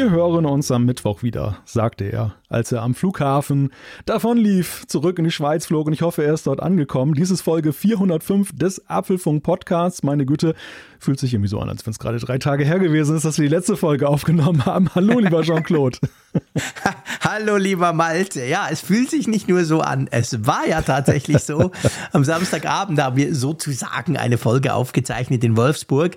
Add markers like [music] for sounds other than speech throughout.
Wir hören uns am Mittwoch wieder, sagte er, als er am Flughafen davonlief, zurück in die Schweiz flog und ich hoffe, er ist dort angekommen. Dies ist Folge 405 des Apfelfunk Podcasts. Meine Güte, fühlt sich irgendwie so an, als wenn es gerade drei Tage her gewesen ist, dass wir die letzte Folge aufgenommen haben. Hallo, lieber [laughs] Jean-Claude. [laughs] Hallo, lieber Malte. Ja, es fühlt sich nicht nur so an. Es war ja tatsächlich so. Am Samstagabend haben wir sozusagen eine Folge aufgezeichnet in Wolfsburg.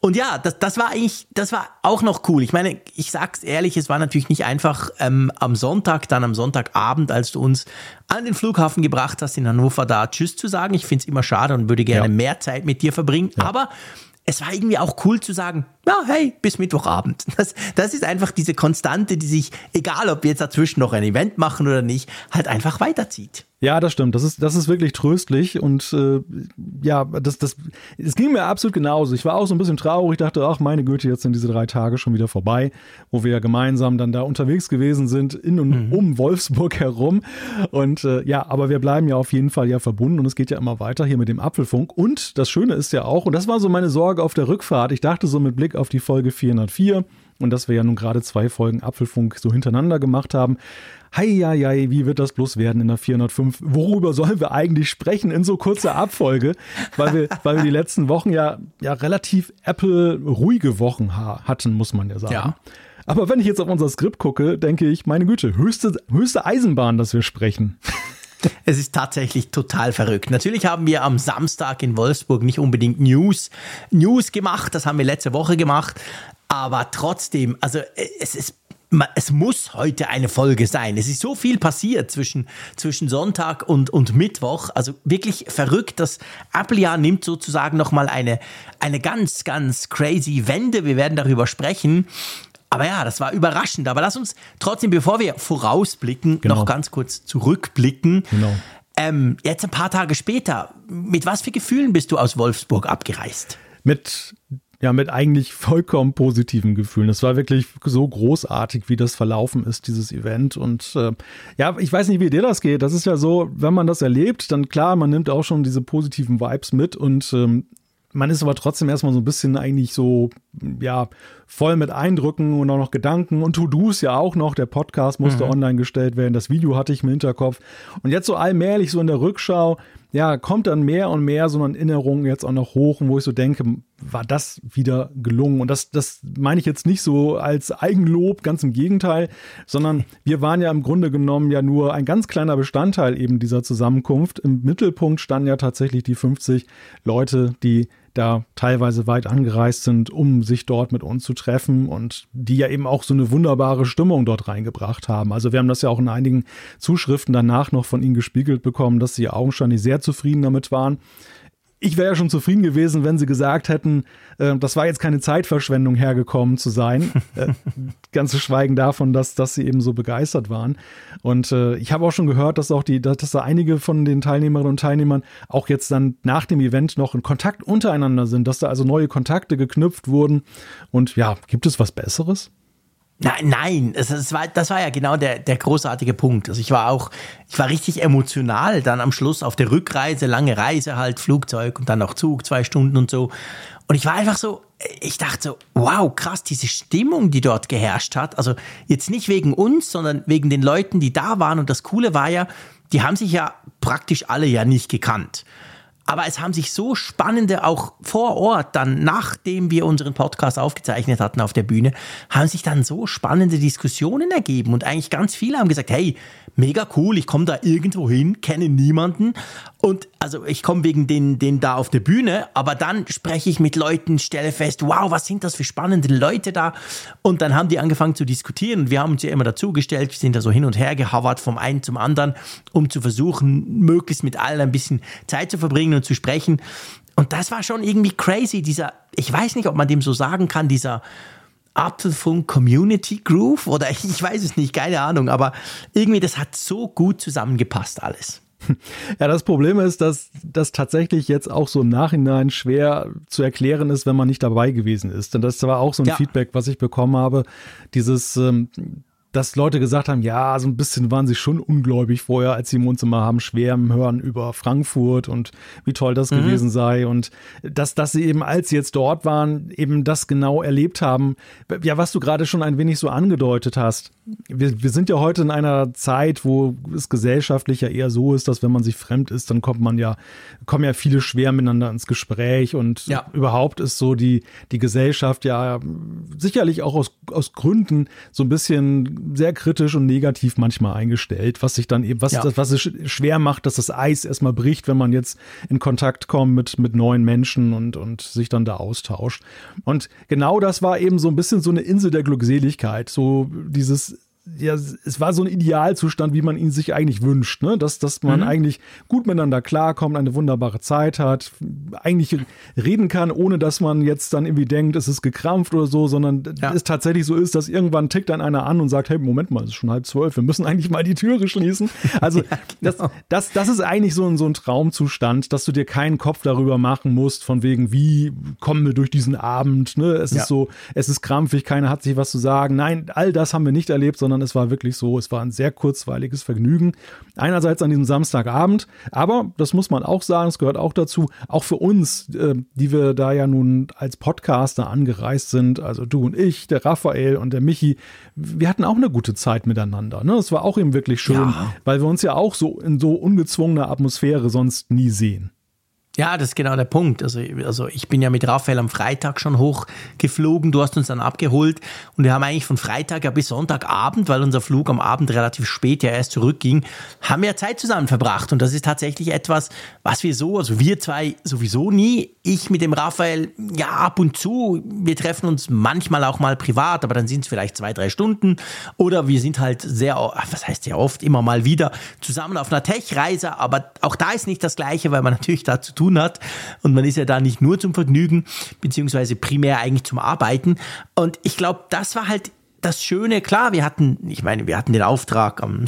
Und ja, das, das war eigentlich, das war auch noch cool. Ich meine, ich sag's ehrlich, es war natürlich nicht einfach ähm, am Sonntag, dann am Sonntagabend, als du uns an den Flughafen gebracht hast in Hannover, da Tschüss zu sagen. Ich find's immer schade und würde gerne ja. mehr Zeit mit dir verbringen. Ja. Aber es war irgendwie auch cool zu sagen, ja, hey, bis Mittwochabend. [laughs] Das, das ist einfach diese Konstante, die sich, egal ob wir jetzt dazwischen noch ein Event machen oder nicht, halt einfach weiterzieht. Ja, das stimmt. Das ist, das ist wirklich tröstlich und äh, ja, das, das, es ging mir absolut genauso. Ich war auch so ein bisschen traurig, dachte, ach meine Güte, jetzt sind diese drei Tage schon wieder vorbei, wo wir ja gemeinsam dann da unterwegs gewesen sind, in und mhm. um Wolfsburg herum. Und äh, ja, aber wir bleiben ja auf jeden Fall ja verbunden und es geht ja immer weiter hier mit dem Apfelfunk. Und das Schöne ist ja auch, und das war so meine Sorge auf der Rückfahrt, ich dachte so mit Blick auf die Folge 404, und dass wir ja nun gerade zwei Folgen Apfelfunk so hintereinander gemacht haben, Heieiei, wie wird das bloß werden in der 405? Worüber sollen wir eigentlich sprechen in so kurzer Abfolge? Weil wir, [laughs] weil wir die letzten Wochen ja, ja relativ Apple-ruhige Wochen hatten, muss man ja sagen. Ja. Aber wenn ich jetzt auf unser Skript gucke, denke ich, meine Güte, höchste, höchste Eisenbahn, dass wir sprechen. [laughs] Es ist tatsächlich total verrückt. Natürlich haben wir am Samstag in Wolfsburg nicht unbedingt News, News gemacht, das haben wir letzte Woche gemacht, aber trotzdem, also es ist es muss heute eine Folge sein. Es ist so viel passiert zwischen, zwischen Sonntag und, und Mittwoch. Also wirklich verrückt. Das Apple-Jahr nimmt sozusagen nochmal eine, eine ganz, ganz crazy Wende. Wir werden darüber sprechen. Aber ja, das war überraschend. Aber lass uns trotzdem, bevor wir vorausblicken, genau. noch ganz kurz zurückblicken. Genau. Ähm, jetzt ein paar Tage später, mit was für Gefühlen bist du aus Wolfsburg abgereist? Mit ja, mit eigentlich vollkommen positiven Gefühlen. Es war wirklich so großartig, wie das verlaufen ist, dieses Event. Und äh, ja, ich weiß nicht, wie dir das geht. Das ist ja so, wenn man das erlebt, dann klar, man nimmt auch schon diese positiven Vibes mit und ähm, man ist aber trotzdem erstmal so ein bisschen eigentlich so, ja, voll mit Eindrücken und auch noch Gedanken und To-Dos ja auch noch. Der Podcast musste mhm. online gestellt werden, das Video hatte ich im Hinterkopf. Und jetzt so allmählich so in der Rückschau, ja, kommt dann mehr und mehr so eine Erinnerung jetzt auch noch hoch, wo ich so denke, war das wieder gelungen? Und das, das meine ich jetzt nicht so als Eigenlob, ganz im Gegenteil, sondern wir waren ja im Grunde genommen ja nur ein ganz kleiner Bestandteil eben dieser Zusammenkunft. Im Mittelpunkt standen ja tatsächlich die 50 Leute, die da teilweise weit angereist sind, um sich dort mit uns zu treffen und die ja eben auch so eine wunderbare Stimmung dort reingebracht haben. Also wir haben das ja auch in einigen Zuschriften danach noch von ihnen gespiegelt bekommen, dass sie augenscheinlich sehr zufrieden damit waren ich wäre ja schon zufrieden gewesen, wenn sie gesagt hätten, äh, das war jetzt keine Zeitverschwendung hergekommen zu sein. [laughs] äh, ganz zu schweigen davon, dass, dass sie eben so begeistert waren. Und äh, ich habe auch schon gehört, dass auch die, dass, dass da einige von den Teilnehmerinnen und Teilnehmern auch jetzt dann nach dem Event noch in Kontakt untereinander sind, dass da also neue Kontakte geknüpft wurden. Und ja, gibt es was Besseres? Nein, nein, das, das, war, das war ja genau der, der großartige Punkt. Also ich war auch, ich war richtig emotional dann am Schluss auf der Rückreise, lange Reise halt, Flugzeug und dann noch Zug, zwei Stunden und so. Und ich war einfach so, ich dachte so, wow, krass, diese Stimmung, die dort geherrscht hat. Also jetzt nicht wegen uns, sondern wegen den Leuten, die da waren. Und das Coole war ja, die haben sich ja praktisch alle ja nicht gekannt. Aber es haben sich so spannende, auch vor Ort, dann nachdem wir unseren Podcast aufgezeichnet hatten auf der Bühne, haben sich dann so spannende Diskussionen ergeben. Und eigentlich ganz viele haben gesagt, hey, mega cool, ich komme da irgendwo hin, kenne niemanden. Und also ich komme wegen den, den da auf der Bühne, aber dann spreche ich mit Leuten, stelle fest, wow, was sind das für spannende Leute da? Und dann haben die angefangen zu diskutieren und wir haben uns ja immer dazugestellt, wir sind da so hin und her gehavert vom einen zum anderen, um zu versuchen, möglichst mit allen ein bisschen Zeit zu verbringen und zu sprechen. Und das war schon irgendwie crazy, dieser, ich weiß nicht, ob man dem so sagen kann, dieser Apfelfunk Community Groove oder [laughs] ich weiß es nicht, keine Ahnung, aber irgendwie das hat so gut zusammengepasst alles. [laughs] Ja, das Problem ist, dass das tatsächlich jetzt auch so im Nachhinein schwer zu erklären ist, wenn man nicht dabei gewesen ist. Denn das war auch so ein ja. Feedback, was ich bekommen habe. Dieses, ähm, dass Leute gesagt haben, ja, so ein bisschen waren sie schon ungläubig vorher, als sie im Wohnzimmer haben schwärmen hören über Frankfurt und wie toll das mhm. gewesen sei und dass, dass sie eben, als sie jetzt dort waren, eben das genau erlebt haben. Ja, was du gerade schon ein wenig so angedeutet hast. Wir, wir sind ja heute in einer Zeit, wo es gesellschaftlich ja eher so ist, dass wenn man sich fremd ist, dann kommt man ja, kommen ja viele schwer miteinander ins Gespräch und ja. überhaupt ist so die, die Gesellschaft ja sicherlich auch aus, aus Gründen so ein bisschen sehr kritisch und negativ manchmal eingestellt, was sich dann eben, was, ja. das, was es schwer macht, dass das Eis erstmal bricht, wenn man jetzt in Kontakt kommt mit, mit neuen Menschen und, und sich dann da austauscht. Und genau das war eben so ein bisschen so eine Insel der Glückseligkeit, so dieses ja, es war so ein Idealzustand, wie man ihn sich eigentlich wünscht, ne? Dass, dass man mhm. eigentlich gut miteinander klarkommt, eine wunderbare Zeit hat, eigentlich reden kann, ohne dass man jetzt dann irgendwie denkt, es ist gekrampft oder so, sondern ja. es tatsächlich so ist, dass irgendwann tickt dann einer an und sagt, hey, Moment mal, es ist schon halb zwölf, wir müssen eigentlich mal die Türe schließen. Also [laughs] ja, genau. das, das, das ist eigentlich so ein, so ein Traumzustand, dass du dir keinen Kopf darüber machen musst, von wegen, wie kommen wir durch diesen Abend, ne? Es ja. ist so, es ist krampfig, keiner hat sich was zu sagen. Nein, all das haben wir nicht erlebt, sondern sondern es war wirklich so, es war ein sehr kurzweiliges Vergnügen. Einerseits an diesem Samstagabend, aber das muss man auch sagen, es gehört auch dazu, auch für uns, äh, die wir da ja nun als Podcaster angereist sind, also du und ich, der Raphael und der Michi, wir hatten auch eine gute Zeit miteinander. Ne? Es war auch eben wirklich schön, ja. weil wir uns ja auch so in so ungezwungener Atmosphäre sonst nie sehen. Ja, das ist genau der Punkt. Also, also ich bin ja mit Raphael am Freitag schon hochgeflogen. Du hast uns dann abgeholt und wir haben eigentlich von Freitag ja bis Sonntagabend, weil unser Flug am Abend relativ spät ja erst zurückging, haben wir Zeit zusammen verbracht. Und das ist tatsächlich etwas, was wir so, also wir zwei sowieso nie. Ich mit dem Raphael, ja, ab und zu. Wir treffen uns manchmal auch mal privat, aber dann sind es vielleicht zwei, drei Stunden. Oder wir sind halt sehr, was heißt sehr oft, immer mal wieder zusammen auf einer Tech-Reise. Aber auch da ist nicht das Gleiche, weil man [laughs] natürlich dazu tun hat. Und man ist ja da nicht nur zum Vergnügen, beziehungsweise primär eigentlich zum Arbeiten. Und ich glaube, das war halt das Schöne, klar, wir hatten, ich meine, wir hatten den Auftrag, am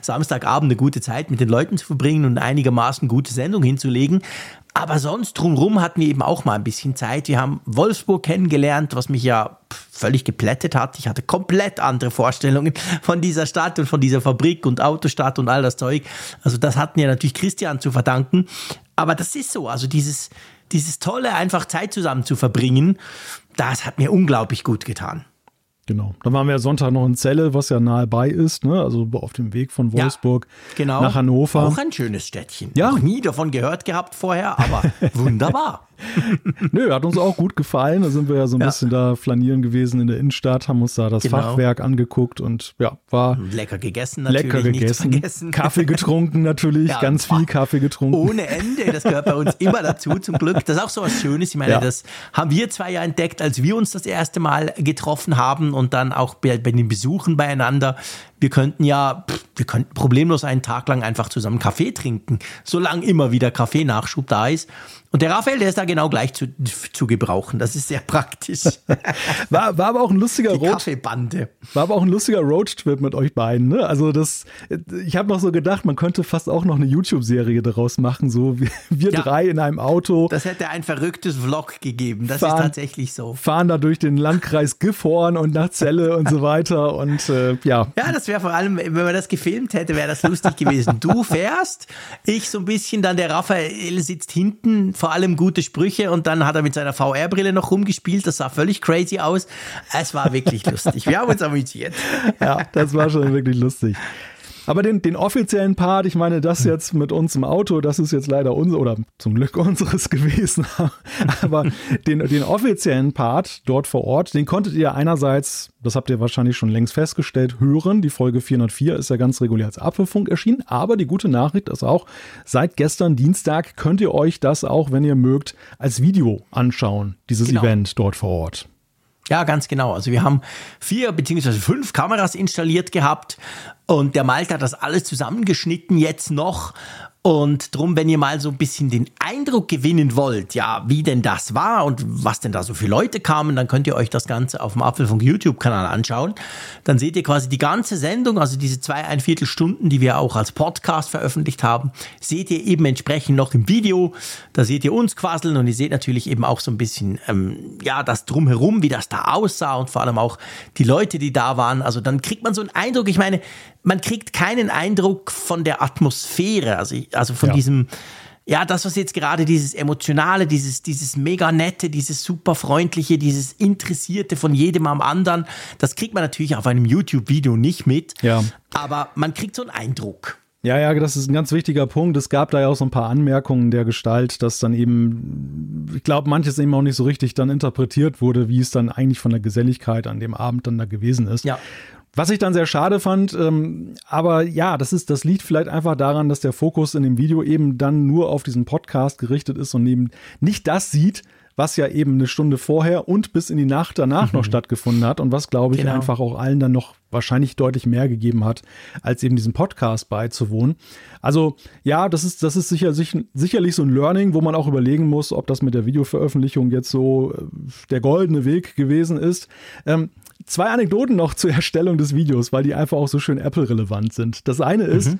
Samstagabend eine gute Zeit mit den Leuten zu verbringen und einigermaßen gute Sendung hinzulegen. Aber sonst drumherum hatten wir eben auch mal ein bisschen Zeit. Wir haben Wolfsburg kennengelernt, was mich ja völlig geplättet hat. Ich hatte komplett andere Vorstellungen von dieser Stadt und von dieser Fabrik und Autostadt und all das Zeug. Also das hatten wir natürlich Christian zu verdanken. Aber das ist so. Also dieses, dieses tolle, einfach Zeit zusammen zu verbringen, das hat mir unglaublich gut getan. Genau. Dann waren wir Sonntag noch in Celle, was ja nahe bei ist, ne? also auf dem Weg von Wolfsburg ja, genau. nach Hannover. Auch ein schönes Städtchen. Ja. Noch nie davon gehört gehabt vorher, aber [laughs] wunderbar. [laughs] Nö, hat uns auch gut gefallen. Da sind wir ja so ein ja. bisschen da flanieren gewesen in der Innenstadt, haben uns da das genau. Fachwerk angeguckt und ja, war lecker gegessen natürlich. Lecker gegessen. Kaffee getrunken natürlich, [laughs] ja, ganz viel Kaffee getrunken. Ohne Ende, das gehört bei uns immer dazu zum Glück. Das ist auch so was Schönes. Ich meine, ja. das haben wir zwei ja entdeckt, als wir uns das erste Mal getroffen haben und dann auch bei, bei den Besuchen beieinander wir könnten ja, wir könnten problemlos einen Tag lang einfach zusammen Kaffee trinken, solange immer wieder Kaffeenachschub da ist. Und der Raphael, der ist da genau gleich zu, zu gebrauchen. Das ist sehr praktisch. [laughs] war, war aber auch ein lustiger Die Road Kaffeebande. War aber auch ein lustiger Roadtrip mit euch beiden. Ne? Also das, ich habe noch so gedacht, man könnte fast auch noch eine YouTube-Serie daraus machen. So wir, [laughs] wir ja, drei in einem Auto. Das hätte ein verrücktes Vlog gegeben. Das fahren, ist tatsächlich so. Fahren da durch den Landkreis Gifhorn und nach Celle und so weiter. Und äh, ja. Ja, das wäre vor allem, wenn man das gefilmt hätte, wäre das lustig gewesen. Du fährst, ich so ein bisschen, dann der Raphael sitzt hinten vor allem gute Sprüche und dann hat er mit seiner VR-Brille noch rumgespielt. Das sah völlig crazy aus. Es war wirklich lustig. Wir haben uns amüsiert. Ja, das war schon wirklich lustig. Aber den, den offiziellen Part, ich meine, das jetzt mit uns im Auto, das ist jetzt leider unser oder zum Glück [laughs] unseres gewesen. [laughs] Aber den, den offiziellen Part dort vor Ort, den konntet ihr einerseits, das habt ihr wahrscheinlich schon längst festgestellt, hören. Die Folge 404 ist ja ganz regulär als Apfelfunk erschienen. Aber die gute Nachricht ist auch, seit gestern Dienstag könnt ihr euch das auch, wenn ihr mögt, als Video anschauen, dieses genau. Event dort vor Ort. Ja, ganz genau. Also wir haben vier beziehungsweise fünf Kameras installiert gehabt und der Malte hat das alles zusammengeschnitten jetzt noch Und drum, wenn ihr mal so ein bisschen den Eindruck gewinnen wollt, ja, wie denn das war und was denn da so für Leute kamen, dann könnt ihr euch das Ganze auf dem Apfelfunk YouTube-Kanal anschauen. Dann seht ihr quasi die ganze Sendung, also diese zwei, ein Viertelstunden, die wir auch als Podcast veröffentlicht haben, seht ihr eben entsprechend noch im Video. Da seht ihr uns quasseln und ihr seht natürlich eben auch so ein bisschen, ähm, ja, das drumherum, wie das da aussah und vor allem auch die Leute, die da waren. Also dann kriegt man so einen Eindruck. Ich meine, man kriegt keinen Eindruck von der Atmosphäre, also, also von Ja. diesem, ja, das, was jetzt gerade dieses Emotionale, dieses, dieses mega nette, dieses super freundliche, dieses Interessierte von jedem am anderen, das kriegt man natürlich auf einem YouTube-Video nicht mit. Ja. Aber man kriegt so einen Eindruck. Ja, ja, das ist ein ganz wichtiger Punkt. Es gab da ja auch so ein paar Anmerkungen der Gestalt, dass dann eben, ich glaube, manches eben auch nicht so richtig dann interpretiert wurde, wie es dann eigentlich von der Geselligkeit an dem Abend dann da gewesen ist. Ja. Was ich dann sehr schade fand, ähm, aber ja, das ist, das liegt vielleicht einfach daran, dass der Fokus in dem Video eben dann nur auf diesen Podcast gerichtet ist und eben nicht das sieht, was ja eben eine Stunde vorher und bis in die Nacht danach noch stattgefunden hat und was, glaube ich, Genau. einfach auch allen dann noch wahrscheinlich deutlich mehr gegeben hat, als eben diesem Podcast beizuwohnen. Also ja, das ist, das ist sicher, sich- sicherlich so ein Learning, wo man auch überlegen muss, ob das mit der Videoveröffentlichung jetzt so äh, der goldene Weg gewesen ist. Ähm, zwei Anekdoten noch zur Erstellung des Videos, weil die einfach auch so schön Apple-relevant sind. Das eine ist,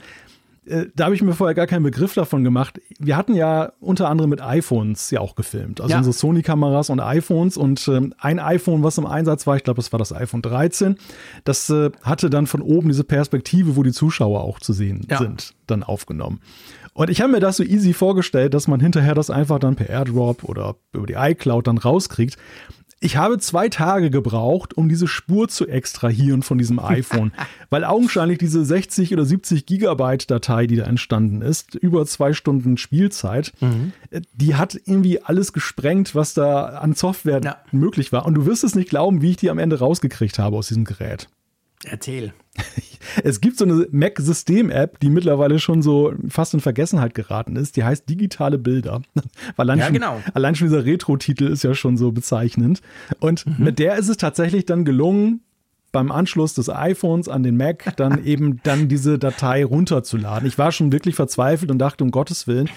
äh, da habe ich mir vorher gar keinen Begriff davon gemacht. Wir hatten ja unter anderem mit iPhones ja auch gefilmt. Also Ja. unsere Sony-Kameras und iPhones. Und ähm, ein iPhone, was im Einsatz war, ich glaube, das war das iPhone 13, das äh, hatte dann von oben diese Perspektive, wo die Zuschauer auch zu sehen Ja. sind, dann aufgenommen. Und ich habe mir das so easy vorgestellt, dass man hinterher das einfach dann per AirDrop oder über die iCloud dann rauskriegt. Ich habe zwei Tage gebraucht, um diese Spur zu extrahieren von diesem [laughs] iPhone, weil augenscheinlich diese 60 oder 70 Gigabyte Datei, die da entstanden ist, über zwei Stunden Spielzeit, äh, die hat irgendwie alles gesprengt, was da an Software Ja. möglich war. Und du wirst es nicht glauben, wie ich die am Ende rausgekriegt habe aus diesem Gerät. Erzähl. [laughs] Es gibt so eine Mac-System-App, die mittlerweile schon so fast in Vergessenheit geraten ist. Die heißt Digitale Bilder. [laughs] allein, Ja, schon, genau. allein schon dieser Retro-Titel ist ja schon so bezeichnend. Und Mhm. mit der ist es tatsächlich dann gelungen, beim Anschluss des iPhones an den Mac dann [laughs] eben dann diese Datei runterzuladen. Ich war schon wirklich verzweifelt und dachte, um Gottes Willen,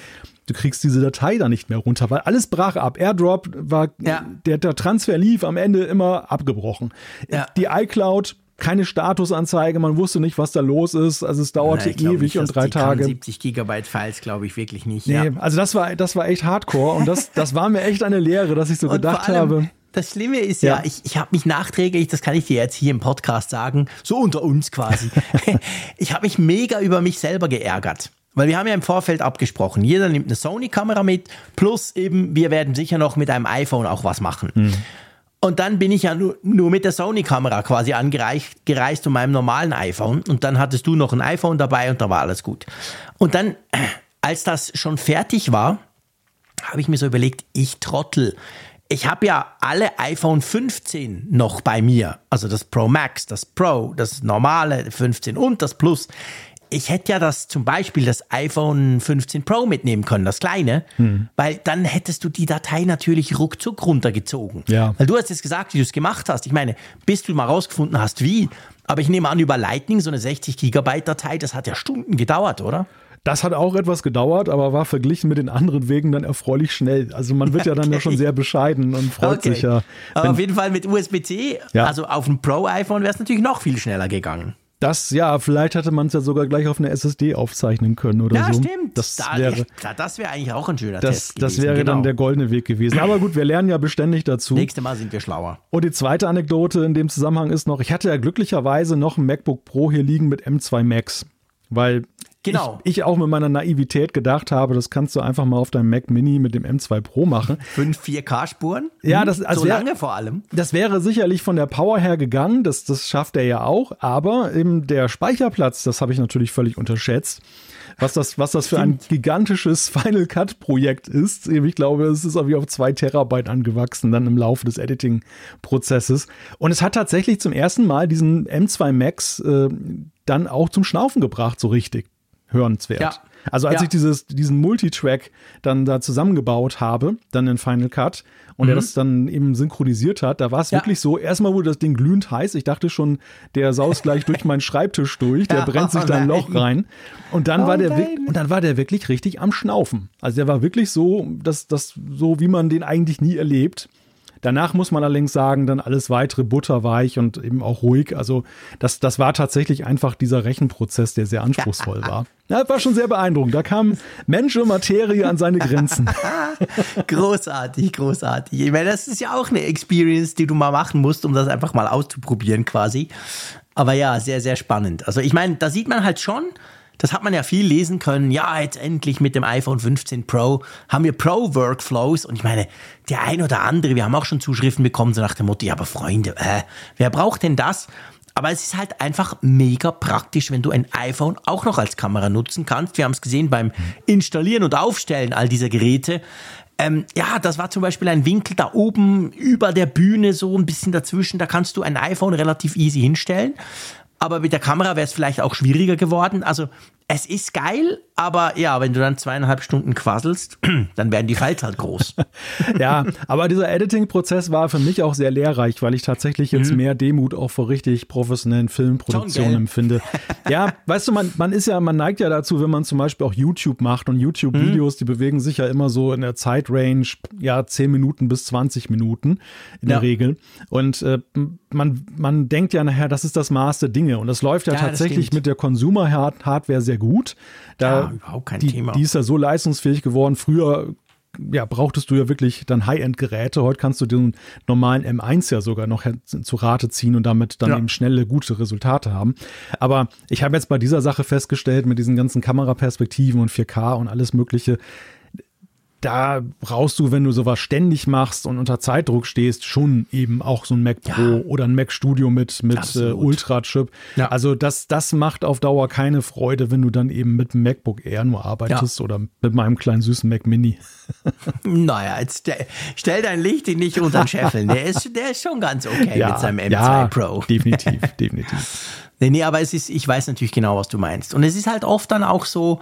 du kriegst diese Datei da nicht mehr runter, weil alles brach ab. AirDrop war, Ja. der, der Transfer lief am Ende immer abgebrochen. Ja. Die iCloud, keine Statusanzeige, man wusste nicht, was da los ist. Also es dauerte glaub ewig nicht, und drei Tage. 70 Gigabyte Files glaube ich wirklich nicht. Nee, ja. also das war, das war echt hardcore und das, das war mir echt eine Lehre, dass ich so [laughs] Und gedacht allem, habe. Das Schlimme ist ja, Ja. ich, ich habe mich nachträglich, das kann ich dir jetzt hier im Podcast sagen, so unter uns quasi. [laughs] ich habe mich mega über mich selber geärgert. Weil wir haben ja im Vorfeld abgesprochen, jeder nimmt eine Sony-Kamera mit, plus eben, wir werden sicher noch mit einem iPhone auch was machen. Und dann bin ich ja nur, mit der Sony-Kamera quasi angereist gereist und meinem normalen iPhone. Und dann hattest du noch ein iPhone dabei und da war alles gut. Und dann, [clears throat] als das schon fertig war, habe ich mir so überlegt, ich Trottel. Ich habe ja alle iPhone 15 noch bei mir. Also das Pro Max, das Pro, das normale 15 und das Plus. Ich hätte ja das zum Beispiel das iPhone 15 Pro mitnehmen können, das kleine, weil dann hättest du die Datei natürlich ruckzuck runtergezogen. Ja. Weil du hast jetzt gesagt, wie du es gemacht hast. Ich meine, bis du mal rausgefunden hast, wie. Aber ich nehme an, über Lightning so eine 60 Gigabyte Datei, das hat ja Stunden gedauert, oder? Das hat auch etwas gedauert, aber war verglichen mit den anderen Wegen dann erfreulich schnell. Also man wird ja dann ja [laughs] Okay. schon sehr bescheiden und freut sich ja. Aber auf jeden Fall mit USB-C, Ja. also auf dem Pro-iPhone wäre es natürlich noch viel schneller gegangen. Das, ja, vielleicht hätte man es ja sogar gleich auf eine SSD aufzeichnen können oder Ja, so. stimmt. Das da, wäre, ja, das wäre eigentlich auch ein schöner das, Test das gewesen. wäre genau. dann der goldene Weg gewesen. Aber gut, wir lernen ja beständig dazu. Nächstes Mal sind wir schlauer. Und die zweite Anekdote in dem Zusammenhang ist noch, ich hatte ja glücklicherweise noch ein MacBook Pro hier liegen mit M2 Max, weil Genau. ich, ich auch mit meiner Naivität gedacht habe, das kannst du einfach mal auf deinem Mac Mini mit dem M2 Pro machen. Fünf 4K-Spuren? Ja, das- also so wär- lange vor allem. Das wäre sicherlich von der Power her gegangen, das, das schafft er ja auch, aber eben der Speicherplatz, das habe ich natürlich völlig unterschätzt. Was das, was das für ein gigantisches [laughs] Final Cut Projekt ist. Ich glaube, es ist irgendwie auf zwei Terabyte angewachsen, dann im Laufe des Editing-Prozesses. Und es hat tatsächlich zum ersten Mal diesen M2 Max äh, dann auch zum Schnaufen gebracht, so richtig hörenswert. Ja. Also als Ja. ich dieses, diesen Multitrack dann da zusammengebaut habe, dann in Final Cut und er das dann eben synchronisiert hat, da war es Mhm. Ja. wirklich so, erstmal wurde das Ding glühend heiß. Ich dachte schon, der saust gleich durch meinen Schreibtisch durch, der [laughs] Ja, brennt sich oh da ein. Loch rein. Und dann Oh war der und dann war der wirklich richtig am Schnaufen. Also der war wirklich so, dass das so wie man den eigentlich nie erlebt. Danach muss man allerdings sagen, dann alles weitere butterweich und eben auch ruhig. Also das, das war tatsächlich einfach dieser Rechenprozess, der sehr anspruchsvoll [laughs] war. Ja, war schon sehr beeindruckend. Da kam Mensch und Materie an seine Grenzen. [laughs] Großartig, großartig. Ich meine, das ist ja auch eine Experience, die du mal machen musst, um das einfach mal auszuprobieren quasi. Aber ja, sehr, sehr spannend. Also ich meine, da sieht man halt schon, das hat man ja viel lesen können. Ja, jetzt endlich mit dem iPhone 15 Pro haben wir Pro-Workflows. Und ich meine, der ein oder andere, wir haben auch schon Zuschriften bekommen, so nach dem Motto, ja, aber Freunde, äh, wer braucht denn das? Aber es ist halt einfach mega praktisch, wenn du ein iPhone auch noch als Kamera nutzen kannst. Wir haben es gesehen beim Installieren und Aufstellen all dieser Geräte. Ähm, ja, das war zum Beispiel ein Winkel da oben über der Bühne, so ein bisschen dazwischen. Da kannst du ein iPhone relativ easy hinstellen. Aber mit der Kamera wäre es vielleicht auch schwieriger geworden. Also es ist geil, aber ja, wenn du dann zweieinhalb Stunden quasselst, [clears throat] dann werden die Files halt groß. [laughs] Ja, aber dieser Editing-Prozess war für mich auch sehr lehrreich, weil ich tatsächlich jetzt mehr Demut auch vor richtig professionellen Filmproduktionen empfinde. [laughs] Ja, weißt du, man, man ist ja, man neigt ja dazu, wenn man zum Beispiel auch YouTube macht und YouTube-Videos, die bewegen sich ja immer so in der Zeitrange, ja, 10 Minuten bis 20 Minuten in Ja. der Regel. Und äh, man, man denkt ja nachher, das ist das Maß der Dinge. Und das läuft ja, Ja, tatsächlich mit der Consumer-Hardware sehr gut. Da, Ja, überhaupt kein die, Thema. Die ist ja so leistungsfähig geworden. Früher ja, brauchtest du ja wirklich dann High-End-Geräte. Heute kannst du den normalen M1 ja sogar noch zu Rate ziehen und damit dann Ja. eben schnelle, gute Resultate haben. Aber ich habe jetzt bei dieser Sache festgestellt, mit diesen ganzen Kameraperspektiven und 4K und alles Mögliche, da brauchst du, wenn du sowas ständig machst und unter Zeitdruck stehst, schon eben auch so ein Mac Pro Ja. oder ein Mac Studio mit, mit äh. Ultra-Chip. Ja. Also das, das macht auf Dauer keine Freude, wenn du dann eben mit dem MacBook Air nur arbeitest oder mit meinem kleinen süßen Mac Mini. [laughs] naja, jetzt stell, stell dein Licht nicht unter den Scheffeln. Der ist, der ist schon ganz okay mit seinem M2 ja, Pro. Definitiv, [laughs] definitiv. Nee, nee, aber es ist, ich weiß natürlich genau, was du meinst. Und es ist halt oft dann auch so,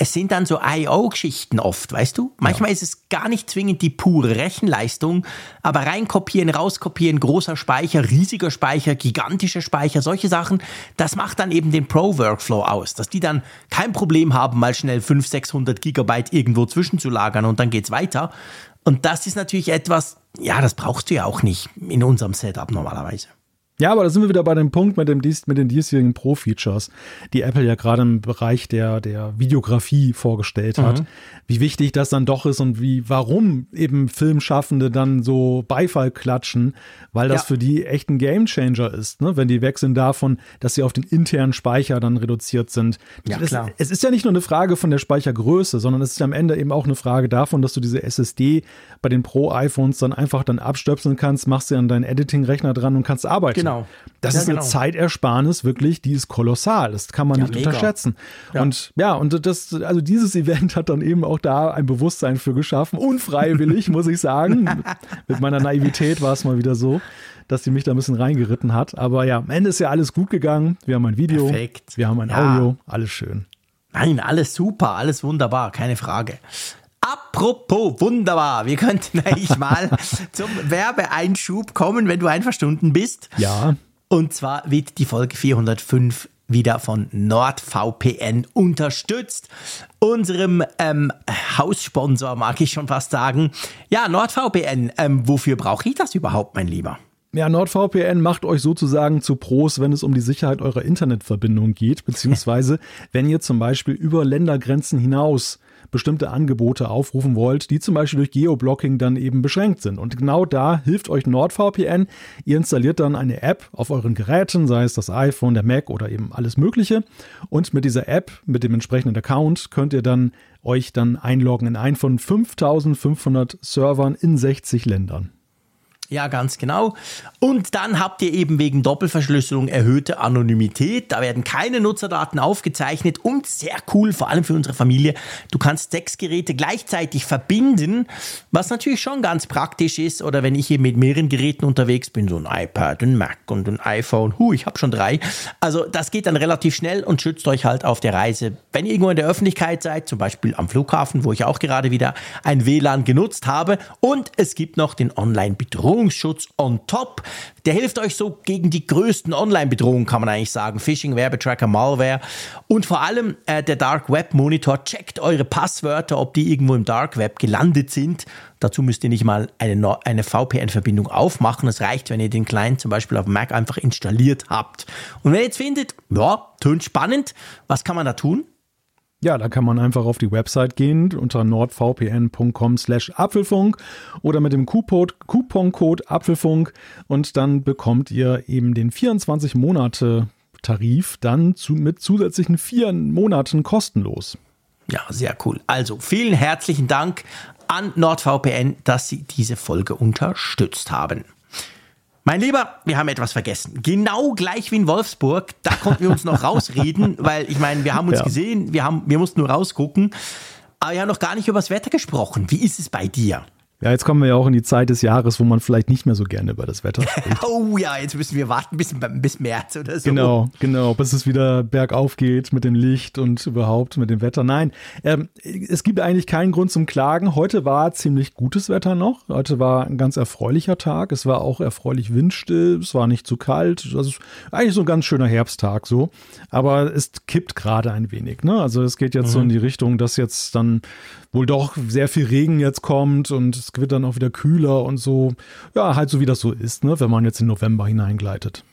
es sind dann so I.O.-Geschichten oft, weißt du? Manchmal ist es gar nicht zwingend die pure Rechenleistung, aber reinkopieren, rauskopieren, großer Speicher, riesiger Speicher, gigantischer Speicher, solche Sachen, das macht dann eben den Pro-Workflow aus, dass die dann kein Problem haben, mal schnell 500, 600 Gigabyte irgendwo zwischenzulagern und dann geht's weiter. Und das ist natürlich etwas, ja, das brauchst du ja auch nicht in unserem Setup normalerweise. Ja, aber da sind wir wieder bei dem Punkt mit, dem, dies- mit den diesjährigen Pro-Features, die Apple ja gerade im Bereich der, der Videografie vorgestellt hat. Wie wichtig das dann doch ist und wie, warum eben Filmschaffende dann so Beifall klatschen, weil das Ja. für die echt ein Gamechanger ist, ne? wenn die weg sind davon, dass sie auf den internen Speicher dann reduziert sind. Ja, es, klar. es ist ja nicht nur eine Frage von der Speichergröße, sondern es ist am Ende eben auch eine Frage davon, dass du diese SSD bei den Pro-iPhones dann einfach dann abstöpseln kannst, machst sie an deinen Editing-Rechner dran und kannst arbeiten. Genau. Das Ja, ist eine genau. Zeitersparnis, wirklich, die ist kolossal. Das kann man Ja, nicht mega. unterschätzen. Ja. Und ja, und das, also dieses Event hat dann eben auch da ein Bewusstsein für geschaffen. Unfreiwillig, [laughs] muss ich sagen. Mit- meiner Naivität war es mal wieder so, dass sie mich da ein bisschen reingeritten hat. Aber ja, am Ende ist ja alles gut gegangen. Wir haben ein Video, Perfekt. wir haben ein. Audio, alles schön. Nein, alles super, alles wunderbar, keine Frage. Apropos wunderbar, wir könnten [laughs] eigentlich mal zum Werbeeinschub kommen, wenn du einverstanden bist. Ja, Und zwar wird die Folge 405 wieder von NordVPN unterstützt. Unserem ähm, Haussponsor, mag ich schon fast sagen. Ja, NordVPN, ähm, wofür brauche ich das überhaupt, mein Lieber? Ja, NordVPN macht euch sozusagen zu Pros, wenn es um die Sicherheit eurer Internetverbindung geht, beziehungsweise wenn ihr zum Beispiel über Ländergrenzen hinaus bestimmte Angebote aufrufen wollt, die zum Beispiel durch Geoblocking dann eben beschränkt sind. Und genau da hilft euch NordVPN. Ihr installiert dann eine App auf euren Geräten, sei es das iPhone, der Mac oder eben alles Mögliche. Und mit dieser App, mit dem entsprechenden Account, könnt ihr dann euch dann einloggen in einen von 5500 Servern in 60 Ländern. Ja, ganz genau. Und dann habt ihr eben wegen Doppelverschlüsselung erhöhte Anonymität. Da werden keine Nutzerdaten aufgezeichnet und sehr cool, vor allem für unsere Familie. Du kannst sechs Geräte gleichzeitig verbinden, was natürlich schon ganz praktisch ist. Oder wenn ich hier mit mehreren Geräten unterwegs bin, so ein iPad, ein Mac und ein iPhone. Hu, ich habe schon drei. Also das geht dann relativ schnell und schützt euch halt auf der Reise. Wenn ihr irgendwo in der Öffentlichkeit seid, zum Beispiel am Flughafen, wo ich auch gerade wieder ein WLAN genutzt habe. Und es gibt noch den Online-Bedrohung. Bedrohungsschutz on top. Der hilft euch so gegen die größten Online-Bedrohungen, kann man eigentlich sagen. Phishing, Werbetracker, Malware. Und vor allem äh, der Dark Web Monitor checkt eure Passwörter, ob die irgendwo im Dark Web gelandet sind. Dazu müsst ihr nicht mal eine, eine VPN-Verbindung aufmachen. Es reicht, wenn ihr den Client zum Beispiel auf Mac einfach installiert habt. Und wenn ihr jetzt findet, ja, tönt spannend, was kann man da tun? Ja, da kann man einfach auf die Website gehen unter nordvpn.com slash Apfelfunk oder mit dem Couponcode Apfelfunk und dann bekommt ihr eben den 24 Monate Tarif dann zu, mit zusätzlichen vier Monaten kostenlos. Ja, sehr cool. Also vielen herzlichen Dank an NordVPN, dass Sie diese Folge unterstützt haben. Mein Lieber, wir haben etwas vergessen. Genau gleich wie in Wolfsburg, da konnten wir uns noch rausreden, [laughs] weil ich meine, wir haben uns ja. gesehen, wir, haben, wir mussten nur rausgucken, aber wir haben noch gar nicht über das Wetter gesprochen. Wie ist es bei dir? Ja, jetzt kommen wir ja auch in die Zeit des Jahres, wo man vielleicht nicht mehr so gerne über das Wetter spricht. [laughs] oh ja, jetzt müssen wir warten bis, bis März oder so. Genau, genau, bis es wieder bergauf geht mit dem Licht und überhaupt mit dem Wetter. Nein, ähm, es gibt eigentlich keinen Grund zum Klagen. Heute war ziemlich gutes Wetter noch. Heute war ein ganz erfreulicher Tag. Es war auch erfreulich windstill. Es war nicht zu kalt. Also eigentlich so ein ganz schöner Herbsttag so. Aber es kippt gerade ein wenig. Ne? Also es geht jetzt mhm. so in die Richtung, dass jetzt dann wohl doch sehr viel Regen jetzt kommt und es wird dann auch wieder kühler und so. Ja, halt so wie das so ist, ne, wenn man jetzt in November hineingleitet.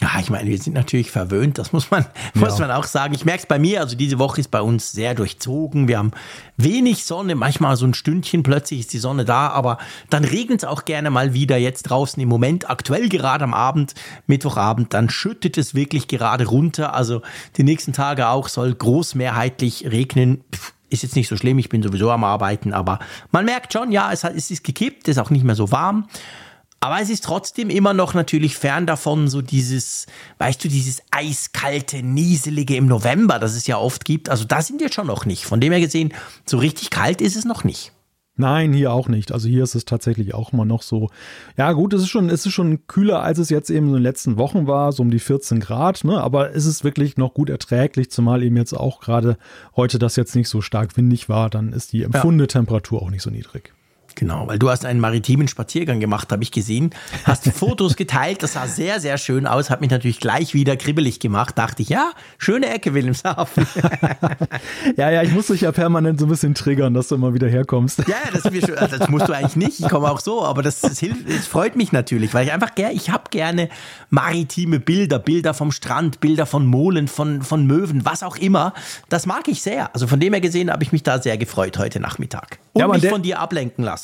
Ja, ich meine, wir sind natürlich verwöhnt, das muss man, [laughs] muss man auch sagen. Ich merke es bei mir, also diese Woche ist bei uns sehr durchzogen. Wir haben wenig Sonne, manchmal so ein Stündchen, plötzlich ist die Sonne da, aber dann regnet es auch gerne mal wieder jetzt draußen im Moment, aktuell gerade am Abend, Mittwochabend, dann schüttet es wirklich gerade runter. Also die nächsten Tage auch soll großmehrheitlich regnen. Pff, ist jetzt nicht so schlimm, ich bin sowieso am Arbeiten, aber man merkt schon, ja, es, ist gekippt, es ist auch nicht mehr so warm. Aber es ist trotzdem immer noch natürlich fern davon, so dieses, weißt du, dieses eiskalte, nieselige im November, das es ja oft gibt. Also da sind wir schon noch nicht. Von dem her gesehen, so richtig kalt ist es noch nicht. Nein, hier auch nicht. Also hier ist es tatsächlich auch immer noch so. Ja, gut, es ist schon, es ist schon kühler, als es jetzt eben in den letzten Wochen war, so um die 14 Grad, ne? Aber es ist wirklich noch gut erträglich, zumal eben jetzt auch gerade heute das jetzt nicht so stark windig war, dann ist die empfundene ja. Temperatur auch nicht so niedrig. Genau, weil du hast einen maritimen Spaziergang gemacht, habe ich gesehen. Hast Fotos [laughs] geteilt, das sah sehr, sehr schön aus, hat mich natürlich gleich wieder kribbelig gemacht. Dachte ich, ja, schöne Ecke Wilhelmshaven. [laughs] ja, ja, ich muss dich ja permanent so ein bisschen triggern, dass du immer wieder herkommst. Ja, ja, das, also das musst du eigentlich nicht. Ich komme auch so, aber das, das hilft, es freut mich natürlich, weil ich einfach gerne, ich habe gerne maritime Bilder, Bilder vom Strand, Bilder von Molen, von, von Möwen, was auch immer. Das mag ich sehr. Also von dem her gesehen habe ich mich da sehr gefreut heute Nachmittag. Und ja, mich von dir ablenken lassen.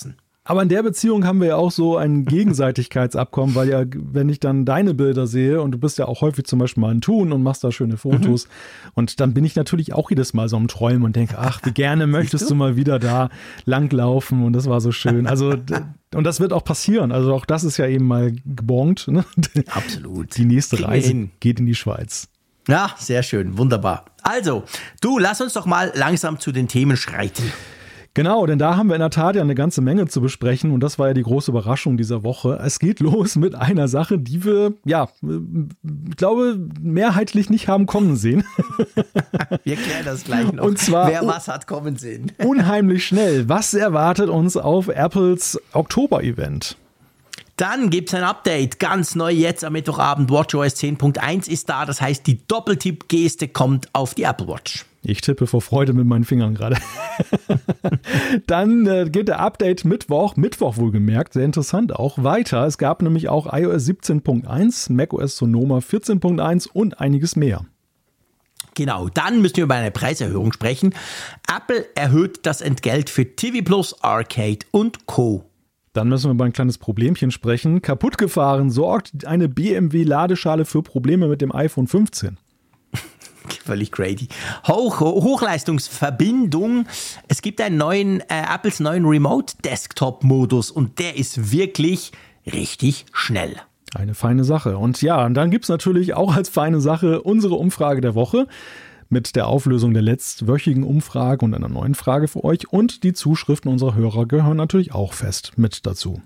Aber in der Beziehung haben wir ja auch so ein Gegenseitigkeitsabkommen, weil ja, wenn ich dann deine Bilder sehe und du bist ja auch häufig zum Beispiel mal in Tun und machst da schöne Fotos mhm. und dann bin ich natürlich auch jedes Mal so am Träumen und denke, ach, wie gerne möchtest du? du mal wieder da langlaufen und das war so schön. Also, [laughs] und das wird auch passieren. Also auch das ist ja eben mal gebongt. Ne? Absolut. Die nächste Reise geht in die Schweiz. Ja, sehr schön, wunderbar. Also, du, lass uns doch mal langsam zu den Themen schreiten. Genau, denn da haben wir in der Tat ja eine ganze Menge zu besprechen und das war ja die große Überraschung dieser Woche. Es geht [laughs] los mit einer Sache, die wir, ja, ich glaube, mehrheitlich nicht haben kommen sehen. [laughs] Wir klären das gleich noch. Und zwar wer was hat kommen sehen. [laughs] Unheimlich schnell. Was erwartet uns auf Apples Oktober-Event? Dann gibt es ein Update, ganz neu jetzt am Mittwochabend. WatchOS 10.1 ist da, das heißt, die Doppeltipp-Geste kommt auf die Apple Watch. Ich tippe vor Freude mit meinen Fingern gerade. [laughs] Dann äh, geht der Update Mittwoch, Mittwoch wohlgemerkt, sehr interessant auch, weiter. Es gab nämlich auch iOS 17.1, macOS Sonoma 14.1 und einiges mehr. Genau, dann müssen wir über eine Preiserhöhung sprechen. Apple erhöht das Entgelt für TV Plus, Arcade und Co. Dann müssen wir über ein kleines Problemchen sprechen. Kaputt gefahren sorgt eine BMW-Ladeschale für Probleme mit dem iPhone 15. [laughs] Völlig crazy. Hoch, Hochleistungsverbindung. Es gibt einen neuen, äh, Apples neuen Remote Desktop Modus und der ist wirklich richtig schnell. Eine feine Sache. Und ja, und dann gibt es natürlich auch als feine Sache unsere Umfrage der Woche mit der Auflösung der letztwöchigen Umfrage und einer neuen Frage für euch. Und die Zuschriften unserer Hörer gehören natürlich auch fest mit dazu.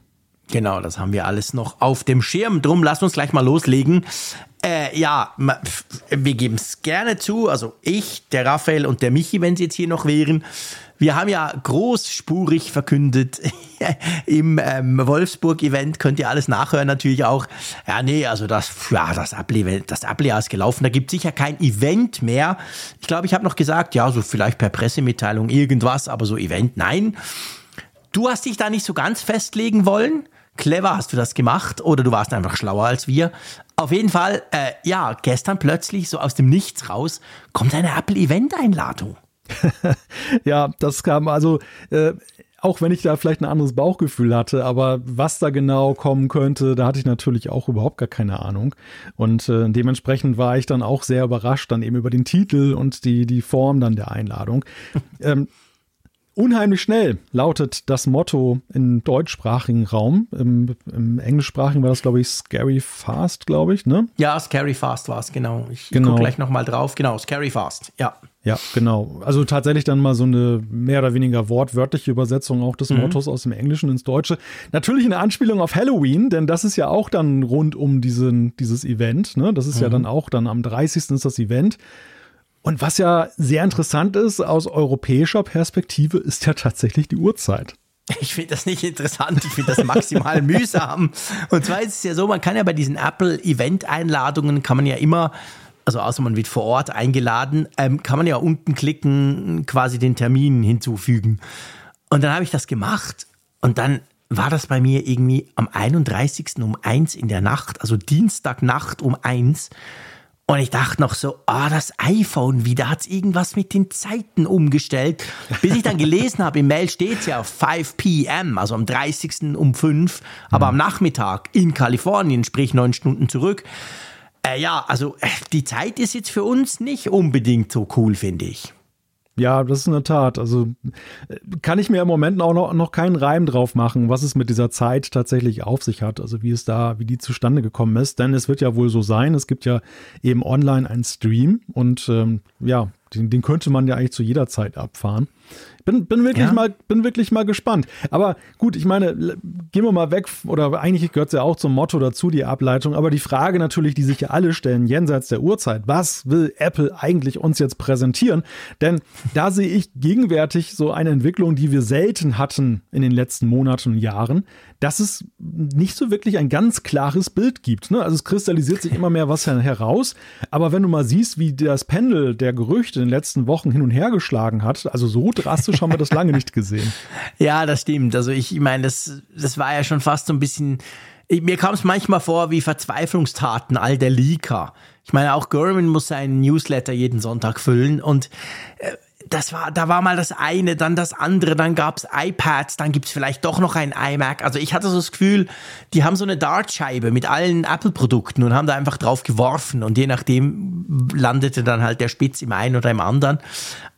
Genau, das haben wir alles noch auf dem Schirm. Drum lasst uns gleich mal loslegen. Äh, ja, wir geben es gerne zu. Also ich, der Raphael und der Michi, wenn sie jetzt hier noch wären. Wir haben ja großspurig verkündet [laughs] im ähm, Wolfsburg-Event, könnt ihr alles nachhören natürlich auch. Ja, nee, also das, ja, das Apple-Event, das Apple-Jahr ist gelaufen, da gibt sicher kein Event mehr. Ich glaube, ich habe noch gesagt, ja, so vielleicht per Pressemitteilung irgendwas, aber so Event, nein. Du hast dich da nicht so ganz festlegen wollen. Clever hast du das gemacht oder du warst einfach schlauer als wir. Auf jeden Fall, äh, ja, gestern plötzlich so aus dem Nichts raus kommt eine Apple-Event-Einladung. [laughs] ja, das kam also, äh, auch wenn ich da vielleicht ein anderes Bauchgefühl hatte, aber was da genau kommen könnte, da hatte ich natürlich auch überhaupt gar keine Ahnung. Und äh, dementsprechend war ich dann auch sehr überrascht, dann eben über den Titel und die, die Form dann der Einladung. [laughs] ähm, Unheimlich schnell lautet das Motto im deutschsprachigen Raum. Im, im englischsprachigen war das, glaube ich, Scary Fast, glaube ich, ne? Ja, Scary Fast war es, genau. Ich, genau. gucke gleich nochmal drauf. Genau, Scary Fast, ja. Ja, genau. Also tatsächlich dann mal so eine mehr oder weniger wortwörtliche Übersetzung auch des mhm. Mottos aus dem Englischen ins Deutsche. Natürlich eine Anspielung auf Halloween, denn das ist ja auch dann rund um diesen, dieses Event. Ne? Das ist mhm. ja dann auch dann am 30. ist das Event. Und was ja sehr interessant ist aus europäischer Perspektive, ist ja tatsächlich die Uhrzeit. Ich finde das nicht interessant, ich finde das maximal [laughs] mühsam. Und zwar ist es ja so, man kann ja bei diesen Apple-Event-Einladungen, kann man ja immer, also außer man wird vor Ort eingeladen, ähm, kann man ja unten klicken, quasi den Termin hinzufügen. Und dann habe ich das gemacht und dann war das bei mir irgendwie am 31. um eins in der Nacht, also Dienstagnacht um eins. Und ich dachte noch so, ah, das iPhone wieder, hat es irgendwas mit den Zeiten umgestellt. Bis ich dann gelesen habe, im Mail steht ja auf 5 p.m., also am 30. um 5, aber am Nachmittag in Kalifornien, sprich neun Stunden zurück. Äh, ja, also äh, die Zeit ist jetzt für uns nicht unbedingt so cool, finde ich. Ja, das ist in der Tat. Also äh, kann ich mir im Moment auch noch, noch keinen Reim drauf machen, was es mit dieser Zeit tatsächlich auf sich hat, also wie es da, wie die zustande gekommen ist. Denn es wird ja wohl so sein, es gibt ja eben online einen Stream und ähm, ja, den, den könnte man ja eigentlich zu jeder Zeit abfahren. Bin, bin, wirklich, ja. mal, bin wirklich mal gespannt. Aber gut, ich meine, gehen wir mal weg, oder eigentlich gehört es ja auch zum Motto dazu, die Ableitung. Aber die Frage natürlich, die sich ja alle stellen, jenseits der Uhrzeit, was will Apple eigentlich uns jetzt präsentieren? Denn da sehe ich gegenwärtig so eine Entwicklung, die wir selten hatten in den letzten Monaten und Jahren, dass es nicht so wirklich ein ganz klares Bild gibt. Ne? Also es kristallisiert sich immer mehr was heraus. Aber wenn du mal siehst, wie das Pendel der Gerüchte in den letzten Wochen hin und her geschlagen hat, also so drastisch haben wir das lange nicht gesehen. [laughs] Ja, das stimmt. Also ich meine, das, das war ja schon fast so ein bisschen, mir kam es manchmal vor wie Verzweiflungstaten all der Leaker. Ich meine, auch Gurman muss seinen Newsletter jeden Sonntag füllen und äh, das war, da war mal das eine, dann das andere, dann gab's iPads, dann gibt's vielleicht doch noch ein iMac. Also ich hatte so das Gefühl, die haben so eine Dartscheibe mit allen Apple-Produkten und haben da einfach drauf geworfen und je nachdem landete dann halt der Spitz im einen oder im anderen.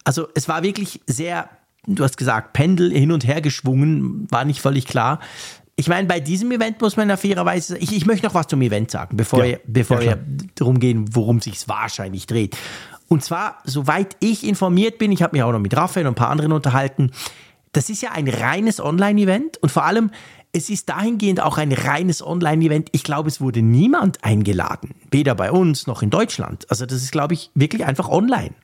Also es war wirklich sehr, du hast gesagt, Pendel hin und her geschwungen, war nicht völlig klar. Ich meine, bei diesem Event muss man ja fairerweise, ich, ich möchte noch was zum Event sagen, bevor, ja, wir, bevor ja, wir darum gehen, worum sich wahrscheinlich dreht. Und zwar, soweit ich informiert bin, ich habe mich auch noch mit Raphael und ein paar anderen unterhalten, das ist ja ein reines Online-Event und vor allem, es ist dahingehend auch ein reines Online-Event. Ich glaube, es wurde niemand eingeladen, weder bei uns noch in Deutschland. Also das ist, glaube ich, wirklich einfach online.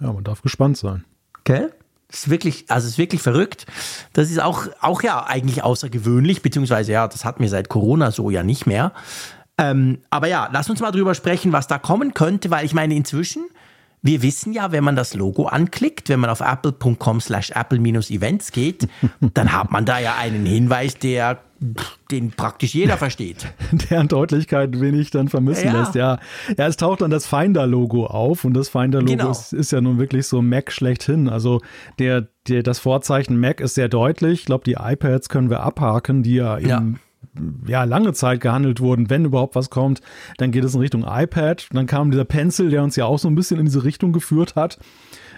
Ja, man darf gespannt sein. Okay? Ist wirklich, also ist wirklich verrückt. Das ist auch, auch ja eigentlich außergewöhnlich, beziehungsweise ja, das hatten wir seit Corona so ja nicht mehr. Ähm, aber ja, lass uns mal drüber sprechen, was da kommen könnte, weil ich meine, inzwischen, wir wissen ja, wenn man das Logo anklickt, wenn man auf apple.com slash apple-events geht, [laughs] dann hat man da ja einen Hinweis, der den praktisch jeder versteht. [laughs] Der an Deutlichkeit wenig dann vermissen ja. lässt. Ja. ja, es taucht dann das Finder-Logo auf und das Finder-Logo genau. ist, ist, ja nun wirklich so Mac schlechthin. Also der, der, das Vorzeichen Mac ist sehr deutlich. Ich glaube, die iPads können wir abhaken, die ja, ja. eben ja lange Zeit gehandelt wurden, wenn überhaupt was kommt, dann geht es in Richtung iPad. Dann kam dieser Pencil, der uns ja auch so ein bisschen in diese Richtung geführt hat.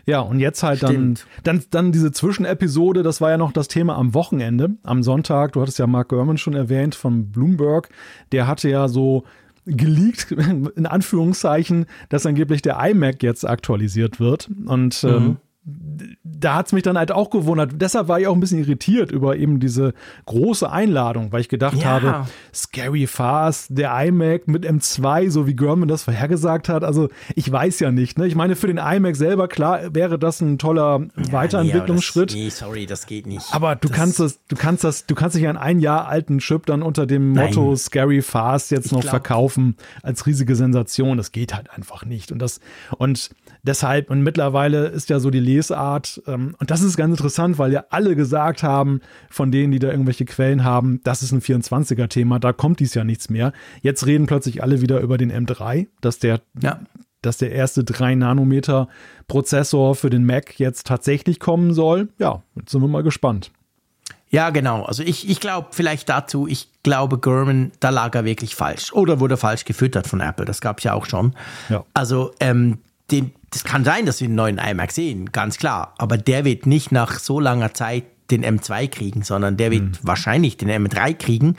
Ja, und jetzt halt dann, dann, dann diese Zwischenepisode, das war ja noch das Thema am Wochenende, am Sonntag. Du hattest ja Mark Gurman schon erwähnt von Bloomberg. Der hatte ja so geleakt, [laughs] in Anführungszeichen, dass angeblich der iMac jetzt aktualisiert wird. Und ähm, mhm. ähm, da hat es mich dann halt auch gewundert. Deshalb war ich auch ein bisschen irritiert über eben diese große Einladung, weil ich gedacht ja. habe, Scary Fast, der iMac mit M2, so wie German das vorhergesagt hat. Also ich weiß ja nicht. Ne? Ich meine, für den iMac selber, klar, wäre das ein toller ja, Weiterentwicklungsschritt. Nee, das, nee, sorry, das geht nicht. Aber du das kannst das, du kannst das, du kannst nicht einen ein Jahr alten Chip dann unter dem Motto Nein. Scary Fast jetzt ich noch glaub, verkaufen als riesige Sensation. Das geht halt einfach nicht. Und das, und deshalb, und mittlerweile ist ja so die Lesart, ähm, und das ist ganz interessant, weil ja alle gesagt haben, von denen, die da irgendwelche Quellen haben, das ist ein 24er-Thema, da kommt dies ja nichts mehr. Jetzt reden plötzlich alle wieder über den M3, dass der, ja. dass der erste 3-Nanometer-Prozessor für den Mac jetzt tatsächlich kommen soll. Ja, jetzt sind wir mal gespannt. Ja, genau. Also ich, ich glaube vielleicht dazu, ich glaube, Gurman, da lag er wirklich falsch. Oder wurde falsch gefüttert von Apple. Das gab es ja auch schon. Ja. Also ähm, den, das kann sein, dass wir einen neuen iMac sehen, ganz klar. Aber der wird nicht nach so langer Zeit den M2 kriegen, sondern der wird mhm. wahrscheinlich den M3 kriegen.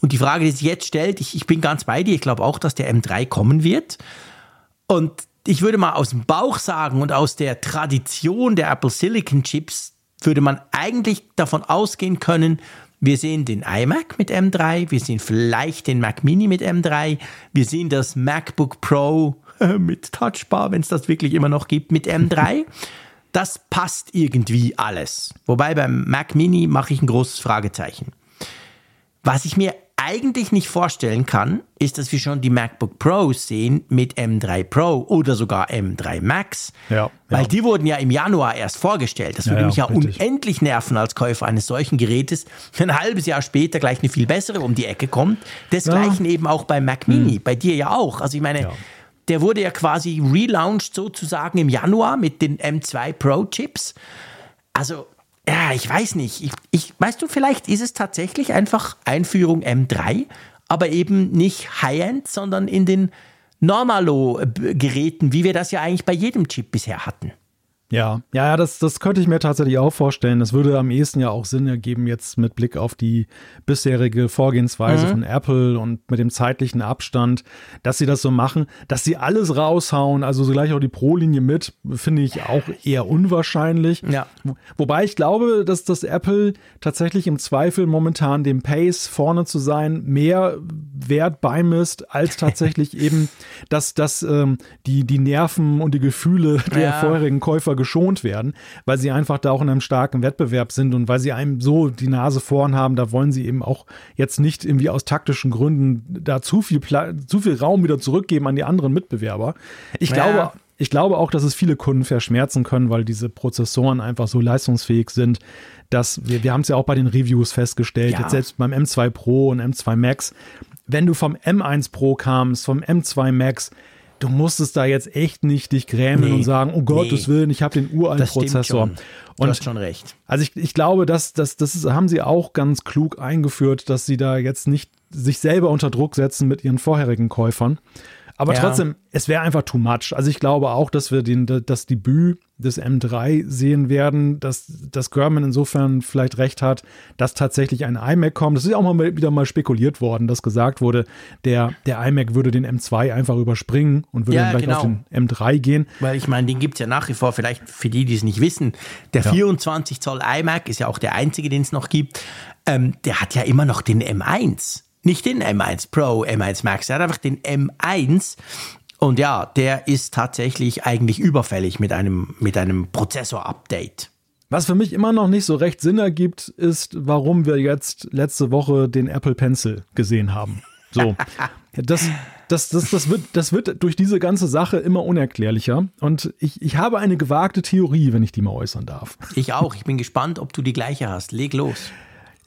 Und die Frage, die sich jetzt stellt, ich, ich bin ganz bei dir, ich glaube auch, dass der M3 kommen wird. Und ich würde mal aus dem Bauch sagen und aus der Tradition der Apple Silicon Chips würde man eigentlich davon ausgehen können, wir sehen den iMac mit M3, wir sehen vielleicht den Mac Mini mit M3, wir sehen das MacBook Pro [laughs] mit Touchbar, wenn es das wirklich immer noch gibt, mit M3. [laughs] Das passt irgendwie alles. Wobei beim Mac Mini mache ich ein großes Fragezeichen. Was ich mir eigentlich nicht vorstellen kann, ist, dass wir schon die MacBook Pros sehen mit M3 Pro oder sogar M3 Max. Ja, weil ja. die wurden ja im Januar erst vorgestellt. Das würde ja, mich ja richtig. unendlich nerven als Käufer eines solchen Gerätes, wenn ein halbes Jahr später gleich eine viel bessere um die Ecke kommt. Desgleichen eben auch beim Mac Mini, hm. bei dir ja auch. Also ich meine, der wurde ja quasi relaunched sozusagen im Januar mit den M2 Pro Chips. Also, ja, ich weiß nicht. Ich, ich, weißt du, vielleicht ist es tatsächlich einfach Einführung M3, aber eben nicht High-End, sondern in den Normalo-Geräten, wie wir das ja eigentlich bei jedem Chip bisher hatten. Ja, ja, ja, das, das könnte ich mir tatsächlich auch vorstellen. Das würde am ehesten ja auch Sinn ergeben, jetzt mit Blick auf die bisherige Vorgehensweise mhm. von Apple und mit dem zeitlichen Abstand, dass sie das so machen, dass sie alles raushauen, also so gleich auch die Pro-Linie mit, finde ich auch eher unwahrscheinlich. Ja. Wobei ich glaube, dass das Apple tatsächlich im Zweifel momentan dem Pace vorne zu sein mehr Wert beimisst, als [laughs] tatsächlich eben, dass, dass ähm, die, die Nerven und die Gefühle der ja. vorherigen Käufer geschont werden, weil sie einfach da auch in einem starken Wettbewerb sind und weil sie einem so die Nase vorn haben, da wollen sie eben auch jetzt nicht irgendwie aus taktischen Gründen da zu viel, zu viel Raum wieder zurückgeben an die anderen Mitbewerber. Ich ja. glaube, ich glaube auch, dass es viele Kunden verschmerzen können, weil diese Prozessoren einfach so leistungsfähig sind, dass wir, wir haben es ja auch bei den Reviews festgestellt, ja. jetzt selbst beim M2 Pro und M2 Max, wenn du vom M1 Pro kamst, vom M2 Max, du musstest da jetzt echt nicht dich grämen nee, und sagen, oh Gottes nee. Willen, ich habe den uralten Prozessor. Du und hast schon recht. Also ich, ich glaube, dass, dass, das haben sie auch ganz klug eingeführt, dass sie da jetzt nicht sich selber unter Druck setzen mit ihren vorherigen Käufern. Aber ja. trotzdem, es wäre einfach too much. Also ich glaube auch, dass wir den, das Debüt des M3 sehen werden, dass, dass German insofern vielleicht recht hat, dass tatsächlich ein iMac kommt. Das ist ja auch mal wieder mal spekuliert worden, dass gesagt wurde, der, der iMac würde den M2 einfach überspringen und würde ja, dann vielleicht genau. auf den M3 gehen. Weil ich meine, den gibt es ja nach wie vor, vielleicht für die, die es nicht wissen, der ja. 24 Zoll iMac ist ja auch der einzige, den es noch gibt. Ähm, der hat ja immer noch den M1 nicht den M1 Pro, M1 Max, er hat einfach den M1. Und ja, der ist tatsächlich eigentlich überfällig mit einem, mit einem Prozessor-Update. Was für mich immer noch nicht so recht Sinn ergibt, ist, warum wir jetzt letzte Woche den Apple Pencil gesehen haben. So. [laughs] Das, das, das, das, wird, das wird durch diese ganze Sache immer unerklärlicher. Und ich, ich habe eine gewagte Theorie, wenn ich die mal äußern darf. Ich auch. Ich bin gespannt, ob du die gleiche hast. Leg los.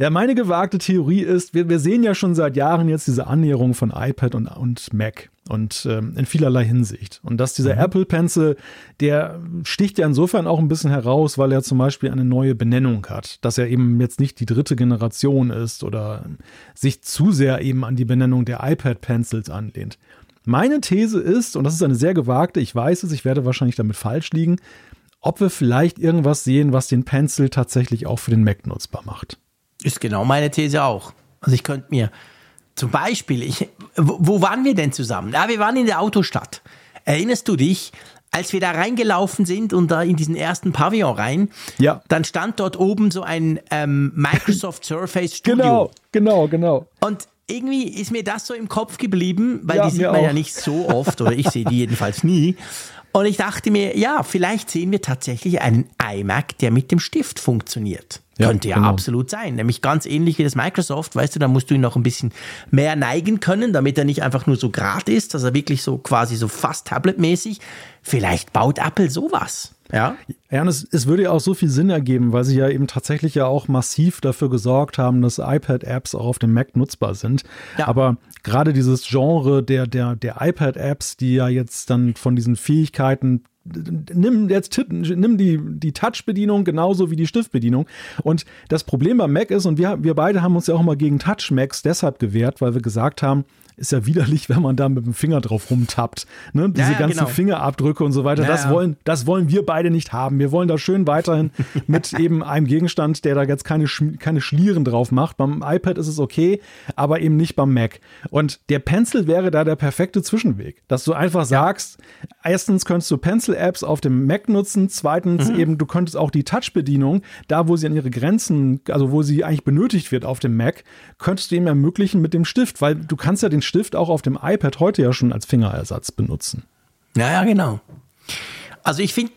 Ja, meine gewagte Theorie ist, wir, wir sehen ja schon seit Jahren jetzt diese Annäherung von iPad und, und Mac und ähm, in vielerlei Hinsicht. Und dass dieser mhm. Apple Pencil, der sticht ja insofern auch ein bisschen heraus, weil er zum Beispiel eine neue Benennung hat, dass er eben jetzt nicht die dritte Generation ist oder sich zu sehr eben an die Benennung der iPad Pencils anlehnt. Meine These ist, und das ist eine sehr gewagte, ich weiß es, ich werde wahrscheinlich damit falsch liegen, ob wir vielleicht irgendwas sehen, was den Pencil tatsächlich auch für den Mac nutzbar macht. Ist genau meine These auch. Also ich könnte mir zum Beispiel, ich, wo, waren wir denn zusammen? Ja, wir waren in der Autostadt. Erinnerst du dich, als wir da reingelaufen sind und da in diesen ersten Pavillon rein, ja. dann stand dort oben so ein ähm, Microsoft Surface Studio. Genau, genau, genau. Und irgendwie ist mir das so im Kopf geblieben, weil ja, die sieht man auch. ja nicht so oft oder ich sehe die jedenfalls nie. Und ich dachte mir, ja, vielleicht sehen wir tatsächlich einen iMac, der mit dem Stift funktioniert. Ja, Könnte ja genau. absolut sein. Nämlich ganz ähnlich wie das Microsoft, weißt du, da musst du ihn noch ein bisschen mehr neigen können, damit er nicht einfach nur so grad ist, dass er wirklich so quasi so fast tabletmäßig. Vielleicht baut Apple sowas. Ja. Ja, und es, es würde ja auch so viel Sinn ergeben, weil sie ja eben tatsächlich ja auch massiv dafür gesorgt haben, dass iPad-Apps auch auf dem Mac nutzbar sind. Ja. Aber gerade dieses Genre der, der, der iPad-Apps, die ja jetzt dann von diesen Fähigkeiten nimm jetzt nimm die, die Touch-Bedienung genauso wie die Stiftbedienung. Und das Problem beim Mac ist, und wir, wir beide haben uns ja auch mal gegen Touch-Macs deshalb gewehrt, weil wir gesagt haben, ist ja widerlich, wenn man da mit dem Finger drauf rumtappt. Ne? Diese ja, ganzen genau. Fingerabdrücke und so weiter, ja, das, wollen, das wollen wir beide nicht haben. Wir wollen da schön weiterhin [laughs] mit eben einem Gegenstand, der da jetzt keine, keine Schlieren drauf macht. Beim iPad ist es okay, aber eben nicht beim Mac. Und der Pencil wäre da der perfekte Zwischenweg, dass du einfach sagst, erstens könntest du Pencil-Apps auf dem Mac nutzen, zweitens mhm. eben, du könntest auch die Touch-Bedienung, da wo sie an ihre Grenzen, also wo sie eigentlich benötigt wird auf dem Mac, könntest du ihm ermöglichen mit dem Stift, weil du kannst ja den Stift auch auf dem iPad heute ja schon als Fingerersatz benutzen. Ja, ja, genau. Also ich finde,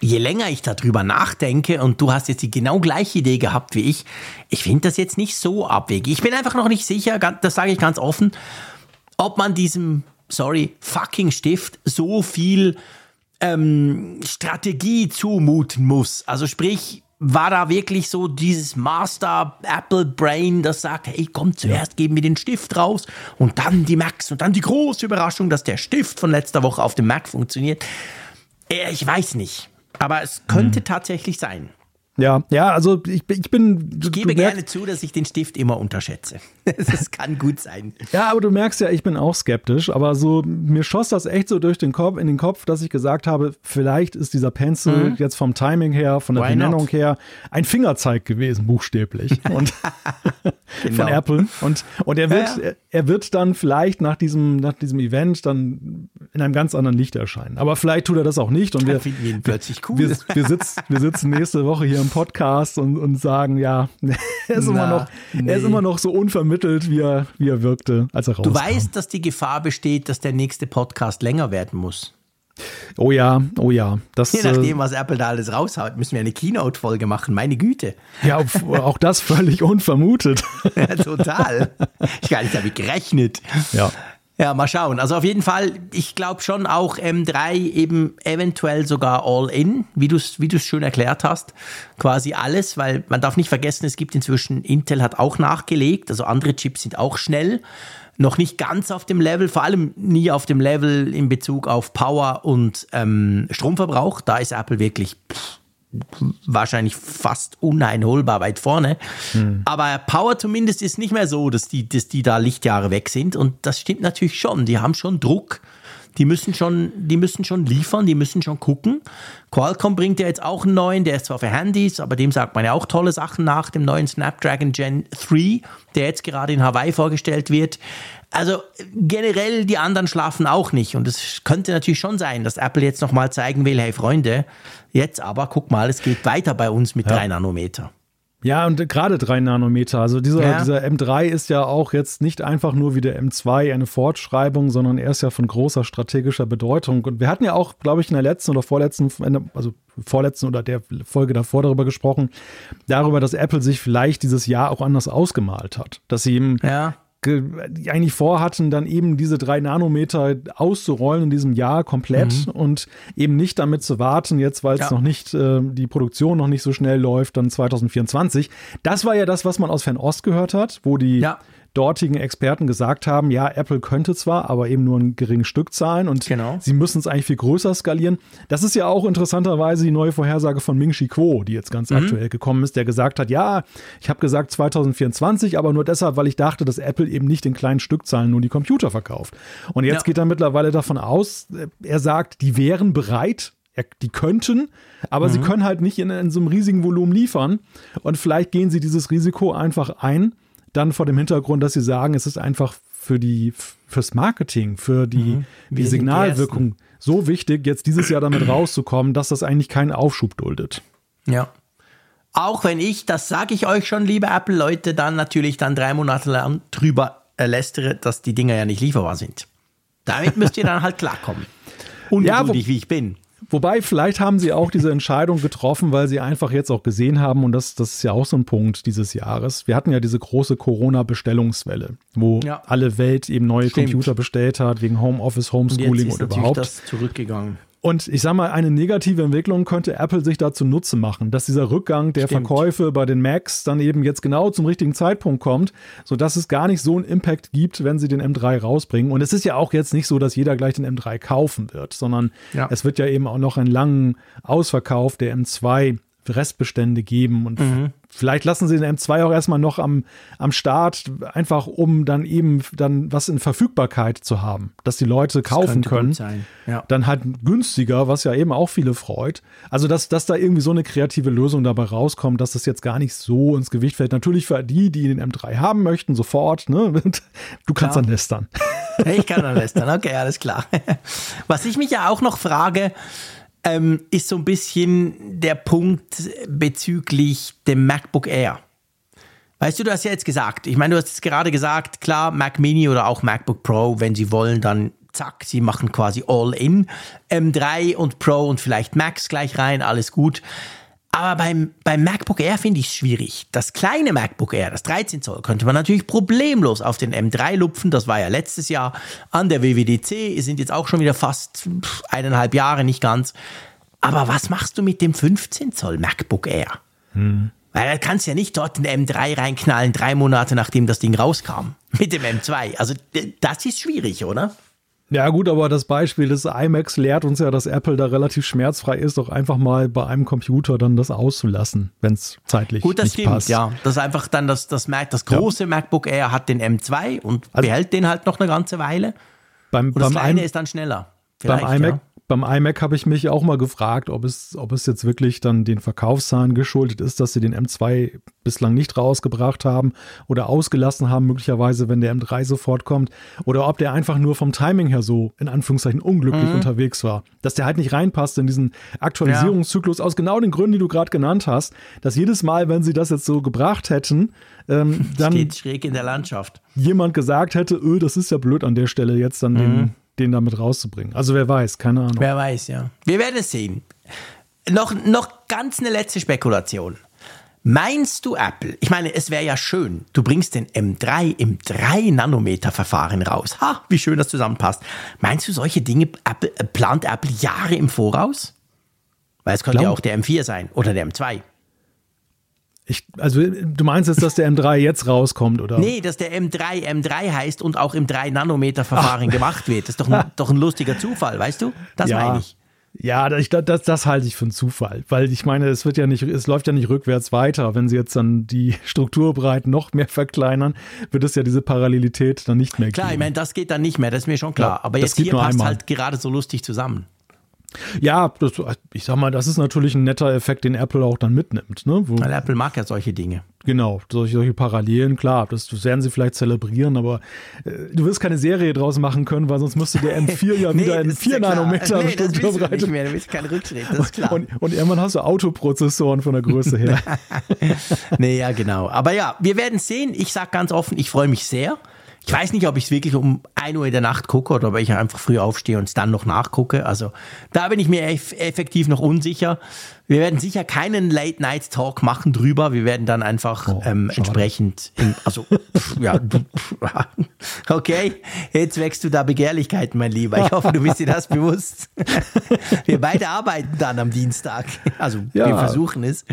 je länger ich darüber nachdenke und du hast jetzt die genau gleiche Idee gehabt wie ich, ich finde das jetzt nicht so abwegig. Ich bin einfach noch nicht sicher, das sage ich ganz offen, ob man diesem, sorry, fucking Stift so viel ähm, Strategie zumuten muss. Also sprich, war da wirklich so dieses Master Apple Brain, das sagt, hey, komm, zuerst geben wir den Stift raus und dann die Macs und dann die große Überraschung, dass der Stift von letzter Woche auf dem Mac funktioniert. Äh, ich weiß nicht, aber es könnte mhm. tatsächlich sein. Ja, ja, also ich, ich bin. Du, ich gebe gerne zu, dass ich den Stift immer unterschätze. [laughs] Das kann gut sein. Ja, aber du merkst ja, ich bin auch skeptisch, aber so, mir schoss das echt so durch den Kopf, in den Kopf, dass ich gesagt habe, vielleicht ist dieser Pencil mhm. jetzt vom Timing her, von der Why Benennung not? her, ein Fingerzeig gewesen, buchstäblich. [laughs] Und [laughs] genau. von Apple. Und, und er wird, ja, ja. er wird dann vielleicht nach diesem, nach diesem Event dann in einem ganz anderen Licht erscheinen. Aber vielleicht tut er das auch nicht. Und wir, ihn plötzlich cool. Wir, wir, sitzen, wir sitzen nächste Woche hier im Podcast und, und sagen, ja, [laughs] er ist, Na, immer noch, nee. er ist immer noch so unvermittelt, wie er, wie er wirkte, als er rauskam. Du weißt, dass die Gefahr besteht, dass der nächste Podcast länger werden muss. Oh ja, oh ja. Das, Je nachdem, äh, was Apple da alles raushaut, müssen wir eine Keynote-Folge machen. Meine Güte. Ja, auch das völlig unvermutet. [laughs] ja, total. Ich gar nicht damit gerechnet. Ja. Ja, mal schauen. Also auf jeden Fall, ich glaube schon auch M3 eben eventuell sogar All-In, wie du es wie du's schön erklärt hast. Quasi alles, weil man darf nicht vergessen, es gibt inzwischen, Intel hat auch nachgelegt, also andere Chips sind auch schnell. Noch nicht ganz auf dem Level, vor allem nie auf dem Level in Bezug auf Power und ähm, Stromverbrauch. Da ist Apple wirklich pff, wahrscheinlich fast uneinholbar weit vorne. Hm. Aber Power zumindest ist nicht mehr so, dass die, dass die da Lichtjahre weg sind. Und das stimmt natürlich schon. Die haben schon Druck. Die müssen schon, die müssen schon liefern, die müssen schon gucken. Qualcomm bringt ja jetzt auch einen neuen, der ist zwar für Handys, aber dem sagt man ja auch tolle Sachen nach, dem neuen Snapdragon Gen 3, der jetzt gerade in Hawaii vorgestellt wird. Also generell die anderen schlafen auch nicht und es könnte natürlich schon sein, dass Apple jetzt nochmal zeigen will, hey Freunde, jetzt aber guck mal, es geht weiter bei uns mit ja. 3 Nanometer. Ja, und gerade 3 Nanometer. Also dieser, ja. dieser M3 ist ja auch jetzt nicht einfach nur wie der M2 eine Fortschreibung, sondern er ist ja von großer strategischer Bedeutung. Und wir hatten ja auch, glaube ich, in der letzten oder vorletzten, also vorletzten oder der Folge davor darüber gesprochen, darüber, dass Apple sich vielleicht dieses Jahr auch anders ausgemalt hat. Dass sie ihm ja eigentlich vorhatten, dann eben diese drei Nanometer auszurollen in diesem Jahr komplett mhm. und eben nicht damit zu warten, jetzt weil es ja. noch nicht, äh, die Produktion noch nicht so schnell läuft, dann 2024. Das war ja das, was man aus Fernost gehört hat, wo die ja dortigen Experten gesagt haben, ja, Apple könnte zwar, aber eben nur ein geringes Stückzahlen und genau. sie müssen es eigentlich viel größer skalieren. Das ist ja auch interessanterweise die neue Vorhersage von Ming Chi Kuo, die jetzt ganz mhm. aktuell gekommen ist, der gesagt hat, ja, ich habe gesagt 2024, aber nur deshalb, weil ich dachte, dass Apple eben nicht in kleinen Stückzahlen nur die Computer verkauft. Und jetzt ja. geht er mittlerweile davon aus, äh, er sagt, die wären bereit, die könnten, aber mhm. sie können halt nicht in, in, so einem riesigen Volumen liefern. Und vielleicht gehen sie dieses Risiko einfach ein dann vor dem Hintergrund, dass sie sagen, es ist einfach für die, fürs Marketing, für die, mhm. die Signalwirkung die so wichtig, jetzt dieses Jahr damit rauszukommen, dass das eigentlich keinen Aufschub duldet. Ja. Auch wenn ich, das sage ich euch schon, liebe Apple-Leute, dann natürlich dann drei Monate lang drüber lästere, dass die Dinger ja nicht lieferbar sind. Damit müsst ihr dann halt klarkommen. [laughs] Ungeduldig, ja, wie ich bin. Wobei, vielleicht haben sie auch diese Entscheidung getroffen, weil sie einfach jetzt auch gesehen haben, und das, das ist ja auch so ein Punkt dieses Jahres. Wir hatten ja diese große Corona-Bestellungswelle, wo ja. alle Welt eben neue Stimmt. Computer bestellt hat, wegen Homeoffice, Homeschooling und, und überhaupt. Das zurückgegangen. Und ich sag mal, eine negative Entwicklung könnte Apple sich dazu Nutze machen, dass dieser Rückgang der Stimmt. Verkäufe bei den Macs dann eben jetzt genau zum richtigen Zeitpunkt kommt, sodass es gar nicht so einen Impact gibt, wenn sie den M3 rausbringen. Und es ist ja auch jetzt nicht so, dass jeder gleich den M3 kaufen wird, sondern ja. es wird ja eben auch noch einen langen Ausverkauf der M2 Restbestände geben und mhm. vielleicht lassen sie den M2 auch erstmal noch am, am Start, einfach um dann eben dann was in Verfügbarkeit zu haben, dass die Leute kaufen können. Ja. Dann halt günstiger, was ja eben auch viele freut. Also, dass, dass da irgendwie so eine kreative Lösung dabei rauskommt, dass das jetzt gar nicht so ins Gewicht fällt. Natürlich für die, die den M3 haben möchten, sofort, ne? [laughs] Du kannst klar. dann lästern. Ich kann dann lästern, okay, alles klar. [laughs] Was ich mich ja auch noch frage, ähm, ist so ein bisschen der Punkt bezüglich dem MacBook Air. Weißt du, du hast ja jetzt gesagt, ich meine, du hast jetzt gerade gesagt, klar, Mac Mini oder auch MacBook Pro, wenn sie wollen, dann zack, sie machen quasi all in. M3 und Pro und vielleicht Max gleich rein, alles gut. Aber beim, beim MacBook Air finde ich es schwierig. Das kleine MacBook Air, das 13 Zoll, könnte man natürlich problemlos auf den M3 lupfen. Das war ja letztes Jahr an der WWDC. Sind jetzt auch schon wieder fast eineinhalb Jahre, nicht ganz. Aber was machst du mit dem 15 Zoll MacBook Air? Hm. Weil da kannst du ja nicht dort den M3 reinknallen, drei Monate nachdem das Ding rauskam. Mit dem M2. Also das ist schwierig, oder? Ja gut, aber das Beispiel des iMacs lehrt uns ja, dass Apple da relativ schmerzfrei ist, doch einfach mal bei einem Computer dann das auszulassen, wenn es zeitlich gut, das nicht stimmt, passt. Ja, das ist einfach dann das, das, Mac, das große ja. MacBook Air hat den M2 und also behält den halt noch eine ganze Weile. Beim, und das beim kleine ist dann schneller. Beim iMac, ja beim iMac habe ich mich auch mal gefragt, ob es, ob es jetzt wirklich dann den Verkaufszahlen geschuldet ist, dass sie den M2 bislang nicht rausgebracht haben oder ausgelassen haben, möglicherweise, wenn der M3 sofort kommt, oder ob der einfach nur vom Timing her so in Anführungszeichen unglücklich mhm. unterwegs war. Dass der halt nicht reinpasst in diesen Aktualisierungszyklus ja. aus genau den Gründen, die du gerade genannt hast, dass jedes Mal, wenn sie das jetzt so gebracht hätten, ähm, [laughs] dann steht schräg in der Landschaft. Jemand gesagt hätte, öh, das ist ja blöd an der Stelle jetzt dann mhm. den den damit rauszubringen. Also wer weiß, keine Ahnung. Wer weiß, ja. Wir werden es sehen. Noch, noch ganz eine letzte Spekulation. Meinst du Apple? Ich meine, es wäre ja schön, du bringst den M3 im 3-Nanometer-Verfahren raus. Ha, wie schön das zusammenpasst. Meinst du, solche Dinge Apple, äh, plant Apple Jahre im Voraus? Weil es könnte Glaub. ja auch der M4 sein oder der M2. Ich, also du meinst jetzt, dass der M3 jetzt rauskommt, oder? Nee, dass der M3 M3 heißt und auch im 3-Nanometer-Verfahren gemacht wird. Das ist doch ein, [laughs] doch ein lustiger Zufall, weißt du? Das ja. meine ich. Ja, das, das, das halte ich für einen Zufall, weil ich meine, es wird ja nicht, es läuft ja nicht rückwärts weiter. Wenn sie jetzt dann die [laughs] Strukturbreiten noch mehr verkleinern, wird es ja diese Parallelität dann nicht mehr klar, geben. Klar, ich meine, das geht dann nicht mehr, das ist mir schon klar. Ja, Aber jetzt hier passt einmal. halt gerade so lustig zusammen. Ja, das, ich sag mal, das ist natürlich ein netter Effekt, den Apple auch dann mitnimmt. Ne? Wo, Weil Apple mag ja solche Dinge. Genau, solche, solche Parallelen, klar, das, das werden sie vielleicht zelebrieren, aber äh, du wirst keine Serie draus machen können, weil sonst müsste der M4 [laughs] ja nee, wieder in 4 ja Nanometer nee, Strukturbreite. Nicht mehr, du willst kein Rückschritt, das ist klar. Und, und irgendwann hast du Autoprozessoren von der Größe her. [laughs] nee, ja, genau. Aber ja, wir werden sehen. Ich sag ganz offen, ich freue mich sehr. Ich weiß nicht, ob ich es wirklich um 1 Uhr in der Nacht gucke oder ob ich einfach früh aufstehe und es dann noch nachgucke. Also da bin ich mir eff effektiv noch unsicher. Wir werden sicher keinen Late-Night-Talk machen drüber. Wir werden dann einfach Oh, ähm, entsprechend, in, also pff, ja, pff, [laughs] okay, jetzt wächst du da Begehrlichkeiten, mein Lieber. Ich hoffe, du bist dir das bewusst. [laughs] Wir beide arbeiten dann am Dienstag. Also wir Ja. versuchen es.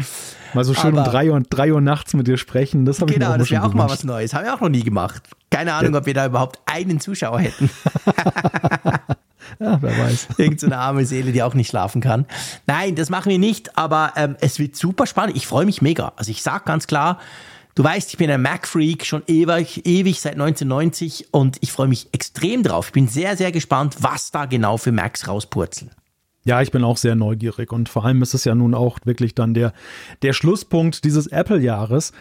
Mal so schön um Aber- drei Uhr, drei Uhr nachts mit dir sprechen, das habe ich mir Genau, das wäre auch mal was Neues. Haben wir auch noch nie gemacht. Keine Ahnung, ob wir da überhaupt einen Zuschauer hätten. [laughs] Ja, wer weiß. [laughs] Irgend so eine arme Seele, die auch nicht schlafen kann. Nein, das machen wir nicht, aber ähm, es wird super spannend. Ich freue mich mega. Also ich sag ganz klar, du weißt, ich bin ein Mac-Freak schon ewig, ewig seit 1990 und ich freue mich extrem drauf. Ich bin sehr, sehr gespannt, was da genau für Macs rauspurzeln. Ja, ich bin auch sehr neugierig und vor allem ist es ja nun auch wirklich dann der, der Schlusspunkt dieses Apple-Jahres.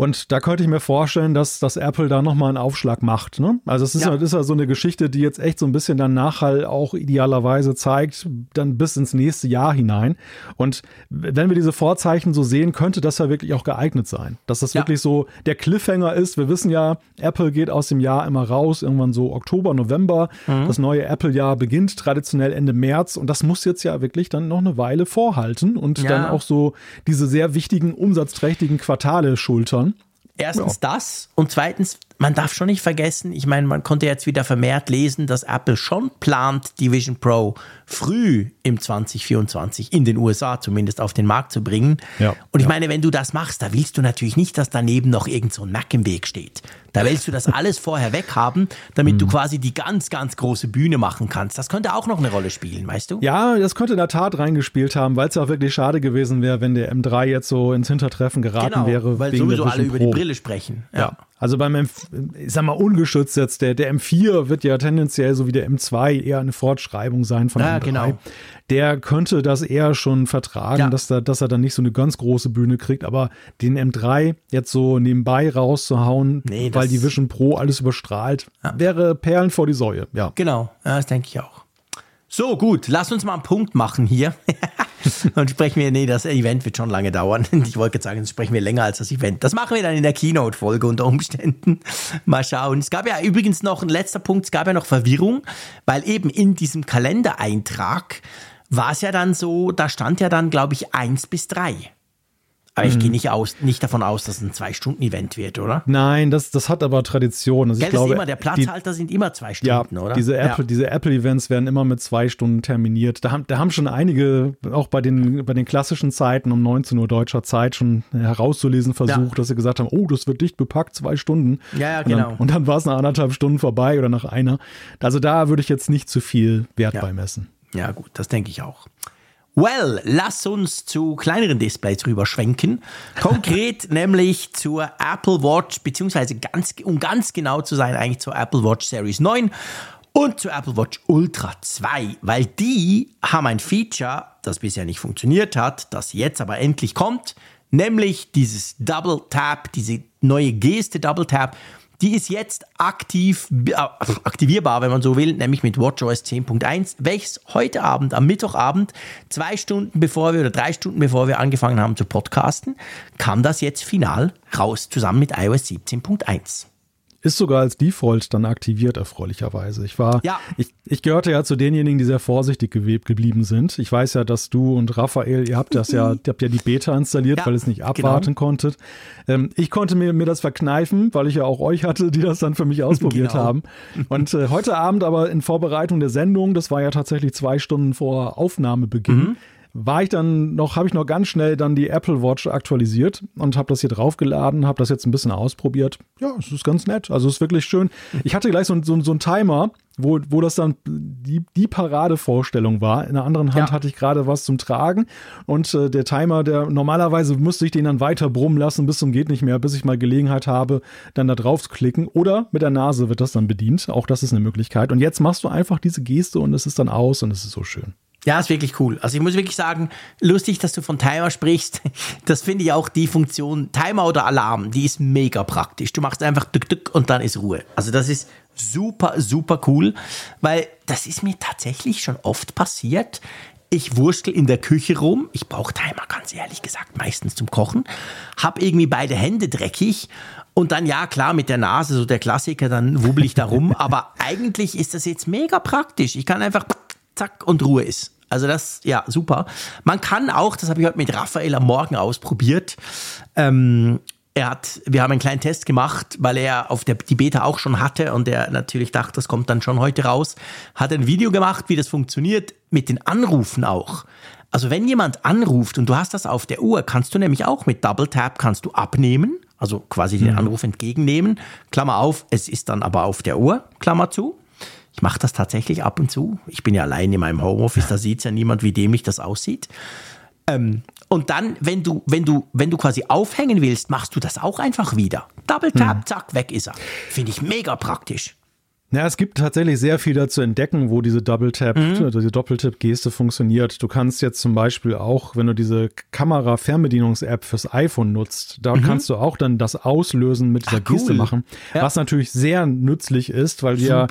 Und da könnte ich mir vorstellen, dass, dass Apple da nochmal einen Aufschlag macht. Ne? Also es ist ja. Das ist ja so eine Geschichte, die jetzt echt so ein bisschen dann Nachhall auch idealerweise zeigt, dann bis ins nächste Jahr hinein. Und wenn wir diese Vorzeichen so sehen, könnte das ja wirklich auch geeignet sein. Dass das Ja. wirklich so der Cliffhanger ist. Wir wissen ja, Apple geht aus dem Jahr immer raus, irgendwann so Oktober, November. Mhm. Das neue Apple-Jahr beginnt traditionell Ende März und das muss jetzt ja wirklich dann noch eine Weile vorhalten und Ja. dann auch so diese sehr wichtigen, umsatzträchtigen Quartale schultern. Erstens das und zweitens, man darf schon nicht vergessen, ich meine, man konnte jetzt wieder vermehrt lesen, dass Apple schon plant, die Vision Pro früh im 2024 in den USA zumindest auf den Markt zu bringen. Ja. Und ich meine, wenn du das machst, da willst du natürlich nicht, dass daneben noch irgend so ein Mac im Weg steht. Da willst du das alles vorher weghaben, damit du Mhm. quasi die ganz, ganz große Bühne machen kannst. Das könnte auch noch eine Rolle spielen, weißt du? Ja, das könnte in der Tat reingespielt haben, weil es ja auch wirklich schade gewesen wäre, wenn der M3 jetzt so ins Hintertreffen geraten wäre. Genau, weil wegen sowieso alle Vision über die Pro. Brille sprechen. Ja. Also beim M, ich sag mal ungeschützt jetzt, der, der M4 wird ja tendenziell so wie der M2 eher eine Fortschreibung sein von Ja, M3. genau. Der könnte das eher schon vertragen, Ja. dass, er, dass er dann nicht so eine ganz große Bühne kriegt, aber den M3 jetzt so nebenbei rauszuhauen, Nee, weil die Vision Pro alles überstrahlt, wäre Perlen vor die Säue, ja. Genau, ja, das denke ich auch. So, gut, lass uns mal einen Punkt machen hier. [laughs] Dann sprechen wir, nee, das Event wird schon lange dauern. [laughs] Ich wollte jetzt sagen, das sprechen wir länger als das Event. Das machen wir dann in der Keynote-Folge unter Umständen. [laughs] Mal schauen. Es gab ja übrigens noch ein letzter Punkt, es gab ja noch Verwirrung, weil eben in diesem Kalendereintrag war es ja dann so, da stand ja dann, glaube ich, eins bis drei. Aber ich Mhm. gehe nicht, aus, nicht davon aus, dass es ein Zwei-Stunden-Event wird, oder? Nein, das, das hat aber Tradition. Also Gell, ich glaube, immer, der die, Platzhalter sind immer zwei Ja, Stunden, oder? diese Ja. Apple, diese Apple-Events werden immer mit zwei Stunden terminiert. Da haben, da haben schon einige, auch bei den, bei den klassischen Zeiten um 19 Uhr deutscher Zeit, schon herauszulesen versucht, Ja. dass sie gesagt haben, oh, das wird dicht bepackt, zwei Stunden. Ja, ja, Und dann, genau. und dann war es nach anderthalb Stunden vorbei oder nach einer. Also da würde ich jetzt nicht zu viel Wert Ja. beimessen. Ja, gut, das denke ich auch. Well, lass uns zu kleineren Displays rüber schwenken. Konkret [laughs] nämlich zur Apple Watch, beziehungsweise ganz, um ganz genau zu sein, eigentlich zur Apple Watch Series 9 und zur Apple Watch Ultra 2, weil die haben ein Feature, das bisher nicht funktioniert hat, das jetzt aber endlich kommt, nämlich dieses Double Tap, diese neue Geste Double Tap, die ist jetzt aktiv, äh, aktivierbar, wenn man so will, nämlich mit WatchOS 10.1, welches heute Abend, am Mittwochabend, zwei Stunden bevor wir oder drei Stunden bevor wir angefangen haben zu podcasten, kam das jetzt final raus, zusammen mit iOS 17.1. Ist sogar als Default dann aktiviert, erfreulicherweise. Ich war, Ja. ich, ich gehörte ja zu denjenigen, die sehr vorsichtig gewebt geblieben sind. Ich weiß ja, dass du und Raphael, ihr habt das ja, ihr habt ja die Beta installiert, Ja, weil ihr es nicht abwarten konntet. Ähm, ich konnte mir, mir das verkneifen, weil ich ja auch euch hatte, die das dann für mich ausprobiert [laughs] Genau. haben. Und äh, heute Abend aber in Vorbereitung der Sendung, das war ja tatsächlich zwei Stunden vor Aufnahmebeginn, war ich dann noch, habe ich noch ganz schnell dann die Apple Watch aktualisiert und habe das hier draufgeladen, habe das jetzt ein bisschen ausprobiert. Ja, es ist ganz nett. Also es ist wirklich schön. Ich hatte gleich so, so, so einen Timer, wo, wo das dann die, die Paradevorstellung war. In der anderen Hand Ja. hatte ich gerade was zum Tragen und äh, der Timer, der normalerweise müsste ich den dann weiter brummen lassen bis zum geht nicht mehr, bis ich mal Gelegenheit habe, dann da drauf zu klicken. Oder mit der Nase wird das dann bedient. Auch das ist eine Möglichkeit. Und jetzt machst du einfach diese Geste und es ist dann aus und es ist so schön. Ja, ist wirklich cool. Also ich muss wirklich sagen, lustig, dass du von Timer sprichst. Das finde ich auch die Funktion Timer oder Alarm, die ist mega praktisch. Du machst einfach dück dück und dann ist Ruhe. Also das ist super, super cool, weil das ist mir tatsächlich schon oft passiert. Ich wurschtel in der Küche rum. Ich brauche Timer, ganz ehrlich gesagt, meistens zum Kochen. Hab irgendwie beide Hände dreckig Und dann, ja, klar, mit der Nase, so der Klassiker, dann wubbel ich da rum. [laughs] Aber eigentlich ist das jetzt mega praktisch. Ich kann einfach zack und Ruhe ist. Also das, ja, super. Man kann auch, das habe ich heute mit Raphael am Morgen ausprobiert, ähm, er hat, wir haben einen kleinen Test gemacht, weil er auf der, die Beta auch schon hatte und er natürlich dachte, das kommt dann schon heute raus. Hat ein Video gemacht, wie das funktioniert, mit den Anrufen auch. Also wenn jemand anruft und du hast das auf der Uhr, kannst du nämlich auch mit Double Tap kannst du abnehmen, also quasi den Anruf entgegennehmen. Klammer auf, es ist dann aber auf der Uhr, Klammer zu. Ich mache das tatsächlich ab und zu. Ich bin ja allein in meinem Homeoffice, da sieht ja niemand, wie dämlich das aussieht. Ähm, und dann, wenn du, wenn du, wenn du quasi aufhängen willst, machst du das auch einfach wieder. Double Tap, hm. zack, weg ist er. Finde ich mega praktisch. Ja, es gibt tatsächlich sehr viel dazu entdecken, wo diese Double Tap, mhm. diese Doppeltipp-Geste funktioniert. Du kannst jetzt zum Beispiel auch, wenn du diese Kamera-Fernbedienungs-App fürs iPhone nutzt, da mhm. kannst du auch dann das Auslösen mit dieser Ach, Geste machen, ja. was natürlich sehr nützlich ist, weil wir ja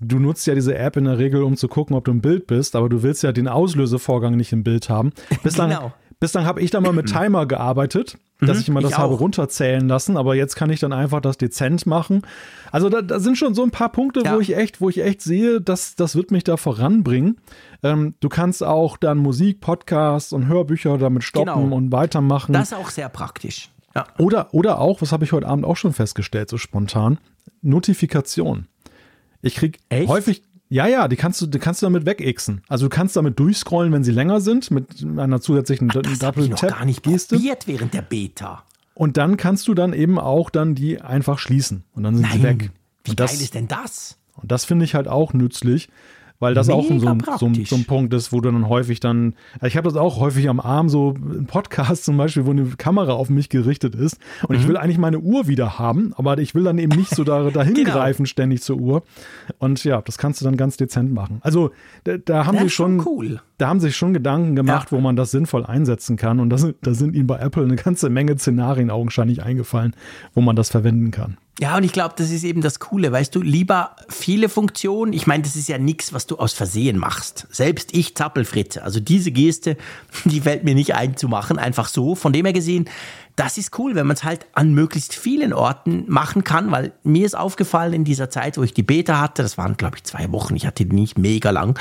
du nutzt ja diese App in der Regel, um zu gucken, ob du im Bild bist, aber du willst ja den Auslösevorgang nicht im Bild haben. [laughs] Bislang, genau. bislang habe ich da mal mit [clears throat] Timer gearbeitet, dass mhm, ich immer das ich habe runterzählen lassen, aber jetzt kann ich dann einfach das dezent machen. Also da, da sind schon so ein paar Punkte, ja. wo ich echt, wo ich echt sehe, dass das wird mich da voranbringen. Ähm, du kannst auch dann Musik, Podcasts und Hörbücher damit stoppen genau. und weitermachen. Das ist auch sehr praktisch. Ja. Oder, oder auch, was habe ich heute Abend auch schon festgestellt, so spontan, Notifikation. Ich krieg Echt? häufig, ja, ja, die kannst du, die kannst du damit wegixen. Also du kannst damit durchscrollen, wenn sie länger sind, mit einer zusätzlichen Ach, das Double Tap gar nicht Geste. probiert während der Beta. Und dann kannst du dann eben auch dann die einfach schließen und dann sind Nein. sie weg. Wie das, geil ist denn das? Und das finde ich halt auch nützlich, weil das Mega auch so ein, so, so ein Punkt ist, wo du dann häufig dann, ich habe das auch häufig am Arm, so ein Podcast zum Beispiel, wo eine Kamera auf mich gerichtet ist und mhm. ich will eigentlich meine Uhr wieder haben, aber ich will dann eben nicht so da, [laughs] dahin genau. greifen ständig zur Uhr und ja, das kannst du dann ganz dezent machen. Also da, da haben sie schon, cool. da haben sich schon Gedanken gemacht, ja. wo man das sinnvoll einsetzen kann und das, da sind ihnen bei Apple eine ganze Menge Szenarien augenscheinlich eingefallen, wo man das verwenden kann. Ja, und ich glaube, das ist eben das Coole, weißt du, lieber viele Funktionen. Ich meine, das ist ja nichts, was du aus Versehen machst. Selbst ich Zappelfritze, also diese Geste, [laughs] die fällt mir nicht ein zu machen, einfach so. Von dem her gesehen, das ist cool, wenn man es halt an möglichst vielen Orten machen kann, weil mir ist aufgefallen in dieser Zeit, wo ich die Beta hatte, das waren glaube ich zwei Wochen, ich hatte die nicht mega lang,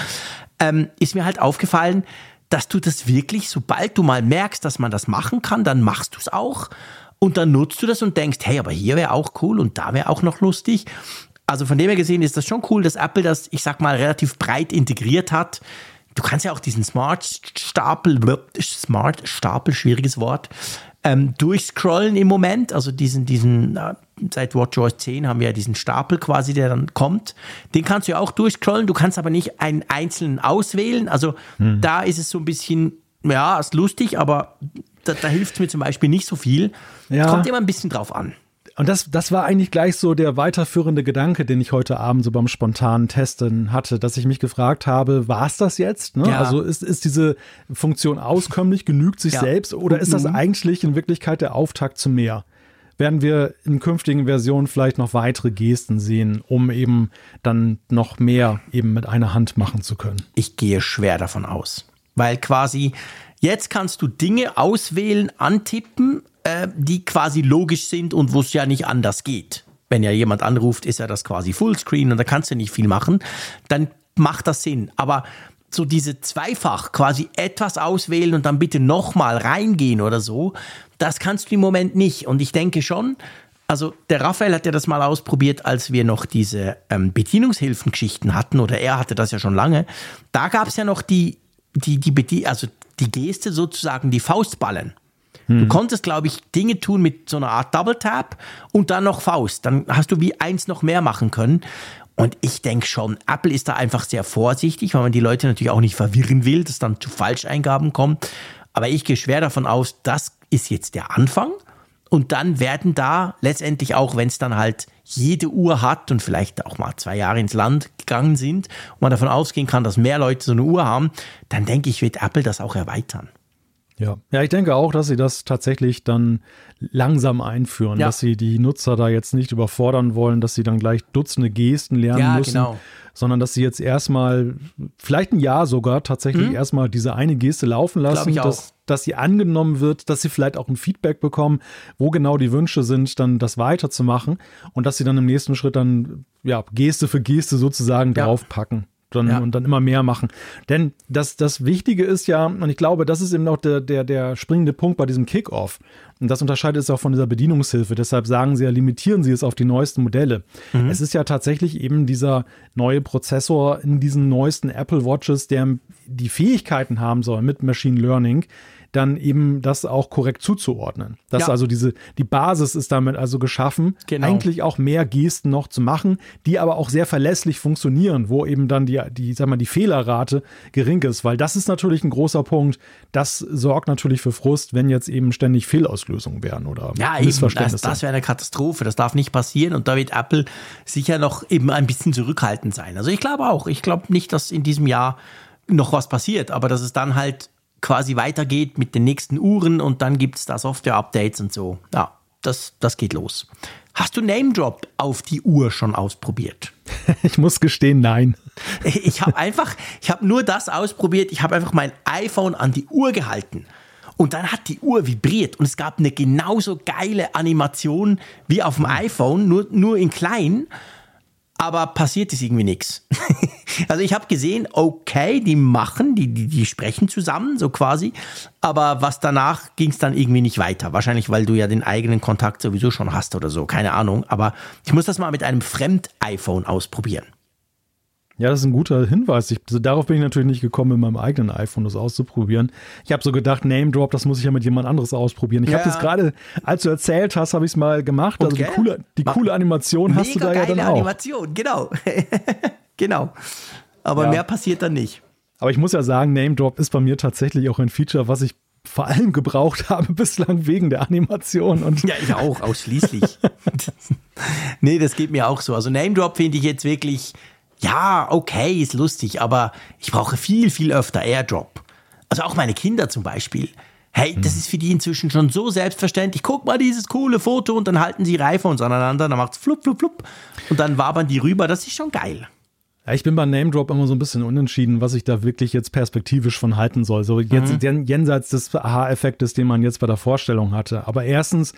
ähm, ist mir halt aufgefallen, dass du das wirklich, sobald du mal merkst, dass man das machen kann, dann machst du es auch. Und dann nutzt du das und denkst, hey, aber hier wäre auch cool und da wäre auch noch lustig. Also von dem her gesehen ist das schon cool, dass Apple das, ich sag mal, relativ breit integriert hat. Du kannst ja auch diesen Smart Stapel, Smart Stapel, schwieriges Wort, ähm, durchscrollen im Moment. Also diesen, diesen, äh, seit WatchOS 10 haben wir ja diesen Stapel quasi, der dann kommt. Den kannst du ja auch durchscrollen. Du kannst aber nicht einen einzelnen auswählen. Also hm. da ist es so ein bisschen, ja, ist lustig, aber da, da hilft es mir zum Beispiel nicht so viel. Ja. Kommt immer ein bisschen drauf an. Und das, das war eigentlich gleich so der weiterführende Gedanke, den ich heute Abend so beim spontanen Testen hatte, dass ich mich gefragt habe, war es das jetzt? Ne? Ja. Also ist, ist diese Funktion auskömmlich, genügt sich ja. selbst oder ist das mhm. eigentlich in Wirklichkeit der Auftakt zu mehr? Werden wir in künftigen Versionen vielleicht noch weitere Gesten sehen, um eben dann noch mehr eben mit einer Hand machen zu können? Ich gehe schwer davon aus, weil quasi Jetzt kannst du Dinge auswählen, antippen, äh, die quasi logisch sind und wo es ja nicht anders geht. Wenn ja jemand anruft, ist ja das quasi Fullscreen und da kannst du nicht viel machen. Dann macht das Sinn. Aber so diese zweifach quasi etwas auswählen und dann bitte nochmal reingehen oder so, das kannst du im Moment nicht. Und ich denke schon, also der Raphael hat ja das mal ausprobiert, als wir noch diese ähm, Bedienungshilfengeschichten hatten, oder er hatte das ja schon lange. Da gab es ja noch die, die, die, also die Geste sozusagen die Faustballen. Hm. Du konntest, glaube ich, Dinge tun mit so einer Art Double Tap und dann noch Faust. Dann hast du wie eins noch mehr machen können. Und ich denke schon, Apple ist da einfach sehr vorsichtig, weil man die Leute natürlich auch nicht verwirren will, dass dann zu Falscheingaben kommt. Aber ich gehe schwer davon aus, das ist jetzt der Anfang. Und dann werden da letztendlich auch, wenn es dann halt jede Uhr hat und vielleicht auch mal zwei Jahre ins Land gegangen sind und man davon ausgehen kann, dass mehr Leute so eine Uhr haben, dann denke ich, wird Apple das auch erweitern. Ja. ja, ich denke auch, dass sie das tatsächlich dann langsam einführen, ja. dass sie die Nutzer da jetzt nicht überfordern wollen, dass sie dann gleich Dutzende Gesten lernen ja, müssen, genau. sondern dass sie jetzt erstmal, vielleicht ein Jahr sogar, tatsächlich mhm. erstmal diese eine Geste laufen lassen, dass, dass sie angenommen wird, dass sie vielleicht auch ein Feedback bekommen, wo genau die Wünsche sind, dann das weiterzumachen und dass sie dann im nächsten Schritt dann ja Geste für Geste sozusagen ja. draufpacken dann, ja. und dann immer mehr machen. Denn das, das Wichtige ist ja, und ich glaube, das ist eben auch der, der, der springende Punkt bei diesem Kickoff. Und das unterscheidet es auch von dieser Bedienungshilfe. Deshalb sagen sie ja, limitieren sie es auf die neuesten Modelle. Mhm. Es ist ja tatsächlich eben dieser neue Prozessor in diesen neuesten Apple Watches, der die Fähigkeiten haben soll mit Machine Learning, dann eben das auch korrekt zuzuordnen. Dass ja. also diese, die Basis ist damit also geschaffen, genau. eigentlich auch mehr Gesten noch zu machen, die aber auch sehr verlässlich funktionieren, wo eben dann die, die, sag mal, die Fehlerrate gering ist, weil das ist natürlich ein großer Punkt. Das sorgt natürlich für Frust, wenn jetzt eben ständig Fehlauslösungen werden oder ja, Missverständnisse. das, das wäre eine Katastrophe. Das darf nicht passieren und da wird Apple sicher noch eben ein bisschen zurückhaltend sein. Also ich glaube auch, ich glaube nicht, dass in diesem Jahr noch was passiert, aber dass es dann halt quasi weitergeht mit den nächsten Uhren und dann gibt es da Software-Updates und so. Ja, das, das geht los. Hast du Name Drop auf die Uhr schon ausprobiert? [laughs] Ich muss gestehen, nein. [laughs] Ich habe einfach, ich habe nur das ausprobiert. Ich habe einfach mein iPhone an die Uhr gehalten. Und dann hat die Uhr vibriert und es gab eine genauso geile Animation wie auf dem iPhone, nur, nur in klein aber passiert ist irgendwie nichts. [laughs] Also ich habe gesehen, okay, die machen, die, die, die sprechen zusammen, so quasi, aber was danach ging es dann irgendwie nicht weiter. Wahrscheinlich, weil du ja den eigenen Kontakt sowieso schon hast oder so, keine Ahnung. Aber ich muss das mal mit einem Fremd-iPhone ausprobieren. Ja, das ist ein guter Hinweis. Ich, also darauf bin ich natürlich nicht gekommen, mit meinem eigenen iPhone das auszuprobieren. Ich habe so gedacht, Name Drop, das muss ich ja mit jemand anderes ausprobieren. Ich ja. habe das gerade, als du erzählt hast, habe ich es mal gemacht. Also okay. die coole, die coole Animation hast du da ja dann auch. Animation, genau. [laughs] genau. Aber ja. mehr passiert dann nicht. Aber ich muss ja sagen, Name Drop ist bei mir tatsächlich auch ein Feature, was ich vor allem gebraucht [laughs] habe bislang wegen der Animation. Und ja, ich auch, ausschließlich. [laughs] nee, das geht mir auch so. Also Name Drop finde ich jetzt wirklich ja, okay, ist lustig, aber ich brauche viel, viel öfter Airdrop. Also auch meine Kinder zum Beispiel. Hey, das hm. ist für die inzwischen schon so selbstverständlich. Guck mal dieses coole Foto und dann halten sie ihre iPhones aneinander, dann macht es flup, flup, flup und dann wabern die rüber. Das ist schon geil. Ja, ich bin bei Name Drop immer so ein bisschen unentschieden, was ich da wirklich jetzt perspektivisch von halten soll. So jetzt mhm. jenseits des Aha-Effektes, den man jetzt bei der Vorstellung hatte. Aber erstens,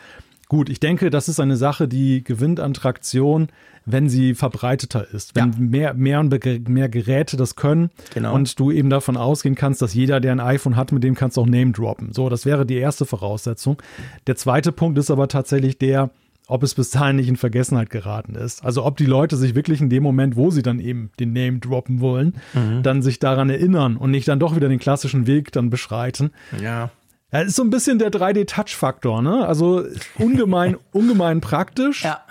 gut, ich denke, das ist eine Sache, die gewinnt an Traktion wenn sie verbreiteter ist, wenn ja. mehr, mehr und mehr Geräte das können genau. und du eben davon ausgehen kannst, dass jeder, der ein iPhone hat, mit dem kannst du auch Name droppen. So, das wäre die erste Voraussetzung. Der zweite Punkt ist aber tatsächlich der, ob es bis dahin nicht in Vergessenheit geraten ist. Also ob die Leute sich wirklich in dem Moment, wo sie dann eben den Name droppen wollen, mhm. dann sich daran erinnern und nicht dann doch wieder den klassischen Weg dann beschreiten. Ja. Ja, ist so ein bisschen der 3D-Touch-Faktor, ne? Also ungemein, [laughs] ungemein praktisch. Ja.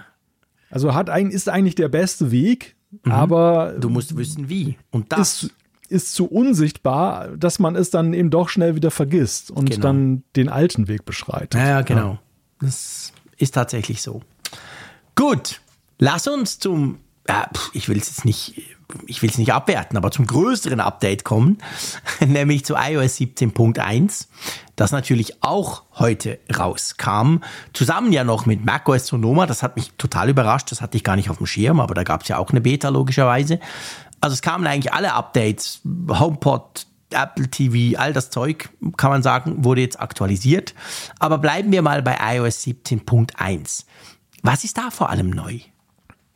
Also hat ein, ist eigentlich der beste Weg, mhm. aber. Du musst wissen, wie. Und das. Ist, ist zu unsichtbar, dass man es dann eben doch schnell wieder vergisst und genau. dann den alten Weg beschreitet. Ja, ja genau. Ja. Das ist tatsächlich so. Gut, lass uns zum, ich will es jetzt nicht, ich will es nicht abwerten, aber zum größeren Update kommen, [laughs] nämlich zu iOS 17.1 das natürlich auch heute rauskam. Zusammen ja noch mit macOS Sonoma. Das hat mich total überrascht. Das hatte ich gar nicht auf dem Schirm, aber da gab es ja auch eine Beta logischerweise. Also es kamen eigentlich alle Updates. HomePod, Apple TV, all das Zeug, kann man sagen, wurde jetzt aktualisiert. Aber bleiben wir mal bei iOS 17.1. Was ist da vor allem neu?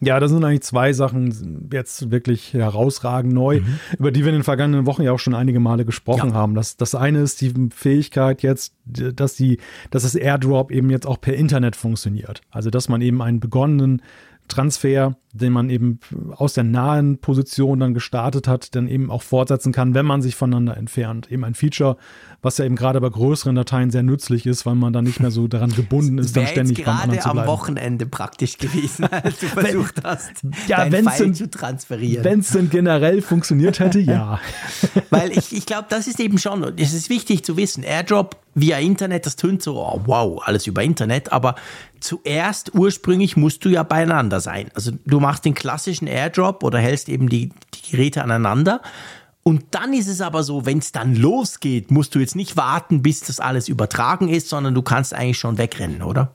Ja, das sind eigentlich zwei Sachen jetzt wirklich herausragend neu, mhm. über die wir in den vergangenen Wochen ja auch schon einige Male gesprochen ja. haben. Das, das eine ist die Fähigkeit jetzt, dass die, dass das AirDrop eben jetzt auch per Internet funktioniert. Also, dass man eben einen begonnenen Transfer, den man eben aus der nahen Position dann gestartet hat, dann eben auch fortsetzen kann, wenn man sich voneinander entfernt. Eben ein Feature, was ja eben gerade bei größeren Dateien sehr nützlich ist, weil man dann nicht mehr so daran gebunden ist, dann ständig jetzt anderen zu bleiben. am Wochenende praktisch gewesen, als du [laughs] versucht hast, ja, deinen File denn, zu transferieren. Wenn es denn generell funktioniert hätte, [laughs] ja. weil ich, ich glaube, das ist eben schon, es ist wichtig zu wissen, AirDrop via Internet, das tönt so, oh, wow, alles über Internet, aber zuerst ursprünglich musst du ja beieinander sein. Also du machst den klassischen Airdrop oder hältst eben die, die Geräte aneinander Und dann ist es aber so, wenn es dann losgeht, musst du jetzt nicht warten, bis das alles übertragen ist, sondern du kannst eigentlich schon wegrennen, oder?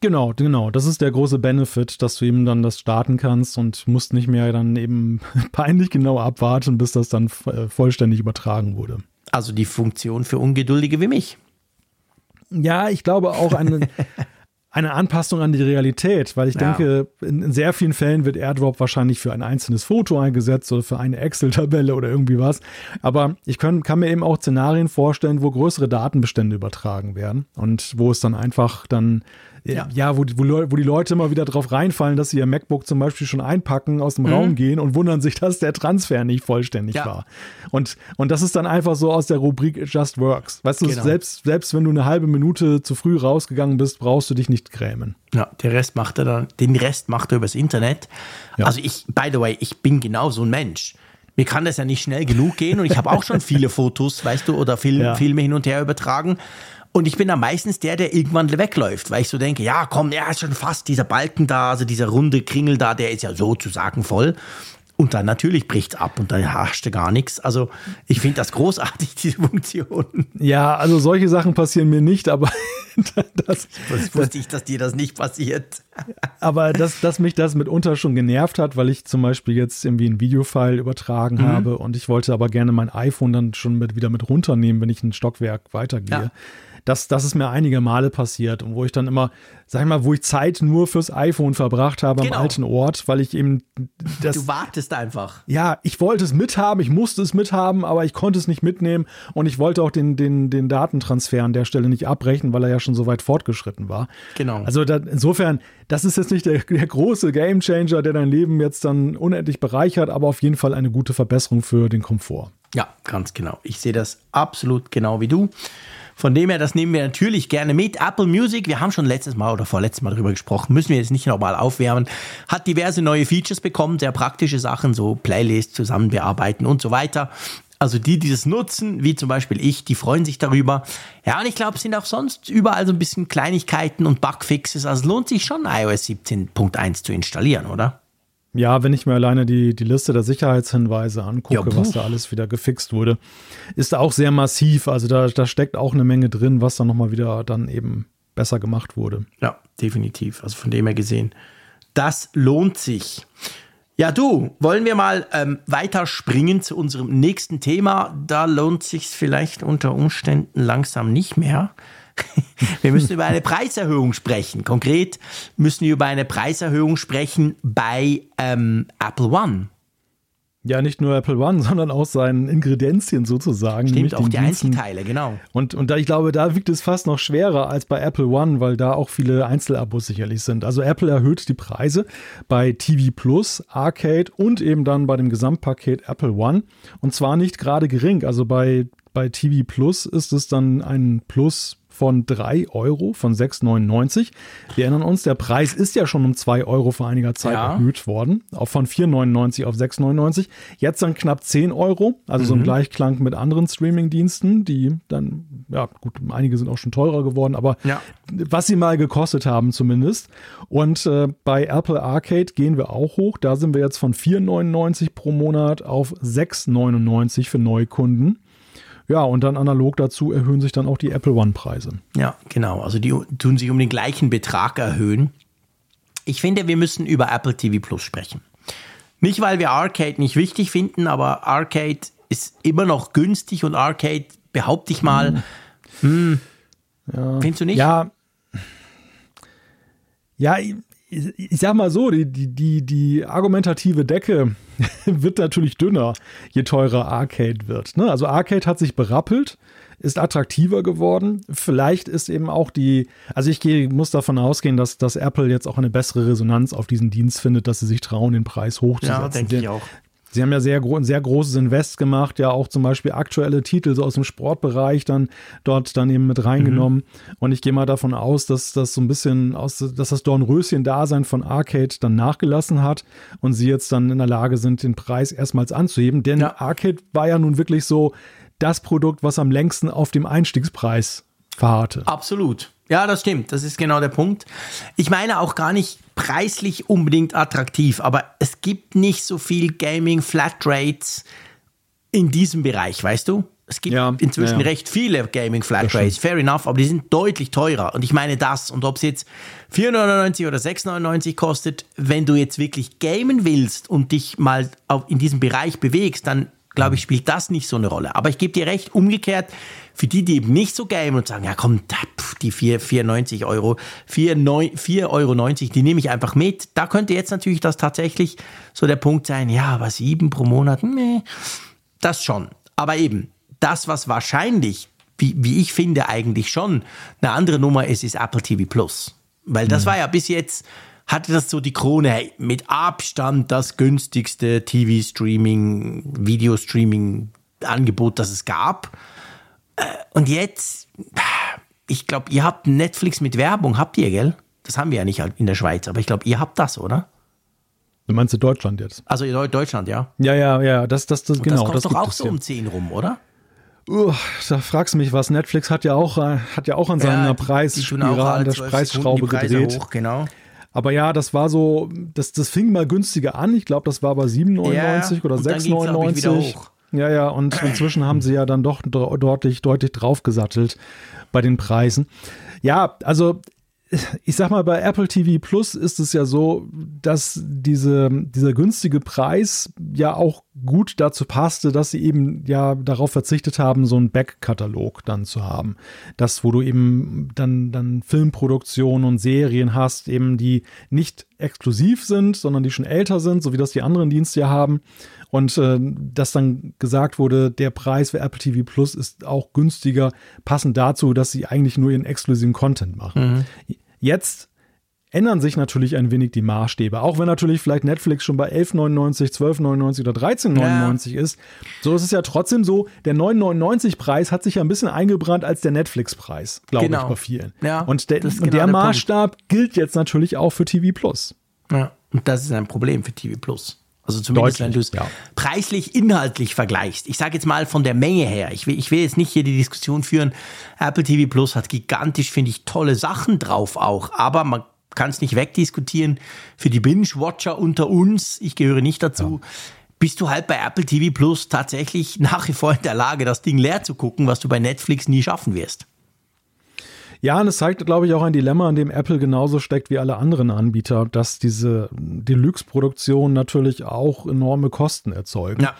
Genau, genau. Das ist der große Benefit, dass du eben dann das starten kannst und musst nicht mehr dann eben [laughs] peinlich genau abwarten, bis das dann äh, vollständig übertragen wurde. Also die Funktion für Ungeduldige wie mich. Ja, ich glaube auch eine, [laughs] eine Anpassung an die Realität, weil ich ja. denke, in, sehr vielen Fällen wird AirDrop wahrscheinlich für ein einzelnes Foto eingesetzt oder für eine Excel-Tabelle oder irgendwie was. Aber ich kann, kann mir eben auch Szenarien vorstellen, wo größere Datenbestände übertragen werden und wo es dann einfach dann ja, ja wo, wo, wo, die Leute immer wieder drauf reinfallen, dass sie ihr MacBook zum Beispiel schon einpacken, aus dem mhm. Raum gehen und wundern sich, dass der Transfer nicht vollständig ja. war. Und, und das ist dann einfach so aus der Rubrik It Just Works. Weißt du, genau. selbst, selbst wenn du eine halbe Minute zu früh rausgegangen bist, brauchst du dich nicht grämen. Ja, der Rest macht er dann, den Rest macht er übers Internet. Ja. Also ich, by the way, ich bin genau so ein Mensch mir kann das ja nicht schnell genug gehen und ich habe auch schon viele Fotos, weißt du, oder Film, ja. Filme hin und her übertragen. Und ich bin dann meistens der, der irgendwann wegläuft, weil ich so denke, ja, komm, ja, ist schon fast dieser Balken da, also dieser runde Kringel da, der ist ja sozusagen voll. Und dann natürlich bricht es ab und dann herrschte gar nichts. Also ich finde das großartig, [laughs] diese Funktion. Ja, also solche Sachen passieren mir nicht, aber [laughs] das, das wusste ich, dass dir das nicht passiert. [laughs] aber dass, dass mich das mitunter schon genervt hat, weil ich zum Beispiel jetzt irgendwie ein Videofile übertragen mhm. habe und ich wollte aber gerne mein iPhone dann schon mit, wieder mit runternehmen, wenn ich ein Stockwerk weitergehe. Ja das, das ist mir einige Male passiert und wo ich dann immer, sag ich mal, wo ich Zeit nur fürs iPhone verbracht habe genau. am alten Ort, weil ich eben das. Du wartest einfach. Ja, ich wollte es mithaben, ich musste es mithaben, aber ich konnte es nicht mitnehmen und ich wollte auch den, den, den Datentransfer an der Stelle nicht abbrechen, weil er ja schon so weit fortgeschritten war. Genau. Also da, insofern, das ist jetzt nicht der, der große Gamechanger, der dein Leben jetzt dann unendlich bereichert, aber auf jeden Fall eine gute Verbesserung für den Komfort. Ja, ganz genau. Ich sehe das absolut genau wie du. Von dem her, das nehmen wir natürlich gerne mit. Apple Music, wir haben schon letztes Mal oder vorletztes Mal darüber gesprochen, müssen wir jetzt nicht nochmal aufwärmen, hat diverse neue Features bekommen, sehr praktische Sachen, so Playlists zusammen bearbeiten und so weiter. Also die, die das nutzen, wie zum Beispiel ich, die freuen sich darüber. Ja, und ich glaube, es sind auch sonst überall so ein bisschen Kleinigkeiten und Bugfixes. Also lohnt sich schon, iOS 17.1 zu installieren, oder? Ja, wenn ich mir alleine die, die Liste der Sicherheitshinweise angucke, ja, was da alles wieder gefixt wurde, ist da auch sehr massiv. Also da, da steckt auch eine Menge drin, was dann nochmal wieder dann eben besser gemacht wurde. Ja, definitiv. Also von dem her gesehen, das lohnt sich. Ja, du, wollen wir mal ähm, weiter springen zu unserem nächsten Thema? Da lohnt sich vielleicht unter Umständen langsam nicht mehr. [laughs] Wir müssen über eine Preiserhöhung sprechen. Konkret müssen wir über eine Preiserhöhung sprechen bei ähm, Apple One. Ja, nicht nur Apple One, [laughs] sondern auch seinen Ingredienzien sozusagen. Stimmt, auch die Diensten. Einzelteile, genau. Und, und da, ich glaube, da wiegt es fast noch schwerer als bei Apple One, weil da auch viele Einzelabos sicherlich sind. Also Apple erhöht die Preise bei TV Plus, Arcade und eben dann bei dem Gesamtpaket Apple One. Und zwar nicht gerade gering. Also bei, bei TV Plus ist es dann ein Plus von 3 Euro, von 6,99. Wir erinnern uns, der Preis ist ja schon um 2 Euro vor einiger Zeit ja. erhöht worden, auch von 4,99 auf 6,99. Jetzt dann knapp 10 Euro, also mhm. so ein. Gleichklang mit anderen Streaming-Diensten, die dann, ja gut, einige sind auch schon teurer geworden, aber ja. was sie mal gekostet haben zumindest. Und äh, bei Apple Arcade gehen wir auch hoch. Da sind wir jetzt von 4,99 pro Monat auf 6,99 für Neukunden. Ja, und dann analog dazu erhöhen sich dann auch die Apple One-Preise. Ja, genau. Also die tun sich um den gleichen Betrag erhöhen. Ich finde, wir müssen über Apple TV Plus sprechen. Nicht, weil wir Arcade nicht wichtig finden, aber Arcade ist immer noch günstig und Arcade, behaupte ich mal, hm. Hm, ja. findest du nicht? Ja. Ja, ich sag mal so, die, die, die argumentative Decke [laughs] wird natürlich dünner, je teurer Arcade wird. Ne? Also Arcade hat sich berappelt, ist attraktiver geworden. Vielleicht ist eben auch die, also ich gehe, muss davon ausgehen, dass, dass Apple jetzt auch eine bessere Resonanz auf diesen Dienst findet, dass sie sich trauen, den Preis hochzusetzen. Ja, denke ich auch. Sie haben ja sehr, ein sehr großes Invest gemacht, ja auch zum Beispiel aktuelle Titel so aus dem Sportbereich dann dort dann eben mit reingenommen. Mhm. Und ich gehe mal davon aus, dass das so ein bisschen aus, dass das Dornröschen-Dasein von Arcade dann nachgelassen hat und sie jetzt dann in der Lage sind, den Preis erstmals anzuheben. Denn ja. Arcade war ja nun wirklich so das Produkt, was am längsten auf dem Einstiegspreis verharrte. Absolut. Ja, das stimmt. Das ist genau der Punkt. Ich meine auch gar nicht preislich unbedingt attraktiv, aber es gibt nicht so viel Gaming Flatrates in diesem Bereich, weißt du? Es gibt ja, inzwischen ja, ja. recht viele Gaming Flatrates, fair enough, aber die sind deutlich teurer. Und ich meine das. Und ob es jetzt 4,99 oder 6,99 kostet, wenn du jetzt wirklich gamen willst und dich mal in diesem Bereich bewegst, dann glaube ich, spielt das nicht so eine Rolle. Aber ich gebe dir recht, umgekehrt, für die, die eben nicht so gamen und sagen, ja komm, die 4, 4,90 Euro, 4,90 Euro, die nehme ich einfach mit. Da könnte jetzt natürlich das tatsächlich so der Punkt sein, ja, aber sieben pro Monat, nee, das schon. Aber eben, das, was wahrscheinlich, wie, wie ich finde, eigentlich schon eine andere Nummer ist, ist Apple TV Plus. Weil das mhm. war ja bis jetzt, hatte das so die Krone, hey, mit Abstand das günstigste TV-Streaming, Videostreaming-Angebot, das es gab. Und jetzt, ich glaube, ihr habt Netflix mit Werbung, habt ihr, gell? Das haben wir ja nicht in der Schweiz, aber ich glaube, ihr habt das, oder? Du meinst in Deutschland jetzt? Also in Deutschland, ja. Ja, ja, ja, das, das, das, genau. Das kommt das doch auch so um 10 rum, oder? Uh, da fragst du mich was. Netflix hat ja auch, äh, hat ja auch an seiner ja, Preisspirale, an der Preisschraube gedreht. Hoch, genau. Aber ja, das war so, das, das fing mal günstiger an. Ich glaube, das war bei 7,99 ja, oder 6,99. Ja, ja, und inzwischen haben sie ja dann doch deutlich, deutlich draufgesattelt bei den Preisen. Ja, also ich sag mal, bei Apple TV Plus ist es ja so, dass diese, dieser günstige Preis ja auch gut dazu passte, dass sie eben ja darauf verzichtet haben, so einen Backkatalog dann zu haben. Das, wo du eben dann, dann Filmproduktionen und Serien hast, eben die nicht exklusiv sind, sondern die schon älter sind, so wie das die anderen Dienste ja haben. Und äh, dass dann gesagt wurde, der Preis für Apple TV Plus ist auch günstiger, passend dazu, dass sie eigentlich nur ihren exklusiven Content machen. Mhm. Jetzt ändern sich natürlich ein wenig die Maßstäbe. Auch wenn natürlich vielleicht Netflix schon bei 11,99, 12,99 oder 13,99 ja. ist. So ist es ja trotzdem so, der 9,99-Preis hat sich ja ein bisschen eingebrannt als der Netflix-Preis, glaube genau. ich, bei vielen. Ja, und der, und genau der, der Maßstab Punkt. gilt jetzt natürlich auch für TV Plus. Ja, und das ist ein Problem für TV Plus. Also zumindest, wenn du es ja. preislich, inhaltlich vergleichst. Ich sage jetzt mal von der Menge her. Ich will, ich will jetzt nicht hier die Diskussion führen. Apple TV Plus hat gigantisch, finde ich, tolle Sachen drauf auch. Aber man kann es nicht wegdiskutieren. Für die Binge-Watcher unter uns, ich gehöre nicht dazu, ja. bist du halt bei Apple TV Plus tatsächlich [laughs] nach wie vor in der Lage, das Ding leer zu gucken, was du bei Netflix nie schaffen wirst. Ja, und es zeigt, glaube ich, auch ein Dilemma, in dem Apple genauso steckt wie alle anderen Anbieter, dass diese Deluxe-Produktionen natürlich auch enorme Kosten erzeugen. Ja.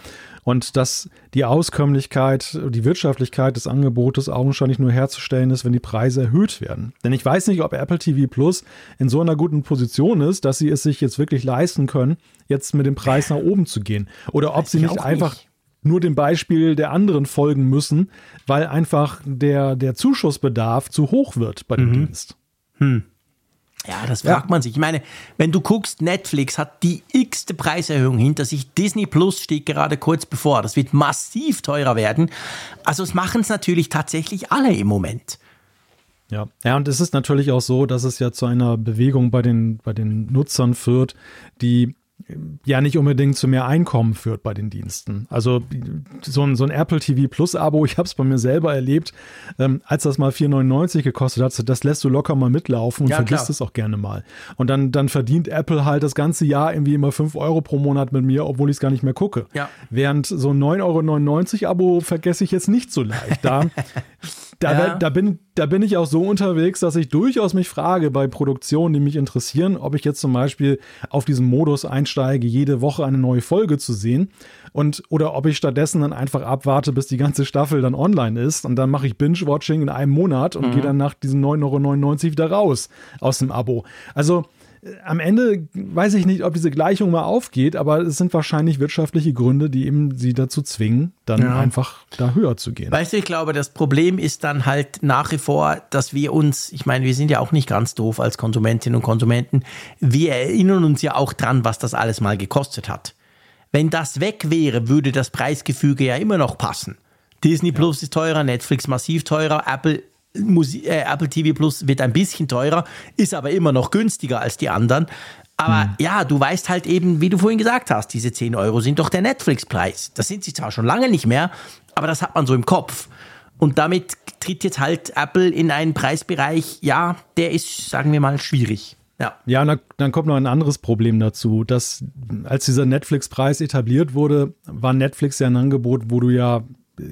Und dass die Auskömmlichkeit, die Wirtschaftlichkeit des Angebotes augenscheinlich nur herzustellen ist, wenn die Preise erhöht werden. Denn ich weiß nicht, ob Apple TV Plus in so einer guten Position ist, dass sie es sich jetzt wirklich leisten können, jetzt mit dem Preis nach oben zu gehen. Oder ob sie nicht einfach nicht nur dem Beispiel der anderen folgen müssen, weil einfach der, der Zuschussbedarf zu hoch wird bei dem mhm. Dienst. Hm. Ja, das fragt ja. man sich. Ich meine, wenn du guckst, Netflix hat die x-te Preiserhöhung hinter sich. Disney Plus steht gerade kurz bevor. Das wird massiv teurer werden. Also es machen es natürlich tatsächlich alle im Moment. Ja. ja, und es ist natürlich auch so, dass es ja zu einer Bewegung bei den, bei den Nutzern führt, die ja nicht unbedingt zu mehr Einkommen führt bei den Diensten. Also so ein, so ein Apple TV Plus Abo, [laughs] ich habe es bei mir selber erlebt, ähm, als das mal 4,99 gekostet hat, das lässt du locker mal mitlaufen und ja, vergisst es auch gerne mal. Und dann, dann verdient Apple halt das ganze Jahr irgendwie immer 5 Euro pro Monat mit mir, obwohl ich es gar nicht mehr gucke. Ja. Während so ein 9,99 Euro Abo vergesse ich jetzt nicht so leicht. Da, [laughs] da, ja. da, bin, da bin ich auch so unterwegs, dass ich durchaus mich frage bei Produktionen, die mich interessieren, ob ich jetzt zum Beispiel auf diesen Modus einsteige, jede Woche eine neue Folge zu sehen und oder ob ich stattdessen dann einfach abwarte, bis die ganze Staffel dann online ist und dann mache ich Binge-Watching in einem Monat und mhm. gehe dann nach diesen 9,99 Euro wieder raus aus dem Abo. Also am Ende weiß ich nicht, ob diese Gleichung mal aufgeht, aber es sind wahrscheinlich wirtschaftliche Gründe, die eben sie dazu zwingen, dann ja. einfach da höher zu gehen. Weißt du, ich glaube, das Problem ist dann halt nach wie vor, dass wir uns, ich meine, wir sind ja auch nicht ganz doof als Konsumentinnen und Konsumenten, wir erinnern uns ja auch dran, was das alles mal gekostet hat. Wenn das weg wäre, würde das Preisgefüge ja immer noch passen. Disney Plus ja. ist teurer, Netflix massiv teurer, Apple Musik, äh, Apple TV Plus wird ein bisschen teurer, ist aber immer noch günstiger als die anderen. Aber hm. ja, du weißt halt eben, wie du vorhin gesagt hast, diese 10 Euro sind doch der Netflix-Preis. Das sind sie zwar schon lange nicht mehr, aber das hat man so im Kopf. Und damit tritt jetzt halt Apple in einen Preisbereich, ja, der ist, sagen wir mal, schwierig. Ja. Ja, und dann kommt noch ein anderes Problem dazu, dass als dieser Netflix-Preis etabliert wurde, war Netflix ja ein Angebot, wo du ja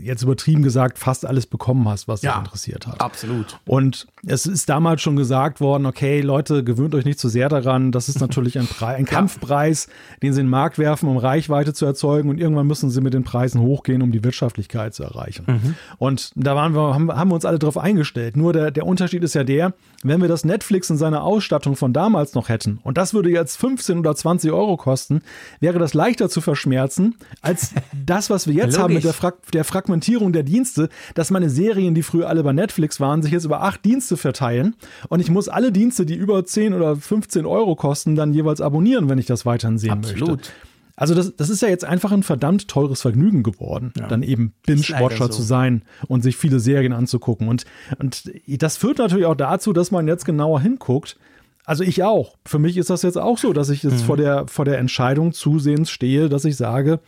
jetzt übertrieben gesagt, fast alles bekommen hast, was dich interessiert hat. Absolut. Und es ist damals schon gesagt worden, okay, Leute, gewöhnt euch nicht zu sehr daran. Das ist natürlich ein, Pre ein [laughs] Kampfpreis, den sie in den Markt werfen, um Reichweite zu erzeugen. Und irgendwann müssen sie mit den Preisen hochgehen, um die Wirtschaftlichkeit zu erreichen. Mhm. Und da waren wir, haben, haben wir uns alle darauf eingestellt. Nur der, der Unterschied ist ja der, wenn wir das Netflix in seiner Ausstattung von damals noch hätten und das würde jetzt 15 oder 20 Euro kosten, wäre das leichter zu verschmerzen als das, was wir jetzt haben mit der, Fra der Fragmentierung der Dienste, dass meine Serien, die früher alle bei Netflix waren, sich jetzt über acht Dienste verteilen und ich muss alle Dienste, die über 10 oder 15 Euro kosten, dann jeweils abonnieren, wenn ich das weiterhin sehen Absolut. möchte. Also das, das ist ja jetzt einfach ein verdammt teures Vergnügen geworden, ja. dann eben Binge-Watcher so. zu sein und sich viele Serien anzugucken. Und, und das führt natürlich auch dazu, dass man jetzt genauer hinguckt. Also ich auch. Für mich ist das jetzt auch so, dass ich jetzt mhm. vor, der, vor der Entscheidung zusehends stehe, dass ich sage,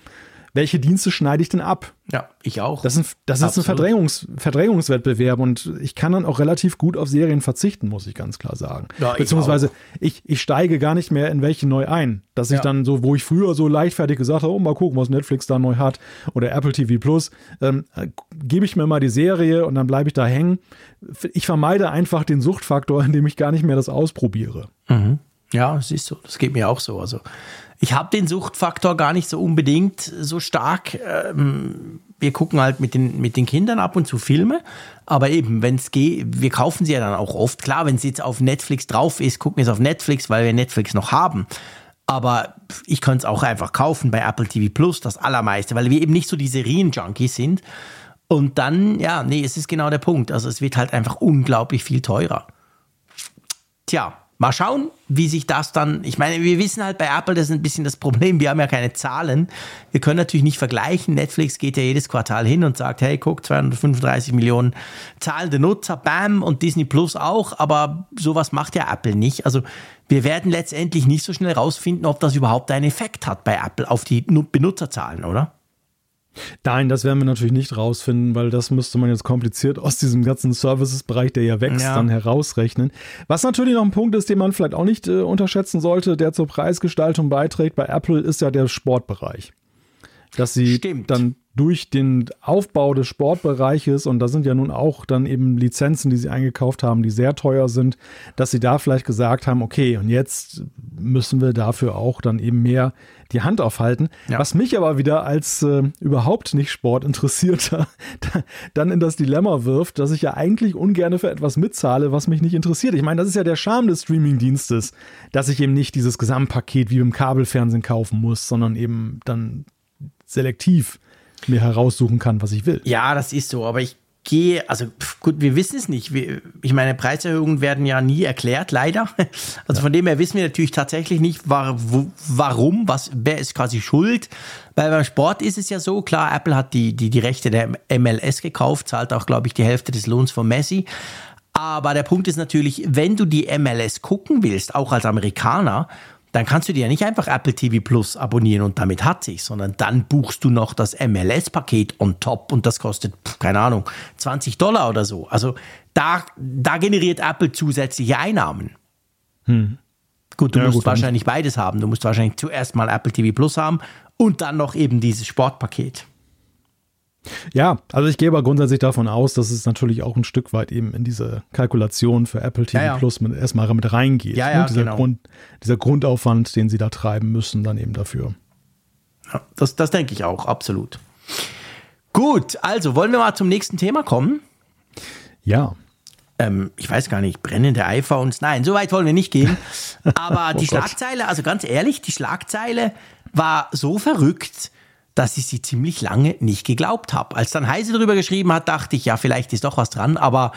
welche Dienste schneide ich denn ab? Ja, ich auch. Das, sind, das ist ein Verdrängungs, Verdrängungswettbewerb und ich kann dann auch relativ gut auf Serien verzichten, muss ich ganz klar sagen. Ja, Beziehungsweise ich, ich, steige gar nicht mehr in welche neu ein. Dass ja. ich dann so, wo ich früher so leichtfertig gesagt habe, oh, mal gucken, was Netflix da neu hat oder Apple TV Plus, ähm, gebe ich mir mal die Serie und dann bleibe ich da hängen. Ich vermeide einfach den Suchtfaktor, [laughs] indem ich gar nicht mehr das ausprobiere. Mhm. Ja, siehst du, das geht mir auch so. Also ich habe den Suchtfaktor gar nicht so unbedingt so stark. Ähm, wir gucken halt mit den, mit den Kindern ab und zu Filme, aber eben, wenn es geht, wir kaufen sie ja dann auch oft. Klar, wenn es jetzt auf Netflix drauf ist, gucken wir es auf Netflix, weil wir Netflix noch haben. Aber ich könnte es auch einfach kaufen bei Apple TV Plus, das allermeiste, weil wir eben nicht so die Serien-Junkies sind. Und dann, ja, nee, es ist genau der Punkt. Also es wird halt einfach unglaublich viel teurer. Tja, Mal schauen, wie sich das dann, ich meine, wir wissen halt bei Apple, das ist ein bisschen das Problem, wir haben ja keine Zahlen. Wir können natürlich nicht vergleichen. Netflix geht ja jedes Quartal hin und sagt, hey, guck, 235 Millionen zahlende Nutzer, bam, und Disney Plus auch, aber sowas macht ja Apple nicht. Also wir werden letztendlich nicht so schnell rausfinden, ob das überhaupt einen Effekt hat bei Apple auf die Benutzerzahlen, oder? Nein, das werden wir natürlich nicht rausfinden, weil das müsste man jetzt kompliziert aus diesem ganzen Services-Bereich, der ja wächst, ja. dann herausrechnen. Was natürlich noch ein Punkt ist, den man vielleicht auch nicht äh, unterschätzen sollte, der zur Preisgestaltung beiträgt bei Apple, ist ja der Sportbereich. Dass sie Stimmt. dann durch den Aufbau des Sportbereiches, und da sind ja nun auch dann eben Lizenzen, die sie eingekauft haben, die sehr teuer sind, dass sie da vielleicht gesagt haben, okay, und jetzt müssen wir dafür auch dann eben mehr die Hand aufhalten. Ja. Was mich aber wieder als äh, überhaupt nicht Sportinteressierter [laughs] dann in das Dilemma wirft, dass ich ja eigentlich ungern für etwas mitzahle, was mich nicht interessiert. Ich meine, das ist ja der Charme des Streamingdienstes, dass ich eben nicht dieses Gesamtpaket wie beim Kabelfernsehen kaufen muss, sondern eben dann selektiv mir heraussuchen kann, was ich will. Ja, das ist so, aber ich gehe, also pf, gut, wir wissen es nicht. Wir, ich meine, Preiserhöhungen werden ja nie erklärt, leider. [laughs] Also ja. von dem her wissen wir natürlich tatsächlich nicht, war, wo, warum, was, wer ist quasi schuld. Weil beim Sport ist es ja so, klar, Apple hat die, die, die Rechte der MLS gekauft, zahlt auch, glaube ich, die Hälfte des Lohns von Messi. Aber der Punkt ist natürlich, wenn du die MLS gucken willst, auch als Amerikaner, dann kannst du dir ja nicht einfach Apple TV Plus abonnieren und damit hat sich, sondern dann buchst du noch das MLS-Paket on top und das kostet, keine Ahnung, 20 Dollar oder so. Also da, da generiert Apple zusätzliche Einnahmen. Hm. Gut, du ja, musst gut, wahrscheinlich beides haben. Du musst wahrscheinlich zuerst mal Apple TV Plus haben und dann noch eben dieses Sportpaket. Ja, also ich gehe aber grundsätzlich davon aus, dass es natürlich auch ein Stück weit eben in diese Kalkulation für Apple TV ja, ja. Plus mit, erstmal mit reingeht. Ja, ja, ne? dieser, genau. Grund, dieser Grundaufwand, den sie da treiben müssen, dann eben dafür. Ja, das, das denke ich auch, absolut. Gut, also wollen wir mal zum nächsten Thema kommen? Ja. Ähm, ich weiß gar nicht, brennende iPhones. Nein, so weit wollen wir nicht gehen. [laughs] Aber oh die Gott. Schlagzeile, also ganz ehrlich, die Schlagzeile war so verrückt, dass ich sie ziemlich lange nicht geglaubt habe. Als dann Heise darüber geschrieben hat, dachte ich, ja, vielleicht ist doch was dran, aber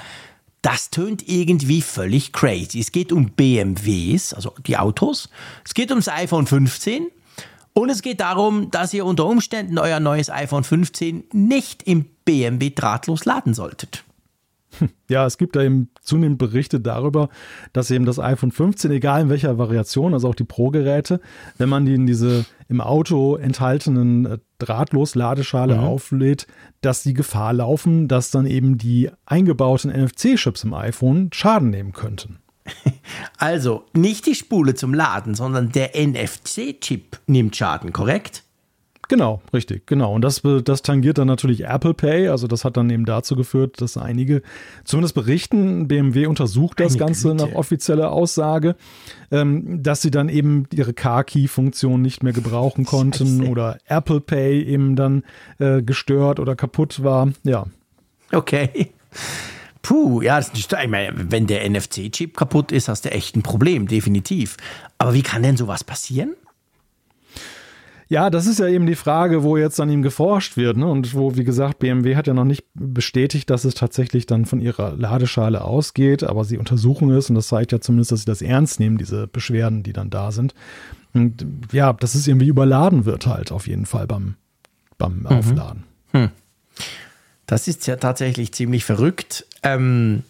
das tönt irgendwie völlig crazy. Es geht um BMWs, also die Autos. Es geht ums iPhone 15. Und es geht darum, dass ihr unter Umständen euer neues iPhone 15 nicht im BMW drahtlos laden solltet. Ja, es gibt da eben zunehmend Berichte darüber, dass eben das iPhone 15, egal in welcher Variation, also auch die Pro-Geräte, wenn man die in diese im Auto enthaltenen äh, Drahtlos-Ladeschale mhm. auflädt, dass die Gefahr laufen, dass dann eben die eingebauten NFC-Chips im iPhone Schaden nehmen könnten. [laughs] Also, nicht die Spule zum Laden, sondern der NFC-Chip nimmt Schaden, korrekt? Genau, richtig, genau. Und das, das tangiert dann natürlich Apple Pay. Also das hat dann eben dazu geführt, dass einige zumindest berichten, BMW untersucht das Eine Ganze Güte. nach offizieller Aussage, ähm, dass sie dann eben ihre Car-Key-Funktion nicht mehr gebrauchen [laughs] konnten Scheiße. oder Apple Pay eben dann äh, gestört oder kaputt war. Ja. Okay. Puh, ja, das ist, ich meine, wenn der NFC-Chip kaputt ist, hast du echt ein Problem, definitiv. Aber wie kann denn sowas passieren? Ja, das ist ja eben die Frage, wo jetzt an ihm geforscht wird. Ne? Und wo, wie gesagt, BMW hat ja noch nicht bestätigt, dass es tatsächlich dann von ihrer Ladeschale ausgeht, aber sie untersuchen es und das zeigt ja zumindest, dass sie das ernst nehmen, diese Beschwerden, die dann da sind. Und ja, dass es irgendwie überladen wird halt auf jeden Fall beim, beim mhm. Aufladen. Hm. Das ist ja tatsächlich ziemlich verrückt. Ähm,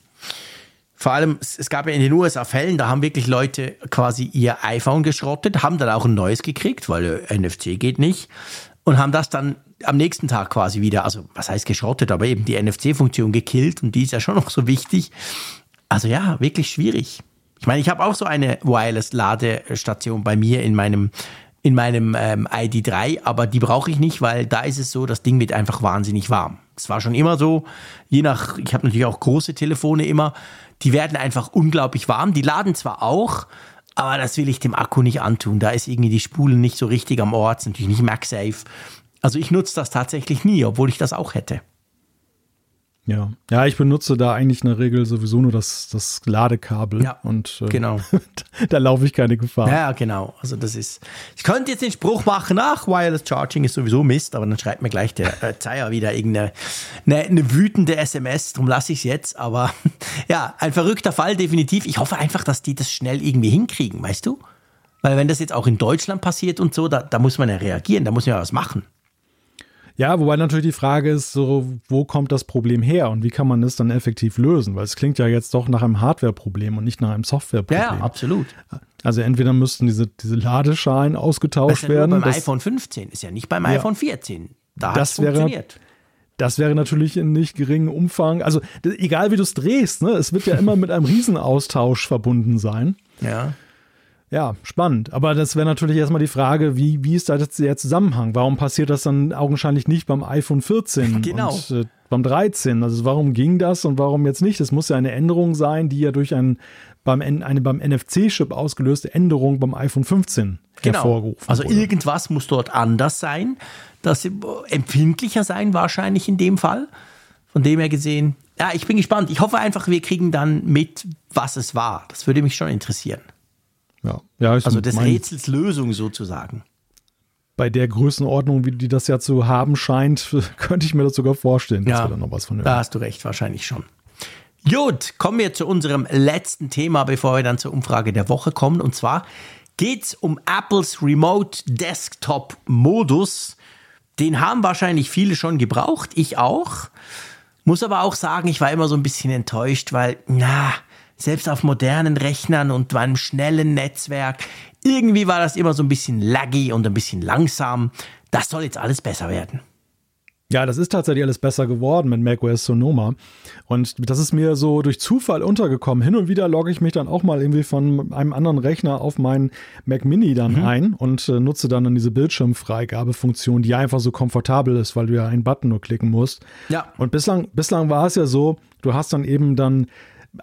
vor allem, es gab ja in den USA Fällen, da haben wirklich Leute quasi ihr iPhone geschrottet, haben dann auch ein neues gekriegt, weil äh, NFC geht nicht und haben das dann am nächsten Tag quasi wieder, also was heißt geschrottet, aber eben die NFC-Funktion gekillt und die ist ja schon noch so wichtig. Also ja, wirklich schwierig. Ich meine, ich habe auch so eine Wireless-Ladestation bei mir in meinem in meinem ähm, ID3, aber die brauche ich nicht, weil da ist es so, das Ding wird einfach wahnsinnig warm. Es war schon immer so, je nach, ich habe natürlich auch große Telefone immer, die werden einfach unglaublich warm. Die laden zwar auch, aber das will ich dem Akku nicht antun. Da ist irgendwie die Spule nicht so richtig am Ort, ist natürlich nicht MagSafe. Also ich nutze das tatsächlich nie, obwohl ich das auch hätte. Ja, ja, ich benutze da eigentlich in der Regel sowieso nur das, das Ladekabel. Ja, und äh, genau. [laughs] da laufe ich keine Gefahr. Ja, genau. Also das ist. Ich könnte jetzt den Spruch machen, ach, Wireless Charging ist sowieso Mist, aber dann schreibt mir gleich der äh, Zeier wieder irgendeine eine, eine wütende SMS, darum lasse ich es jetzt. Aber [laughs] ja, ein verrückter Fall, definitiv. Ich hoffe einfach, dass die das schnell irgendwie hinkriegen, weißt du? Weil wenn das jetzt auch in Deutschland passiert und so, da, da muss man ja reagieren, da muss man ja was machen. Ja, wobei natürlich die Frage ist, so, wo kommt das Problem her und wie kann man das dann effektiv lösen? Weil es klingt ja jetzt doch nach einem Hardware-Problem und nicht nach einem Software-Problem. Ja, absolut. Also entweder müssten diese, diese Ladeschalen ausgetauscht das ist ja werden. Beim iPhone 15 ist ja nicht beim ja, iPhone 14. Da hat es funktioniert. Das wäre natürlich in nicht geringem Umfang, also egal wie du es drehst, ne, es wird ja immer mit einem Riesenaustausch verbunden sein. Ja. Ja, spannend. Aber das wäre natürlich erstmal die Frage, wie, wie ist da jetzt der Zusammenhang? Warum passiert das dann augenscheinlich nicht beim iPhone 14 [laughs] genau. und äh, beim 13? Also warum ging das und warum jetzt nicht? Das muss ja eine Änderung sein, die ja durch ein, beim, eine beim NFC-Chip ausgelöste Änderung beim iPhone 15 genau. hervorgerufen Also wurde. irgendwas muss dort anders sein, das empfindlicher sein wahrscheinlich in dem Fall. Von dem her gesehen, ja, ich bin gespannt. Ich hoffe einfach, wir kriegen dann mit, was es war. Das würde mich schon interessieren. Ja. ja also des Rätsels Lösung sozusagen. Bei der Größenordnung, wie die das ja zu haben scheint, [laughs] könnte ich mir das sogar vorstellen, dass ja, wir da noch was von hören. Da hast du recht, wahrscheinlich schon. Gut, kommen wir zu unserem letzten Thema, bevor wir dann zur Umfrage der Woche kommen. Und zwar geht es um Apples Remote Desktop Modus. Den haben wahrscheinlich viele schon gebraucht, ich auch. Muss aber auch sagen, ich war immer so ein bisschen enttäuscht, weil, na, selbst auf modernen Rechnern und einem schnellen Netzwerk, irgendwie war das immer so ein bisschen laggy und ein bisschen langsam. Das soll jetzt alles besser werden. Ja, das ist tatsächlich alles besser geworden mit macOS Sonoma. Und das ist mir so durch Zufall untergekommen. Hin und wieder logge ich mich dann auch mal irgendwie von einem anderen Rechner auf meinen Mac Mini dann mhm. ein und äh, nutze dann, dann diese Bildschirmfreigabefunktion, die einfach so komfortabel ist, weil du ja einen Button nur klicken musst. Ja. Und bislang, bislang war es ja so, du hast dann eben dann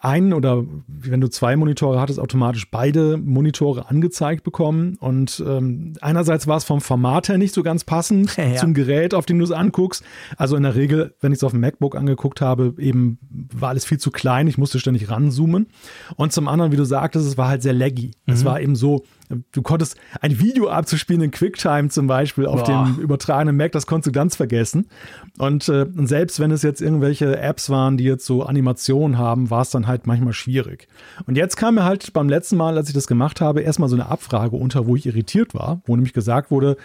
einen oder wenn du zwei Monitore hattest, automatisch beide Monitore angezeigt bekommen. Und ähm, einerseits war es vom Format her nicht so ganz passend ja, [laughs] ja. zum Gerät, auf dem du es anguckst. Also in der Regel, wenn ich es auf dem MacBook angeguckt habe, eben war alles viel zu klein. Ich musste ständig ranzoomen. Und zum anderen, wie du sagtest, es war halt sehr laggy. Mhm. Es war eben so, Du konntest ein Video abzuspielen in QuickTime zum Beispiel auf Boah. dem übertragenen Mac, das konntest du ganz vergessen. Und äh, selbst wenn es jetzt irgendwelche Apps waren, die jetzt so Animationen haben, war es dann halt manchmal schwierig. Und jetzt kam mir halt beim letzten Mal, als ich das gemacht habe, erstmal so eine Abfrage unter, wo ich irritiert war, wo nämlich gesagt wurde,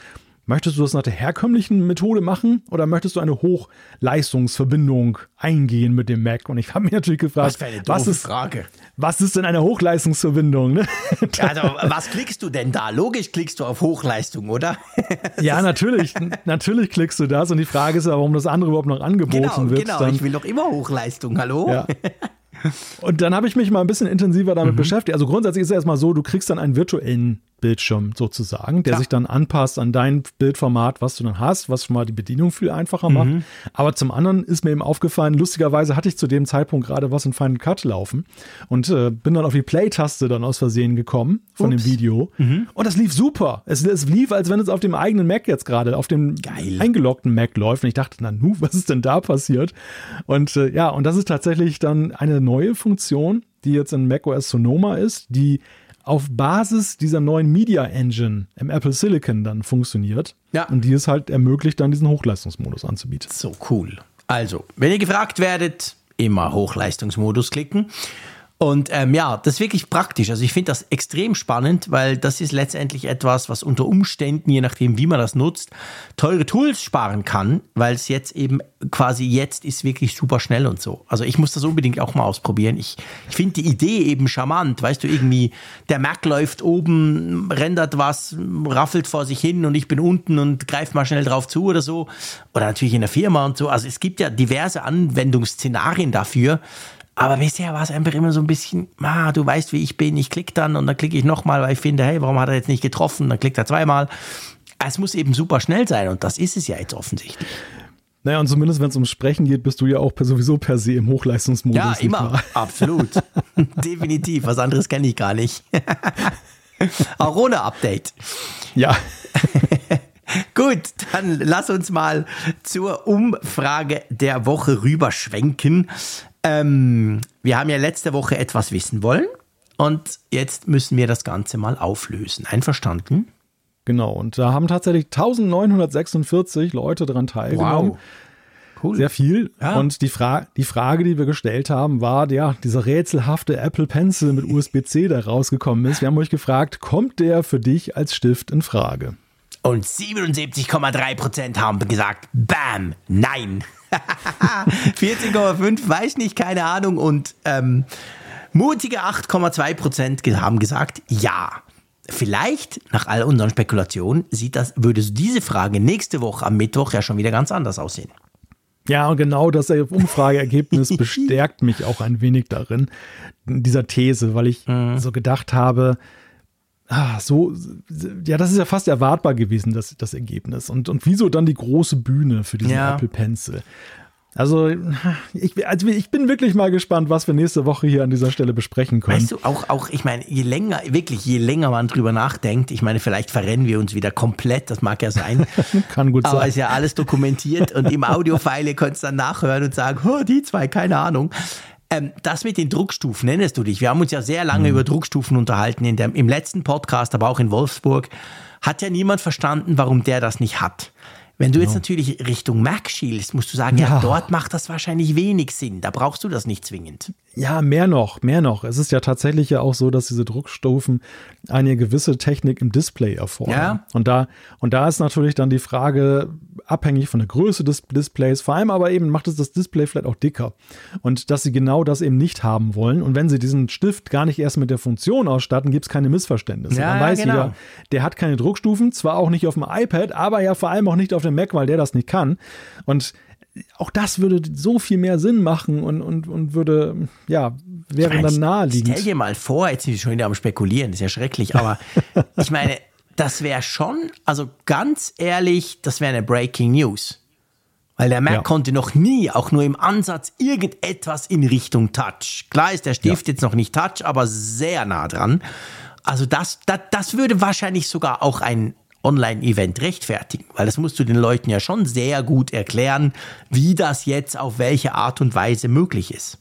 Möchtest du das nach der herkömmlichen Methode machen oder möchtest du eine Hochleistungsverbindung eingehen mit dem Mac? Und ich habe mich natürlich gefragt, was, was, ist, Frage. was ist denn eine Hochleistungsverbindung? Ne? Also, was klickst du denn da? Logisch klickst du auf Hochleistung, oder? [laughs] ja, natürlich. Natürlich klickst du das. Und die Frage ist ja, warum das andere überhaupt noch angeboten genau, wird. Genau, dann, ich will doch immer Hochleistung. Hallo? Ja. [laughs] Und dann habe ich mich mal ein bisschen intensiver damit mhm. beschäftigt. Also grundsätzlich ist es erstmal so, du kriegst dann einen virtuellen Bildschirm sozusagen, der ja. sich dann anpasst an dein Bildformat, was du dann hast, was schon mal die Bedienung viel einfacher mhm. macht. Aber zum anderen ist mir eben aufgefallen, lustigerweise hatte ich zu dem Zeitpunkt gerade was in Final Cut laufen und äh, bin dann auf die Play-Taste dann aus Versehen gekommen von Ups. dem Video. Mhm. Und das lief super. Es, es, lief, als wenn es auf dem eigenen Mac jetzt gerade, auf dem Geil. eingeloggten Mac läuft. Und ich dachte, na nu, [laughs] was ist denn da passiert? Und äh, ja, und das ist tatsächlich dann eine neue Funktion, die jetzt in macOS Sonoma ist, die auf Basis dieser neuen Media Engine im Apple Silicon dann funktioniert. Ja. Und die es halt ermöglicht, dann diesen Hochleistungsmodus anzubieten. So cool. Also, wenn ihr gefragt werdet, immer Hochleistungsmodus klicken. Und ähm, ja, das ist wirklich praktisch. Also ich finde das extrem spannend, weil das ist letztendlich etwas, was unter Umständen, je nachdem, wie man das nutzt, teure Tools sparen kann, weil es jetzt eben quasi jetzt ist wirklich super schnell und so. Also ich muss das unbedingt auch mal ausprobieren. Ich, ich finde die Idee eben charmant. Weißt du, irgendwie der Mac läuft oben, rendert was, raffelt vor sich hin und ich bin unten und greife mal schnell drauf zu oder so. Oder natürlich in der Firma und so. Also es gibt ja diverse Anwendungsszenarien dafür. Aber bisher war es einfach immer so ein bisschen, ah, du weißt, wie ich bin, ich klicke dann und dann klicke ich nochmal, weil ich finde, hey, warum hat er jetzt nicht getroffen? Dann klickt er zweimal. Es muss eben super schnell sein und das ist es ja jetzt offensichtlich. Naja, und zumindest wenn es um Sprechen geht, bist du ja auch sowieso per se im Hochleistungsmodus. Ja, immer. [laughs] Absolut. [laughs] Definitiv. Was anderes kenne ich gar nicht. [laughs] auch ohne Update. Ja. Gut, dann lass uns mal zur Umfrage der Woche rüberschwenken. Ähm, wir haben ja letzte Woche etwas wissen wollen und jetzt müssen wir das Ganze mal auflösen. Einverstanden? Genau, und da haben tatsächlich 1946 Leute daran teilgenommen. Wow. Cool. Sehr viel. Ja. Und die, Fra die Frage, die wir gestellt haben, war, ja, dieser rätselhafte Apple Pencil mit USB-C, der rausgekommen ist. Wir haben euch gefragt, kommt der für dich als Stift in Frage? Und 77,3% haben gesagt, bam, nein. [laughs] 14,5 weiß nicht, keine Ahnung. Und ähm, mutige 8,2% haben gesagt, ja. Vielleicht, nach all unseren Spekulationen, sieht das, würde diese Frage nächste Woche am Mittwoch ja schon wieder ganz anders aussehen. Ja, und genau das Umfrageergebnis [laughs] bestärkt mich auch ein wenig darin, in dieser These, weil ich mhm. so gedacht habe, ah, so, ja, das ist ja fast erwartbar gewesen, das, das Ergebnis. Und, und wieso dann die große Bühne für diesen ja. Apple Pencil? Also ich, also ich bin wirklich mal gespannt, was wir nächste Woche hier an dieser Stelle besprechen können. Weißt du, auch, auch ich meine, je länger, wirklich, je länger man drüber nachdenkt, ich meine, vielleicht verrennen wir uns wieder komplett, das mag ja sein. [laughs] Kann gut sein. Aber ist ja alles dokumentiert und im Audiofile könnt ihr dann nachhören und sagen, oh, die zwei, keine Ahnung. Ähm, das mit den Druckstufen nennest du dich. Wir haben uns ja sehr lange mhm. über Druckstufen unterhalten in dem, im letzten Podcast, aber auch in Wolfsburg. Hat ja niemand verstanden, warum der das nicht hat. Wenn du jetzt natürlich Richtung Mac schielst, musst du sagen, ja. ja, dort macht das wahrscheinlich wenig Sinn. Da brauchst du das nicht zwingend. Ja, mehr noch, mehr noch. Es ist ja tatsächlich ja auch so, dass diese Druckstufen eine gewisse Technik im Display erfordern. Ja. Und da, und da ist natürlich dann die Frage, abhängig von der Größe des Displays, vor allem aber eben macht es das Display vielleicht auch dicker. Und dass sie genau das eben nicht haben wollen. Und wenn sie diesen Stift gar nicht erst mit der Funktion ausstatten, gibt es keine Missverständnisse. Ja, dann weiß genau. jeder, der hat keine Druckstufen, zwar auch nicht auf dem iPad, aber ja vor allem auch nicht auf dem Mac, weil der das nicht kann. Und auch das würde so viel mehr Sinn machen und, und, und würde, ja, wäre dann naheliegend. Stell dir mal vor, jetzt sind wir schon wieder am Spekulieren, das ist ja schrecklich, aber [laughs] ich meine, das wäre schon, also ganz ehrlich, das wäre eine Breaking News. Weil der Mac ja. konnte noch nie, auch nur im Ansatz, irgendetwas in Richtung Touch. Klar ist der Stift ja. jetzt noch nicht Touch, aber sehr nah dran. Also das, das, das würde wahrscheinlich sogar auch ein Online-Event rechtfertigen, weil das musst du den Leuten ja schon sehr gut erklären, wie das jetzt auf welche Art und Weise möglich ist.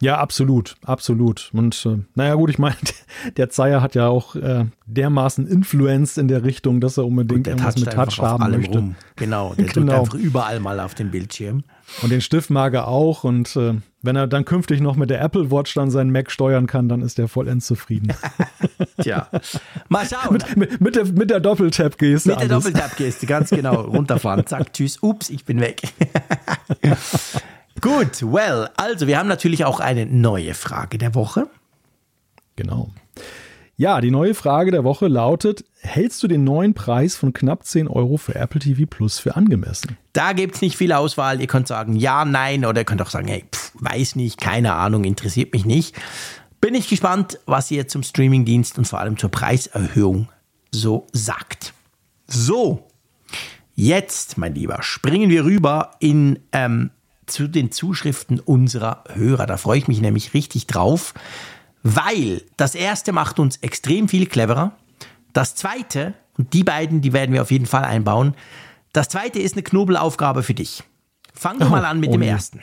Ja, absolut, absolut. Und äh, naja, gut, ich meine, [laughs] der Zeier hat ja auch äh, dermaßen Influenz in der Richtung, dass er unbedingt irgendwas mit Touch haben möchte. Rum. Genau, der [laughs] genau. drückt einfach überall mal auf den Bildschirm. Und den Stift mag er auch. Und äh, wenn er dann künftig noch mit der Apple Watch dann seinen Mac steuern kann, dann ist er vollends zufrieden. [laughs] Tja, mal schauen. mit, mit, mit, der, mit der Doppeltap-Geste. Mit der Doppeltap-Geste, ganz genau. Runterfahren, zack, tschüss, ups, ich bin weg. Gut, well, also wir haben natürlich auch eine neue Frage der Woche. Genau. Ja, die neue Frage der Woche lautet: Hältst du den neuen Preis von knapp 10 Euro für Apple TV Plus für angemessen? Da gibt es nicht viel Auswahl. Ihr könnt sagen ja, nein oder ihr könnt auch sagen, hey, pff, weiß nicht, keine Ahnung, interessiert mich nicht. Bin ich gespannt, was ihr zum Streamingdienst und vor allem zur Preiserhöhung so sagt. So, jetzt, mein Lieber, springen wir rüber in, ähm, zu den Zuschriften unserer Hörer. Da freue ich mich nämlich richtig drauf, weil das erste macht uns extrem viel cleverer. Das zweite, und die beiden, die werden wir auf jeden Fall einbauen. Das zweite ist eine Knobelaufgabe für dich. Fang doch mal an mit oh dem ersten.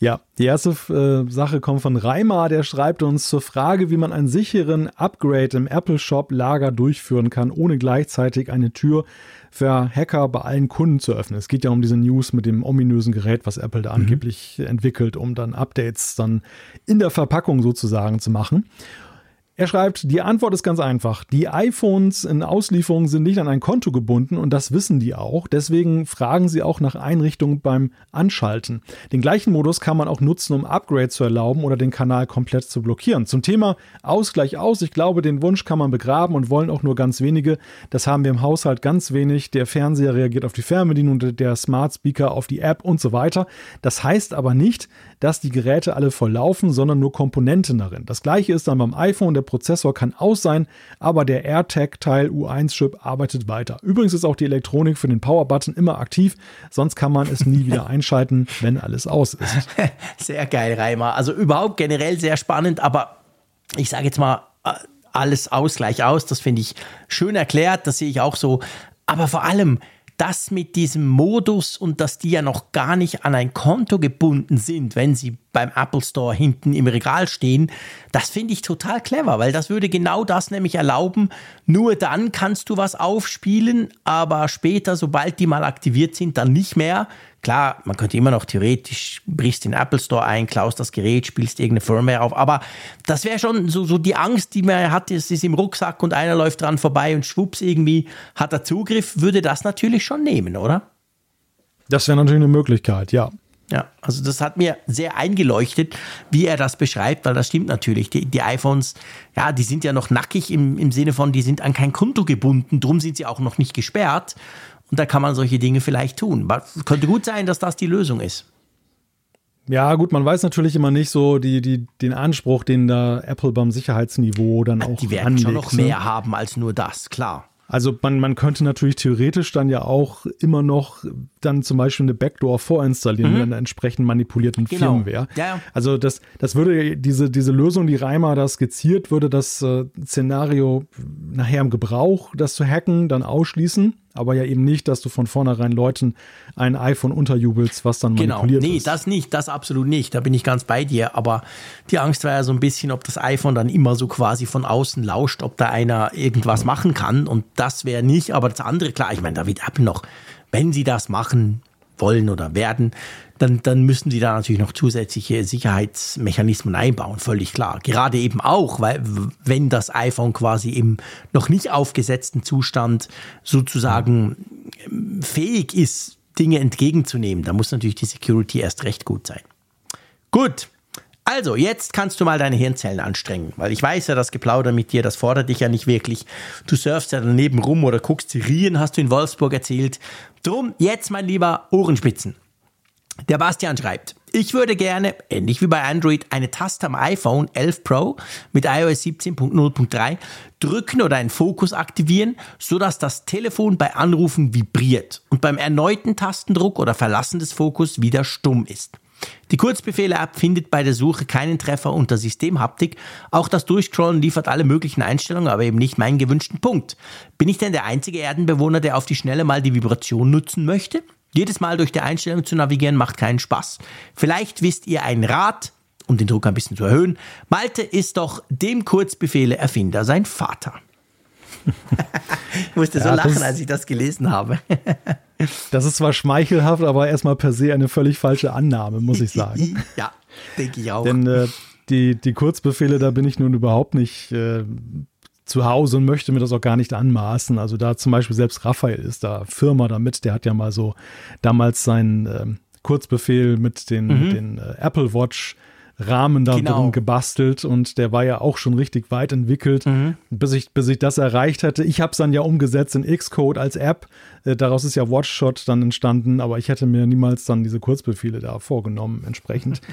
Ja, die erste äh, Sache kommt von Reimer, der schreibt uns zur Frage, wie man einen sicheren Upgrade im Apple Shop Lager durchführen kann, ohne gleichzeitig eine Tür für Hacker bei allen Kunden zu öffnen. Es geht ja um diese News mit dem ominösen Gerät, was Apple da angeblich entwickelt, um dann Updates dann in der Verpackung sozusagen zu machen. Er schreibt, die Antwort ist ganz einfach. Die iPhones in Auslieferung sind nicht an ein Konto gebunden und das wissen die auch. Deswegen fragen sie auch nach Einrichtungen beim Anschalten. Den gleichen Modus kann man auch nutzen, um Upgrade zu erlauben oder den Kanal komplett zu blockieren. Zum Thema Ausgleich aus. Ich glaube, den Wunsch kann man begraben und wollen auch nur ganz wenige. Das haben wir im Haushalt ganz wenig. Der Fernseher reagiert auf die Fernbedienung, der Smart Speaker auf die App und so weiter. Das heißt aber nicht, dass die Geräte alle voll laufen, sondern nur Komponenten darin. Das gleiche ist dann beim iPhone. Der Prozessor kann aus sein, aber der AirTag-Teil U1-Chip arbeitet weiter. Übrigens ist auch die Elektronik für den Power-Button immer aktiv, sonst kann man es nie wieder [laughs] einschalten, wenn alles aus ist. [laughs] Sehr geil, Reimer. Also überhaupt generell sehr spannend, aber ich sage jetzt mal, äh, alles Ausgleich aus, das finde ich schön erklärt, das sehe ich auch so. Aber vor allem, das mit diesem Modus und dass die ja noch gar nicht an ein Konto gebunden sind, wenn sie beim Apple Store hinten im Regal stehen, das finde ich total clever, weil das würde genau das nämlich erlauben. Nur dann kannst du was aufspielen, aber später, sobald die mal aktiviert sind, dann nicht mehr. Klar, man könnte immer noch theoretisch, brichst den Apple Store ein, klaust das Gerät, spielst irgendeine Firmware auf, aber das wäre schon so, so die Angst, die man hat, es ist im Rucksack und einer läuft dran vorbei und schwupps irgendwie hat er Zugriff, würde das natürlich schon nehmen, oder? Das wäre natürlich eine Möglichkeit, ja. Ja, also das hat mir sehr eingeleuchtet, wie er das beschreibt, weil das stimmt natürlich. Die, die iPhones, ja, die sind ja noch nackig im, im Sinne von, die sind an kein Konto gebunden, drum sind sie auch noch nicht gesperrt. Und da kann man solche Dinge vielleicht tun. Aber es könnte gut sein, dass das die Lösung ist. Ja, gut, man weiß natürlich immer nicht so die, die, den Anspruch, den da Apple beim Sicherheitsniveau dann auch Die werden anlegt, schon noch ne? mehr haben als nur das, klar. Also man, man könnte natürlich theoretisch dann ja auch immer noch dann zum Beispiel eine Backdoor vorinstallieren mit einer entsprechend manipulierten Mhm. Genau. Firmware. Ja, ja. Also das, das würde diese, diese Lösung, die Reimer da skizziert, würde das äh, Szenario nachher im Gebrauch, das zu hacken, dann ausschließen. Aber ja eben nicht, dass du von vornherein Leuten ein iPhone unterjubelst, was dann Genau. manipuliert Nee, ist. das nicht, das absolut nicht. Da bin ich ganz bei dir. Aber die Angst war ja so ein bisschen, ob das iPhone dann immer so quasi von außen lauscht, ob da einer irgendwas machen kann. Und das wäre nicht. Aber das andere, klar, ich meine, da wird Apple noch, wenn sie das machen wollen oder werden, dann, dann müssen sie da natürlich noch zusätzliche Sicherheitsmechanismen einbauen, völlig klar. Gerade eben auch, weil wenn das iPhone quasi im noch nicht aufgesetzten Zustand sozusagen ähm, fähig ist, Dinge entgegenzunehmen, da muss natürlich die Security erst recht gut sein. Gut. Also, jetzt kannst du mal deine Hirnzellen anstrengen, weil ich weiß ja, das Geplauder mit dir, das fordert dich ja nicht wirklich. Du surfst ja daneben rum oder guckst Serien, hast du in Wolfsburg erzählt. Drum, jetzt, mein lieber Ohrenspitzen. Der Bastian schreibt, ich würde gerne, ähnlich wie bei Android, eine Taste am iPhone 11 Pro mit iOS 17.0.3 drücken oder einen Fokus aktivieren, sodass das Telefon bei Anrufen vibriert und beim erneuten Tastendruck oder Verlassen des Fokus wieder stumm ist. Die Kurzbefehle-App findet bei der Suche keinen Treffer unter Systemhaptik. Auch das Durchscrollen liefert alle möglichen Einstellungen, aber eben nicht meinen gewünschten Punkt. Bin ich denn der einzige Erdenbewohner, der auf die Schnelle mal die Vibration nutzen möchte? Jedes Mal durch die Einstellung zu navigieren macht keinen Spaß. Vielleicht wisst ihr einen Rat, um den Druck ein bisschen zu erhöhen. Malte ist doch dem Kurzbefehle-Erfinder sein Vater. [laughs] ich musste so Ja, das lachen, als ich das gelesen habe. [laughs] Das ist zwar schmeichelhaft, aber erstmal per se eine völlig falsche Annahme, muss ich sagen. [laughs] ja, denke ich auch. Denn äh, die, die Kurzbefehle, da bin ich nun überhaupt nicht äh, zu Hause und möchte mir das auch gar nicht anmaßen. Also da zum Beispiel selbst Raphael ist da Firma damit, der hat ja mal so damals seinen ähm, Kurzbefehl mit den, Mhm. den äh, Apple Watch Rahmen da genau. drin gebastelt und der war ja auch schon richtig weit entwickelt, mhm. bis, ich, bis ich das erreicht hatte. Ich habe es dann ja umgesetzt in Xcode als App. Äh, daraus ist ja Watchshot dann entstanden, aber ich hätte mir niemals dann diese Kurzbefehle da vorgenommen entsprechend. [laughs]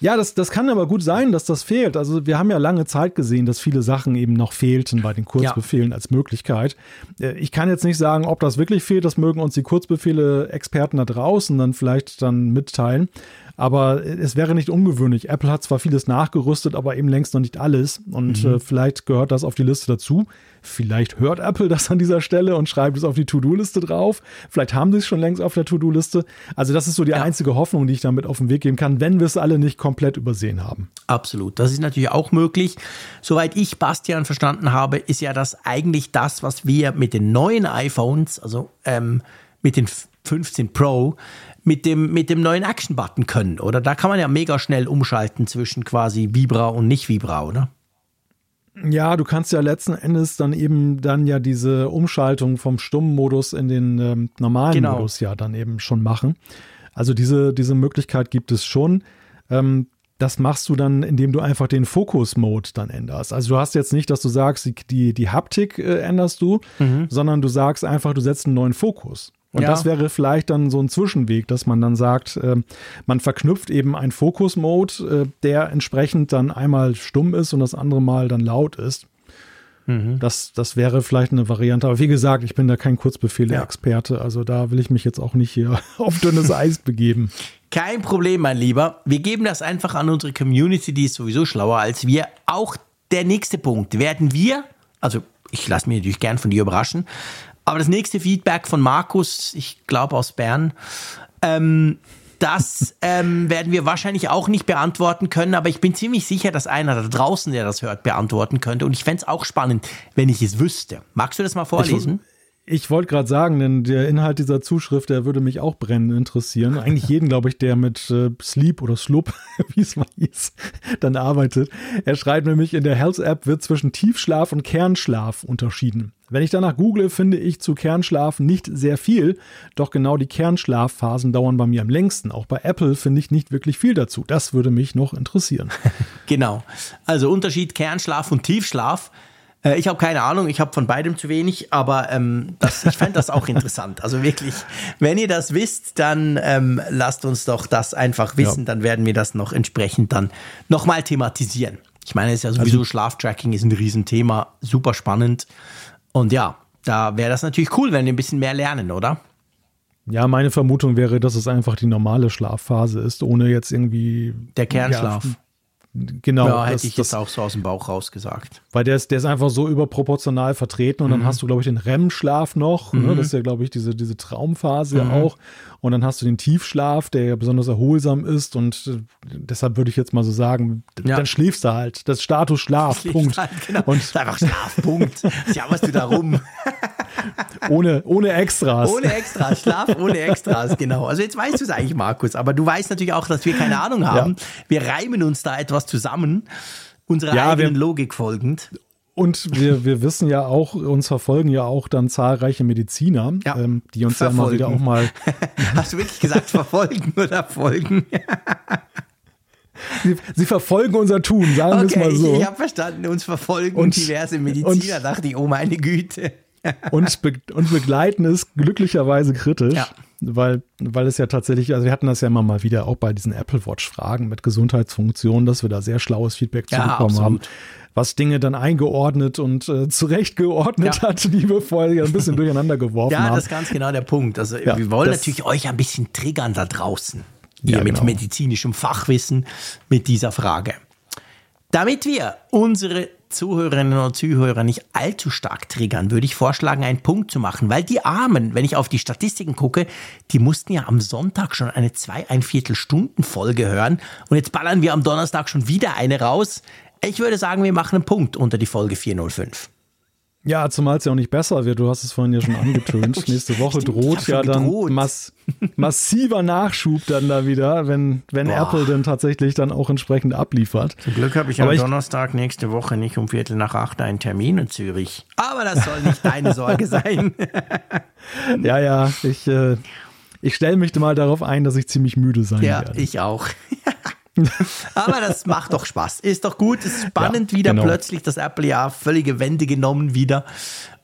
Ja, das, das kann aber gut sein, dass das fehlt. Also wir haben ja lange Zeit gesehen, dass viele Sachen eben noch fehlten bei den Kurzbefehlen ja. als Möglichkeit. Äh, ich kann jetzt nicht sagen, ob das wirklich fehlt. Das mögen uns die Kurzbefehle-Experten da draußen dann vielleicht dann mitteilen. Aber es wäre nicht ungewöhnlich. Apple hat zwar vieles nachgerüstet, aber eben längst noch nicht alles. Und mhm. äh, vielleicht gehört das auf die Liste dazu. Vielleicht hört Apple [laughs] das an dieser Stelle und schreibt es auf die To-Do-Liste drauf. Vielleicht haben sie es schon längst auf der To-Do-Liste. Also das ist so die ja. einzige Hoffnung, die ich damit auf den Weg geben kann, wenn wir es alle nicht komplett übersehen haben. Absolut. Das ist natürlich auch möglich. Soweit ich Bastian verstanden habe, ist ja das eigentlich das, was wir mit den neuen iPhones, also ähm, mit den 15 Pro, mit dem, mit dem neuen Action-Button können, oder? Da kann man ja mega schnell umschalten zwischen quasi Vibra und Nicht-Vibra, oder? Ja, du kannst ja letzten Endes dann eben dann ja diese Umschaltung vom stummen Modus in den ähm, normalen genau. Modus ja dann eben schon machen. Also diese, diese Möglichkeit gibt es schon. Ähm, das machst du dann, indem du einfach den Fokus-Mode dann änderst. Also du hast jetzt nicht, dass du sagst, die, die Haptik äh, änderst du, mhm. sondern du sagst einfach, du setzt einen neuen Fokus. Und ja. das wäre vielleicht dann so ein Zwischenweg, dass man dann sagt, äh, man verknüpft eben einen Fokus-Mode, äh, der entsprechend dann einmal stumm ist und das andere Mal dann laut ist. Mhm. Das, das wäre vielleicht eine Variante. Aber wie gesagt, ich bin da kein Kurzbefehle-Experte. Ja. Also da will ich mich jetzt auch nicht hier [laughs] auf dünnes Eis begeben. Kein Problem, mein Lieber. Wir geben das einfach an unsere Community, die ist sowieso schlauer als wir. Auch der nächste Punkt. Werden wir, also ich lasse mich natürlich gern von dir überraschen, aber das nächste Feedback von Markus, ich glaube aus Bern, ähm, das ähm, werden wir wahrscheinlich auch nicht beantworten können, aber ich bin ziemlich sicher, dass einer da draußen, der das hört, beantworten könnte. Und ich fände es auch spannend, wenn ich es wüsste. Magst du das mal vorlesen? Ich, ich wollte gerade sagen, denn der Inhalt dieser Zuschrift, der würde mich auch brennend interessieren. Eigentlich jeden, glaube ich, der mit äh, Sleep oder Slup, [laughs] wie es mal hieß, dann arbeitet. Er schreibt nämlich, in der Health-App wird zwischen Tiefschlaf und Kernschlaf unterschieden. Wenn ich danach google, finde ich zu Kernschlaf nicht sehr viel, doch genau die Kernschlafphasen dauern bei mir am längsten. Auch bei Apple finde ich nicht wirklich viel dazu. Das würde mich noch interessieren. [laughs] genau. Also Unterschied Kernschlaf und Tiefschlaf. Äh, ich habe keine Ahnung, ich habe von beidem zu wenig, aber ähm, das, ich fände das auch [laughs] interessant. Also wirklich, wenn ihr das wisst, dann ähm, lasst uns doch das einfach wissen, ja. dann werden wir das noch entsprechend dann nochmal thematisieren. Ich meine, es ist ja sowieso also, Schlaftracking ist ein Riesenthema, super spannend. Und ja, da wäre das natürlich cool, wenn wir ein bisschen mehr lernen, oder? Ja, meine Vermutung wäre, dass es einfach die normale Schlafphase ist, ohne jetzt irgendwie. Der Kernschlaf. Ja, Genau. Ja, hätte das, ich jetzt auch so aus dem Bauch raus gesagt. Weil der ist, der ist einfach so überproportional vertreten und mhm. dann hast du, glaube ich, den REM-Schlaf noch. Ne? Mhm. Ne? Das ist ja, glaube ich, diese, diese Traumphase mhm. auch. Und dann hast du den Tiefschlaf, der ja besonders erholsam ist und äh, deshalb würde ich jetzt mal so sagen, ja. dann schläfst du halt. Das Status Schlaf, Punkt. Halt, genau. Und das einfach Schlaf, Punkt. [laughs] Ja, was du da rum. [laughs] ohne, ohne Extras. Ohne Extras, Schlaf ohne Extras, genau. Also jetzt weißt du es eigentlich, Markus, aber du weißt natürlich auch, dass wir keine Ahnung haben. Ja. Wir reimen uns da etwas zusammen, unserer ja, eigenen wir, Logik folgend. Und wir, wir wissen ja auch, uns verfolgen ja auch dann zahlreiche Mediziner, ja, ähm, die uns verfolgen. ja immer wieder auch mal. [laughs] Hast du wirklich gesagt, verfolgen oder folgen? Sie, sie, verfolgen unser Tun, sagen wir es mal so. Ich, ich habe verstanden, uns verfolgen und, diverse Mediziner, und, dachte ich, oh meine Güte. Und, be und begleiten es glücklicherweise kritisch. Ja weil, weil es ja tatsächlich, also wir hatten das ja immer mal wieder auch bei diesen Apple Watch-Fragen mit Gesundheitsfunktionen, dass wir da sehr schlaues Feedback ja, zubekommen haben was Dinge dann eingeordnet und äh, zurechtgeordnet ja. hat, die wir vorher ein bisschen [laughs] durcheinander geworfen haben. Ja, das ist ganz genau der Punkt. Also wir wollen natürlich euch ein bisschen triggern da draußen. Ja, mit genau. medizinischem Fachwissen mit dieser Frage. Damit wir unsere Zuhörerinnen und Zuhörer nicht allzu stark triggern, würde ich vorschlagen, einen Punkt zu machen, weil die Armen, wenn ich auf die Statistiken gucke, die mussten ja am Sonntag schon eine zwei, ein Viertel Stunden Folge hören und jetzt ballern wir am Donnerstag schon wieder eine raus. Ich würde sagen, wir machen einen Punkt unter die Folge 405. Ja, zumal es ja auch nicht besser wird. Du hast es vorhin ja schon angetönt. [laughs] Nächste Woche Stimmt, droht ja dann mass massiver Nachschub dann da wieder, wenn, wenn Apple dann tatsächlich dann auch entsprechend abliefert. Zum Glück habe ich am Donnerstag nächste Woche nicht um Viertel nach acht einen Termin in Zürich. Aber das soll nicht deine [laughs] Sorge sein. [laughs] ja, ja, ich, äh, ich stelle mich mal darauf ein, dass ich ziemlich müde sein ja, werde. Ja, ich auch. [laughs] Aber das macht doch Spaß. Ist doch gut. Ist spannend ja, wieder genau. plötzlich das Apple-Jahr. Völlige Wende genommen wieder.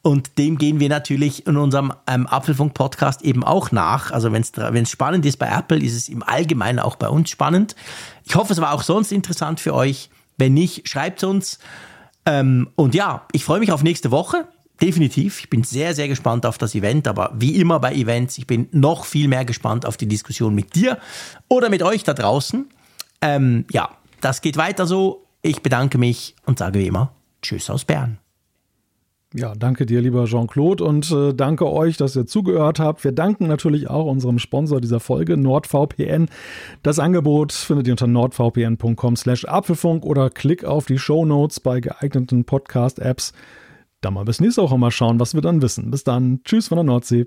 Und dem gehen wir natürlich in unserem ähm, Apfelfunk-Podcast eben auch nach. Also wenn es spannend ist bei Apple, ist es im Allgemeinen auch bei uns spannend. Ich hoffe, es war auch sonst interessant für euch. Wenn nicht, schreibt uns. Ähm, und ja, ich freue mich auf nächste Woche. Definitiv. Ich bin sehr, sehr gespannt auf das Event. Aber wie immer bei Events, ich bin noch viel mehr gespannt auf die Diskussion mit dir oder mit euch da draußen. Ähm, ja, das geht weiter so. Ich bedanke mich und sage wie immer Tschüss aus Bern. Ja, danke dir, lieber Jean-Claude, und äh, danke euch, dass ihr zugehört habt. Wir danken natürlich auch unserem Sponsor dieser Folge, NordVPN. Das Angebot findet ihr unter nordvpn.com slash Apfelfunk oder klick auf die Show Notes bei geeigneten Podcast-Apps. Dann mal bis nächste Woche mal schauen, was wir dann wissen. Bis dann. Tschüss von der Nordsee.